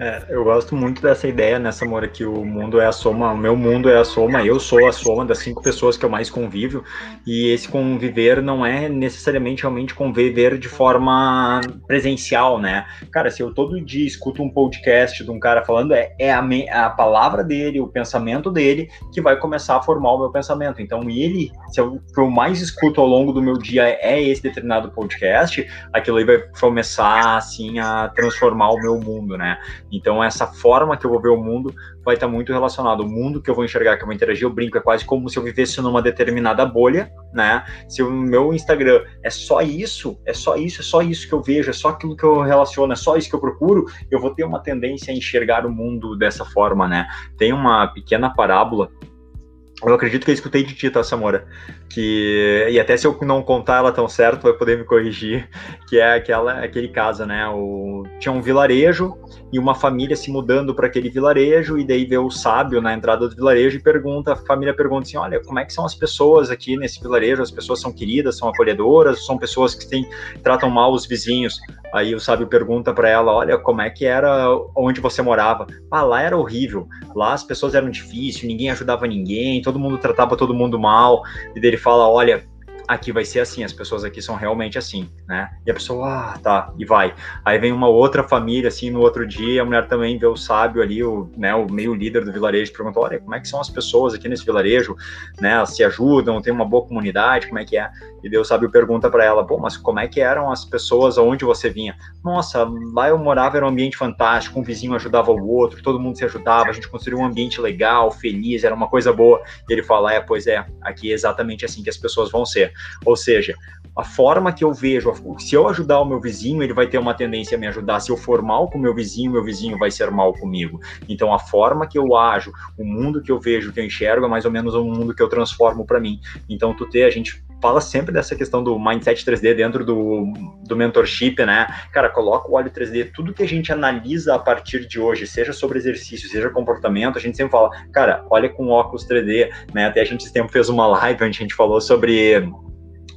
É, eu gosto muito dessa ideia, né, Mora, que o mundo é a soma, o meu mundo é a soma, eu sou a soma das cinco pessoas que eu mais convivo, e esse conviver não é necessariamente realmente conviver de forma presencial, né? Cara, se eu todo dia escuto um podcast de um cara falando, é, é a, me, a palavra dele, o pensamento dele, que vai começar a formar o meu pensamento. Então, ele, se eu, que eu mais escuto ao longo do meu dia é esse determinado podcast, aquilo aí vai começar, assim, a transformar o meu mundo, né? Então, essa forma que eu vou ver o mundo vai estar muito relacionado. O mundo que eu vou enxergar, que eu vou interagir, eu brinco, é quase como se eu vivesse numa determinada bolha, né? Se o meu Instagram é só isso, é só isso, é só isso que eu vejo, é só aquilo que eu relaciono, é só isso que eu procuro, eu vou ter uma tendência a enxergar o mundo dessa forma, né? Tem uma pequena parábola eu acredito que eu escutei de ti, tá, Samora? Que, e até se eu não contar ela tão certo, vai poder me corrigir, que é aquela, aquele caso, né? O, tinha um vilarejo e uma família se mudando para aquele vilarejo, e daí vê o sábio na entrada do vilarejo e pergunta, a família pergunta assim: olha, como é que são as pessoas aqui nesse vilarejo? As pessoas são queridas, são acolhedoras, são pessoas que têm, tratam mal os vizinhos? Aí o sábio pergunta para ela: olha, como é que era onde você morava? Ah, lá era horrível, lá as pessoas eram difíceis, ninguém ajudava ninguém, todo mundo tratava todo mundo mal, e dele fala, olha, aqui vai ser assim, as pessoas aqui são realmente assim, né? E a pessoa, ah, tá, e vai. Aí vem uma outra família, assim, no outro dia, a mulher também vê o sábio ali, o, né, o meio líder do vilarejo, pergunta, olha, como é que são as pessoas aqui nesse vilarejo, né? Elas se ajudam, tem uma boa comunidade, como é que é? E Deus sábio pergunta para ela, bom, mas como é que eram as pessoas aonde você vinha? Nossa, lá eu morava, era um ambiente fantástico, um vizinho ajudava o outro, todo mundo se ajudava, a gente construiu um ambiente legal, feliz, era uma coisa boa. E ele fala, é, pois é, aqui é exatamente assim que as pessoas vão ser. Ou seja, a forma que eu vejo, se eu ajudar o meu vizinho, ele vai ter uma tendência a me ajudar. Se eu for mal com o meu vizinho, meu vizinho vai ser mal comigo. Então, a forma que eu ajo, o mundo que eu vejo, que eu enxergo, é mais ou menos o mundo que eu transformo para mim. Então, tu ter, a gente fala sempre dessa questão do mindset 3D dentro do, do mentorship, né? Cara, coloca o óleo 3D, tudo que a gente analisa a partir de hoje, seja sobre exercício, seja comportamento, a gente sempre fala, cara, olha com óculos 3D, né? Até a gente esse tempo fez uma live onde a gente falou sobre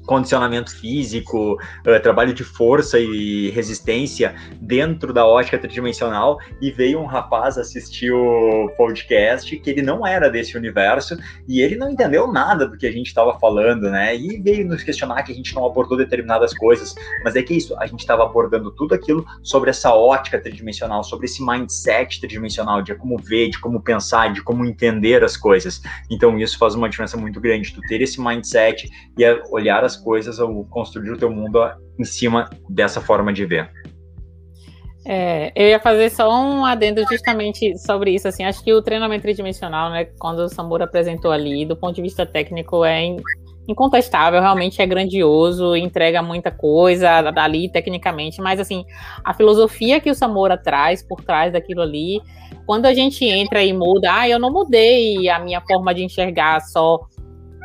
condicionamento físico, uh, trabalho de força e resistência dentro da ótica tridimensional e veio um rapaz assistir o podcast que ele não era desse universo e ele não entendeu nada do que a gente estava falando, né? E veio nos questionar que a gente não abordou determinadas coisas, mas é que é isso, a gente estava abordando tudo aquilo sobre essa ótica tridimensional, sobre esse mindset tridimensional, de como ver, de como pensar, de como entender as coisas. Então isso faz uma diferença muito grande, tu ter esse mindset e olhar as coisas ou construir o teu mundo em cima dessa forma de ver. É, eu ia fazer só um adendo justamente sobre isso. Assim, acho que o treinamento tridimensional, né, quando o Samura apresentou ali, do ponto de vista técnico, é incontestável, realmente é grandioso, entrega muita coisa dali tecnicamente, mas assim, a filosofia que o Samura traz por trás daquilo ali, quando a gente entra e muda, ah, eu não mudei a minha forma de enxergar só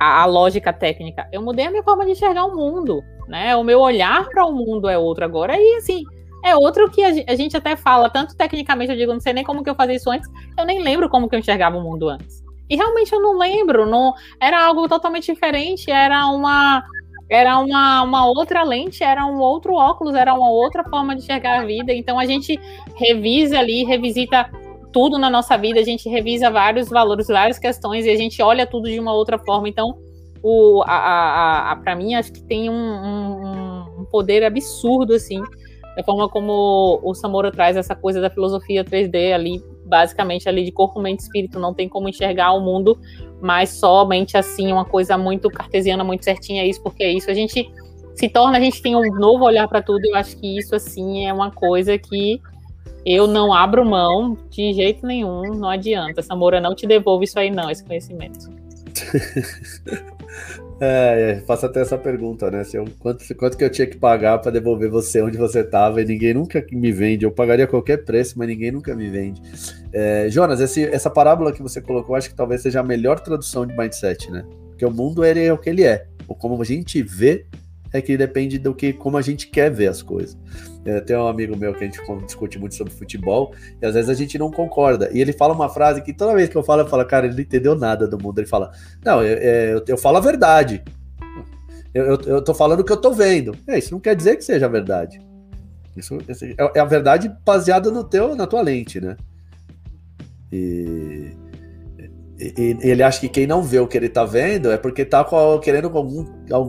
a, a, lógica técnica. Eu mudei a minha forma de enxergar o mundo, né? O meu olhar para o mundo é outro agora. E assim, é outro que a, gente até fala, tanto tecnicamente, eu digo, não sei nem como que eu fazia isso antes, eu nem lembro como que eu enxergava o mundo antes. E realmente eu não lembro, não era algo totalmente diferente, era uma era uma, uma outra lente, era um outro óculos, era uma outra forma de enxergar a vida. Então a gente revisa ali, revisita tudo na nossa vida, a gente revisa vários valores, várias questões e a gente olha tudo de uma outra forma. Então, o, a, a, a para mim, acho que tem um, um, um, poder absurdo, assim, da forma como o Samora traz essa coisa da filosofia 3D ali, basicamente ali de corpo, mente e espírito, não tem como enxergar o mundo, mas somente assim, uma coisa muito cartesiana, muito certinha, isso, porque é isso, a gente se torna, a gente tem um novo olhar para tudo, eu acho que isso, assim, é uma coisa que Eu não abro mão de jeito nenhum, não adianta. Samora não te devolve isso aí, não, esse conhecimento. É, é, faço até essa pergunta, né? Se eu, quanto, quanto que eu tinha que pagar para devolver você onde você estava e ninguém nunca me vende. Eu pagaria qualquer preço, mas ninguém nunca me vende. É, Jonas, esse, essa parábola que você colocou, acho que talvez seja a melhor tradução de mindset, né? Porque o mundo ele é o que ele é. Ou como a gente vê, é que depende do que como a gente quer ver as coisas. É, tem um amigo meu que a gente discute muito sobre futebol e às vezes a gente não concorda. E ele fala uma frase que toda vez que eu falo, eu falo, cara, ele não entendeu nada do mundo. Ele fala, não, eu, eu, eu falo a verdade. Eu, eu, eu, tô falando o que eu tô vendo. É, isso não quer dizer que seja verdade. Isso, é, é a verdade baseada no teu, na tua lente, né? E e, ele acha que quem não vê o que ele tá vendo é porque tá com, querendo algum,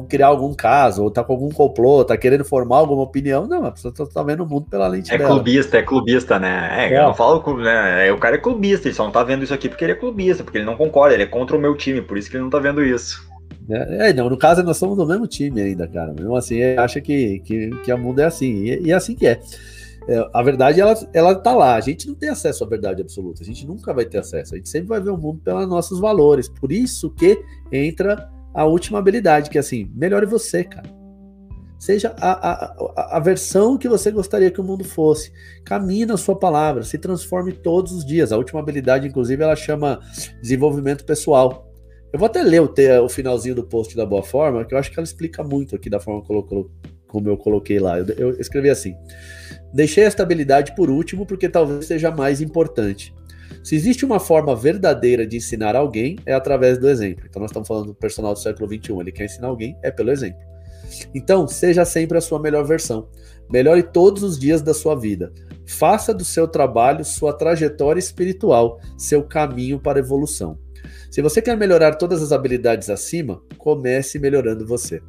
criar algum caso, ou tá com algum complô, tá querendo formar alguma opinião. Não, a pessoa tá, tá vendo o mundo pela lente é dela. É clubista, é clubista, né? É, é. eu não falo, né? É, o cara é clubista, ele só não tá vendo isso aqui porque ele é clubista, porque ele não concorda, ele é contra o meu time, por isso que ele não tá vendo isso. É, é não, no caso nós somos do mesmo time ainda, cara. Mesmo assim, ele acha que, que, que o mundo é assim, e, e é assim que é. É, a verdade ela, ela tá lá. A gente não tem acesso à verdade absoluta. A gente nunca vai ter acesso. A gente sempre vai ver o mundo pelos nossos valores. Por isso que entra a última habilidade, que é assim, melhore você, cara. Seja a, a, a, versão que você gostaria que o mundo fosse. Caminhe na sua palavra, se transforme todos os dias. A última habilidade, inclusive, ela chama desenvolvimento pessoal. Eu vou até ler o, o finalzinho do post da Boa Forma, que eu acho que ela explica muito aqui da forma como eu coloquei lá. Eu, eu escrevi assim: Deixei a estabilidade por último porque talvez seja mais importante. Se existe uma forma verdadeira de ensinar alguém, é através do exemplo. Então, nós estamos falando do personal do século XXI. Ele quer ensinar alguém, é pelo exemplo. Então, seja sempre a sua melhor versão. Melhore todos os dias da sua vida. Faça do seu trabalho sua trajetória espiritual, seu caminho para a evolução. Se você quer melhorar todas as habilidades acima, comece melhorando você.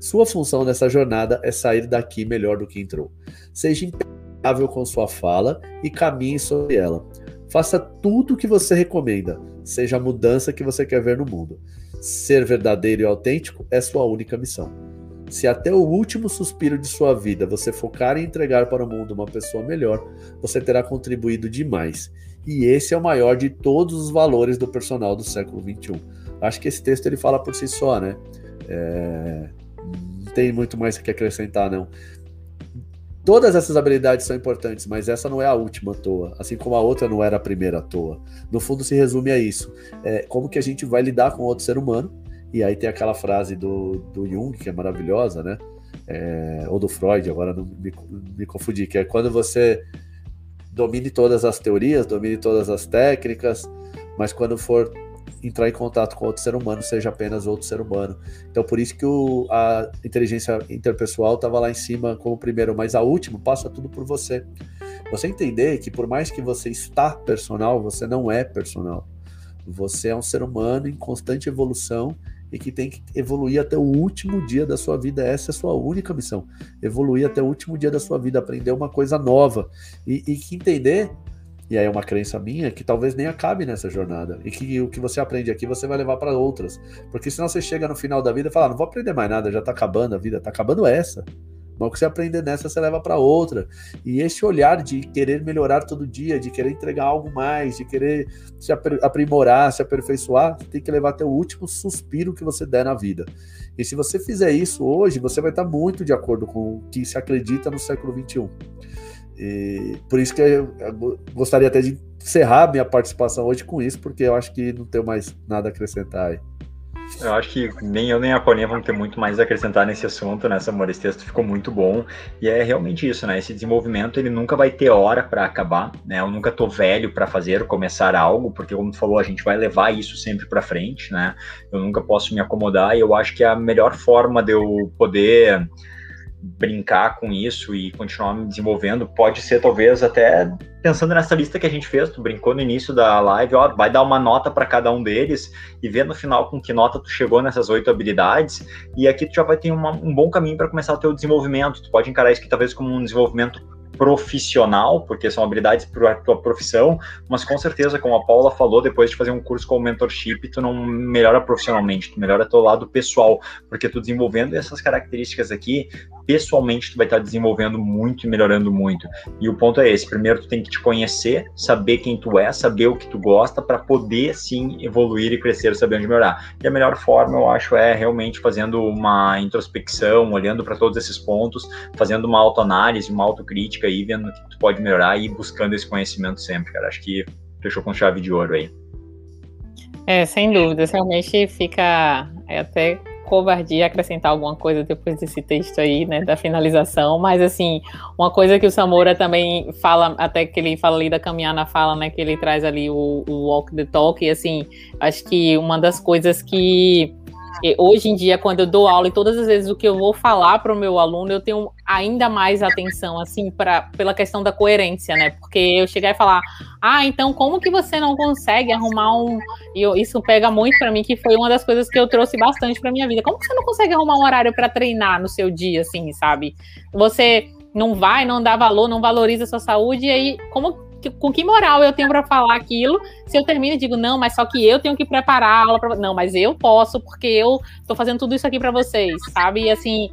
Sua função nessa jornada é sair daqui melhor do que entrou. Seja impecável com sua fala e caminhe sobre ela. Faça tudo o que você recomenda, seja a mudança que você quer ver no mundo. Ser verdadeiro e autêntico é sua única missão. Se até o último suspiro de sua vida você focar em entregar para o mundo uma pessoa melhor, você terá contribuído demais. E esse é o maior de todos os valores do personal do século XXI. Acho que esse texto ele fala por si só, né? É tem muito mais que acrescentar, não. Todas essas habilidades são importantes, mas essa não é a última à toa, assim como a outra não era a primeira à toa. No fundo, se resume a isso: é, como que a gente vai lidar com outro ser humano. E aí tem aquela frase do, do Jung, que é maravilhosa, né? É, ou do Freud, agora não me, me confundi, que é quando você domine todas as teorias, domine todas as técnicas, mas quando for entrar em contato com outro ser humano seja apenas outro ser humano. Então, por isso que o, a inteligência interpessoal estava lá em cima como primeiro, mas a última passa tudo por você. Você entender que por mais que você está personal, você não é personal. Você é um ser humano em constante evolução e que tem que evoluir até o último dia da sua vida. Essa é a sua única missão. Evoluir até o último dia da sua vida, aprender uma coisa nova. E, e que entender e aí é uma crença minha que talvez nem acabe nessa jornada. E que o que você aprende aqui você vai levar para outras. Porque senão você chega no final da vida e fala: ah, não vou aprender mais nada, já tá acabando a vida, tá acabando essa. Mas o que você aprender nessa, você leva para outra. E esse olhar de querer melhorar todo dia, de querer entregar algo mais, de querer se aprimorar, se aperfeiçoar, tem que levar até o último suspiro que você der na vida. E se você fizer isso hoje, você vai estar muito de acordo com o que se acredita no século XXI. E por isso que eu, eu gostaria até de encerrar minha participação hoje com isso, porque eu acho que não tenho mais nada a acrescentar aí. Eu acho que nem eu nem a Paulinha vão ter muito mais a acrescentar nesse assunto, né, Samora? Esse texto ficou muito bom. E é realmente isso, né? Esse desenvolvimento, ele nunca vai ter hora para acabar, né? Eu nunca tô velho para fazer, começar algo, porque como tu falou, a gente vai levar isso sempre para frente, né? Eu nunca posso me acomodar e eu acho que a melhor forma de eu poder brincar com isso e continuar me desenvolvendo, pode ser talvez até pensando nessa lista que a gente fez, tu brincou no início da live, ó, vai dar uma nota para cada um deles e ver no final com que nota tu chegou nessas oito habilidades e aqui tu já vai ter uma, um bom caminho para começar o teu desenvolvimento. Tu pode encarar isso aqui talvez como um desenvolvimento profissional, porque são habilidades para a tua profissão, mas com certeza, como a Paula falou, depois de fazer um curso como mentorship, tu não melhora profissionalmente, tu melhora teu lado pessoal, porque tu desenvolvendo essas características aqui, pessoalmente tu vai estar desenvolvendo muito e melhorando muito. E o ponto é esse, primeiro tu tem que te conhecer, saber quem tu é, saber o que tu gosta, para poder sim evoluir e crescer, saber onde melhorar. E a melhor forma, eu acho, é realmente fazendo uma introspecção, olhando para todos esses pontos, fazendo uma autoanálise, uma autocrítica aí, vendo o que tu pode melhorar e buscando esse conhecimento sempre, cara. Acho que fechou com chave de ouro aí. É, sem dúvidas, realmente fica é até covardia acrescentar alguma coisa depois desse texto aí, né, da finalização, mas assim, uma coisa que o Samora também fala, até que ele fala ali da caminhar na fala, né, que ele traz ali o, o walk the talk, e assim, acho que uma das coisas que hoje em dia, quando eu dou aula e todas as vezes o que eu vou falar para o meu aluno, eu tenho ainda mais atenção, assim, pra, pela questão da coerência, né? Porque eu chegar e falar, ah, então como que você não consegue arrumar um. E eu, isso pega muito para mim, que foi uma das coisas que eu trouxe bastante para minha vida. Como que você não consegue arrumar um horário para treinar no seu dia, assim, sabe? Você não vai, não dá valor, não valoriza a sua saúde, e aí, como com que moral eu tenho para falar aquilo? Se eu termino e digo, não, mas só que eu tenho que preparar a aula para. Não, mas eu posso, porque eu estou fazendo tudo isso aqui para vocês, sabe? E assim,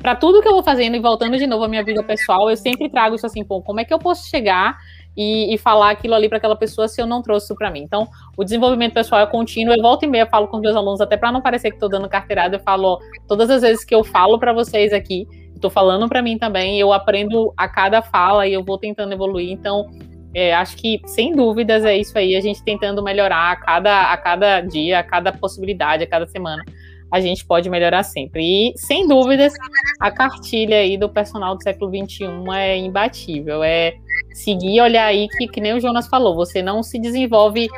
para tudo que eu vou fazendo e voltando de novo à minha vida pessoal, eu sempre trago isso assim, pô, como é que eu posso chegar e, e falar aquilo ali para aquela pessoa se eu não trouxe isso para mim? Então, o desenvolvimento pessoal é contínuo. Eu volto e meia, falo com meus alunos, até para não parecer que estou dando carteirada, eu falo, ó, todas as vezes que eu falo para vocês aqui, estou falando para mim também, eu aprendo a cada fala e eu vou tentando evoluir. Então, é, acho que, sem dúvidas, é isso aí, a gente tentando melhorar a cada, a cada dia, a cada possibilidade, a cada semana. A gente pode melhorar sempre. E, sem dúvidas, a cartilha aí do personal do século XXI é imbatível. É seguir olhar aí que, que nem o Jonas falou, você não se desenvolve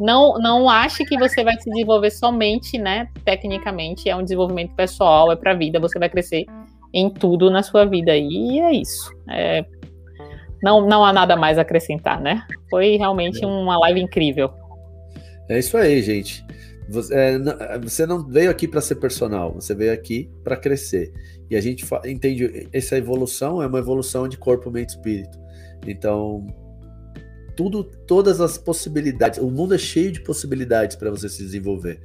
não, não ache que você vai se desenvolver somente, né, tecnicamente, é um desenvolvimento pessoal, é para a vida, você vai crescer em tudo na sua vida e é isso. É, não, não há nada mais a acrescentar, né? Foi realmente uma live incrível. É isso aí, gente. Você, é, não veio aqui para ser personal, você veio aqui para crescer. E a gente entende essa evolução é uma evolução de corpo, mente e espírito. Então, tudo, todas as possibilidades, o mundo é cheio de possibilidades para você se desenvolver.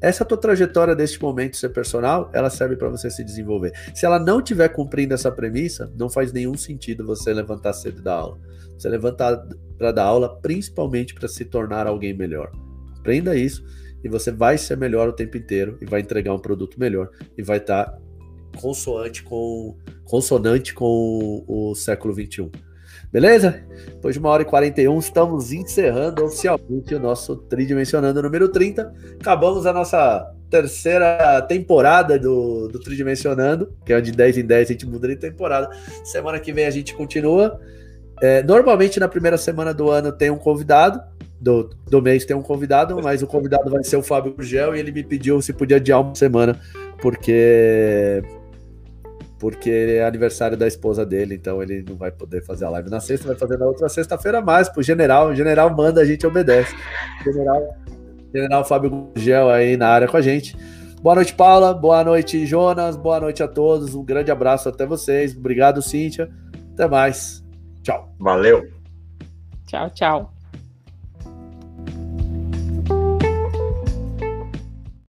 Essa tua trajetória deste momento ser personal, ela serve para você se desenvolver. Se ela não estiver cumprindo essa premissa, não faz nenhum sentido você levantar cedo da aula. Você levantar para dar aula principalmente para se tornar alguém melhor. Aprenda isso e você vai ser melhor o tempo inteiro e vai entregar um produto melhor e vai estar tá consoante com consonante com o, o século 21. Beleza? Depois de uma hora e 41, estamos encerrando oficialmente o nosso Tridimensionando número 30. Acabamos a nossa terceira temporada do, do Tridimensionando, que é de 10 em 10 a gente muda de temporada. Semana que vem a gente continua. É, normalmente na primeira semana do ano tem um convidado, do, do mês tem um convidado, mas o convidado vai ser o Fábio Gel e ele me pediu se podia adiar uma semana, porque porque é aniversário da esposa dele, então ele não vai poder fazer a live na sexta, vai fazer na outra sexta-feira mais, pro general, o general manda, a gente obedece. General, general Fábio Gugel aí na área com a gente. Boa noite, Paula, boa noite, Jonas, boa noite a todos, um grande abraço até vocês, obrigado, Cíntia, até mais, tchau. Valeu. Tchau, tchau.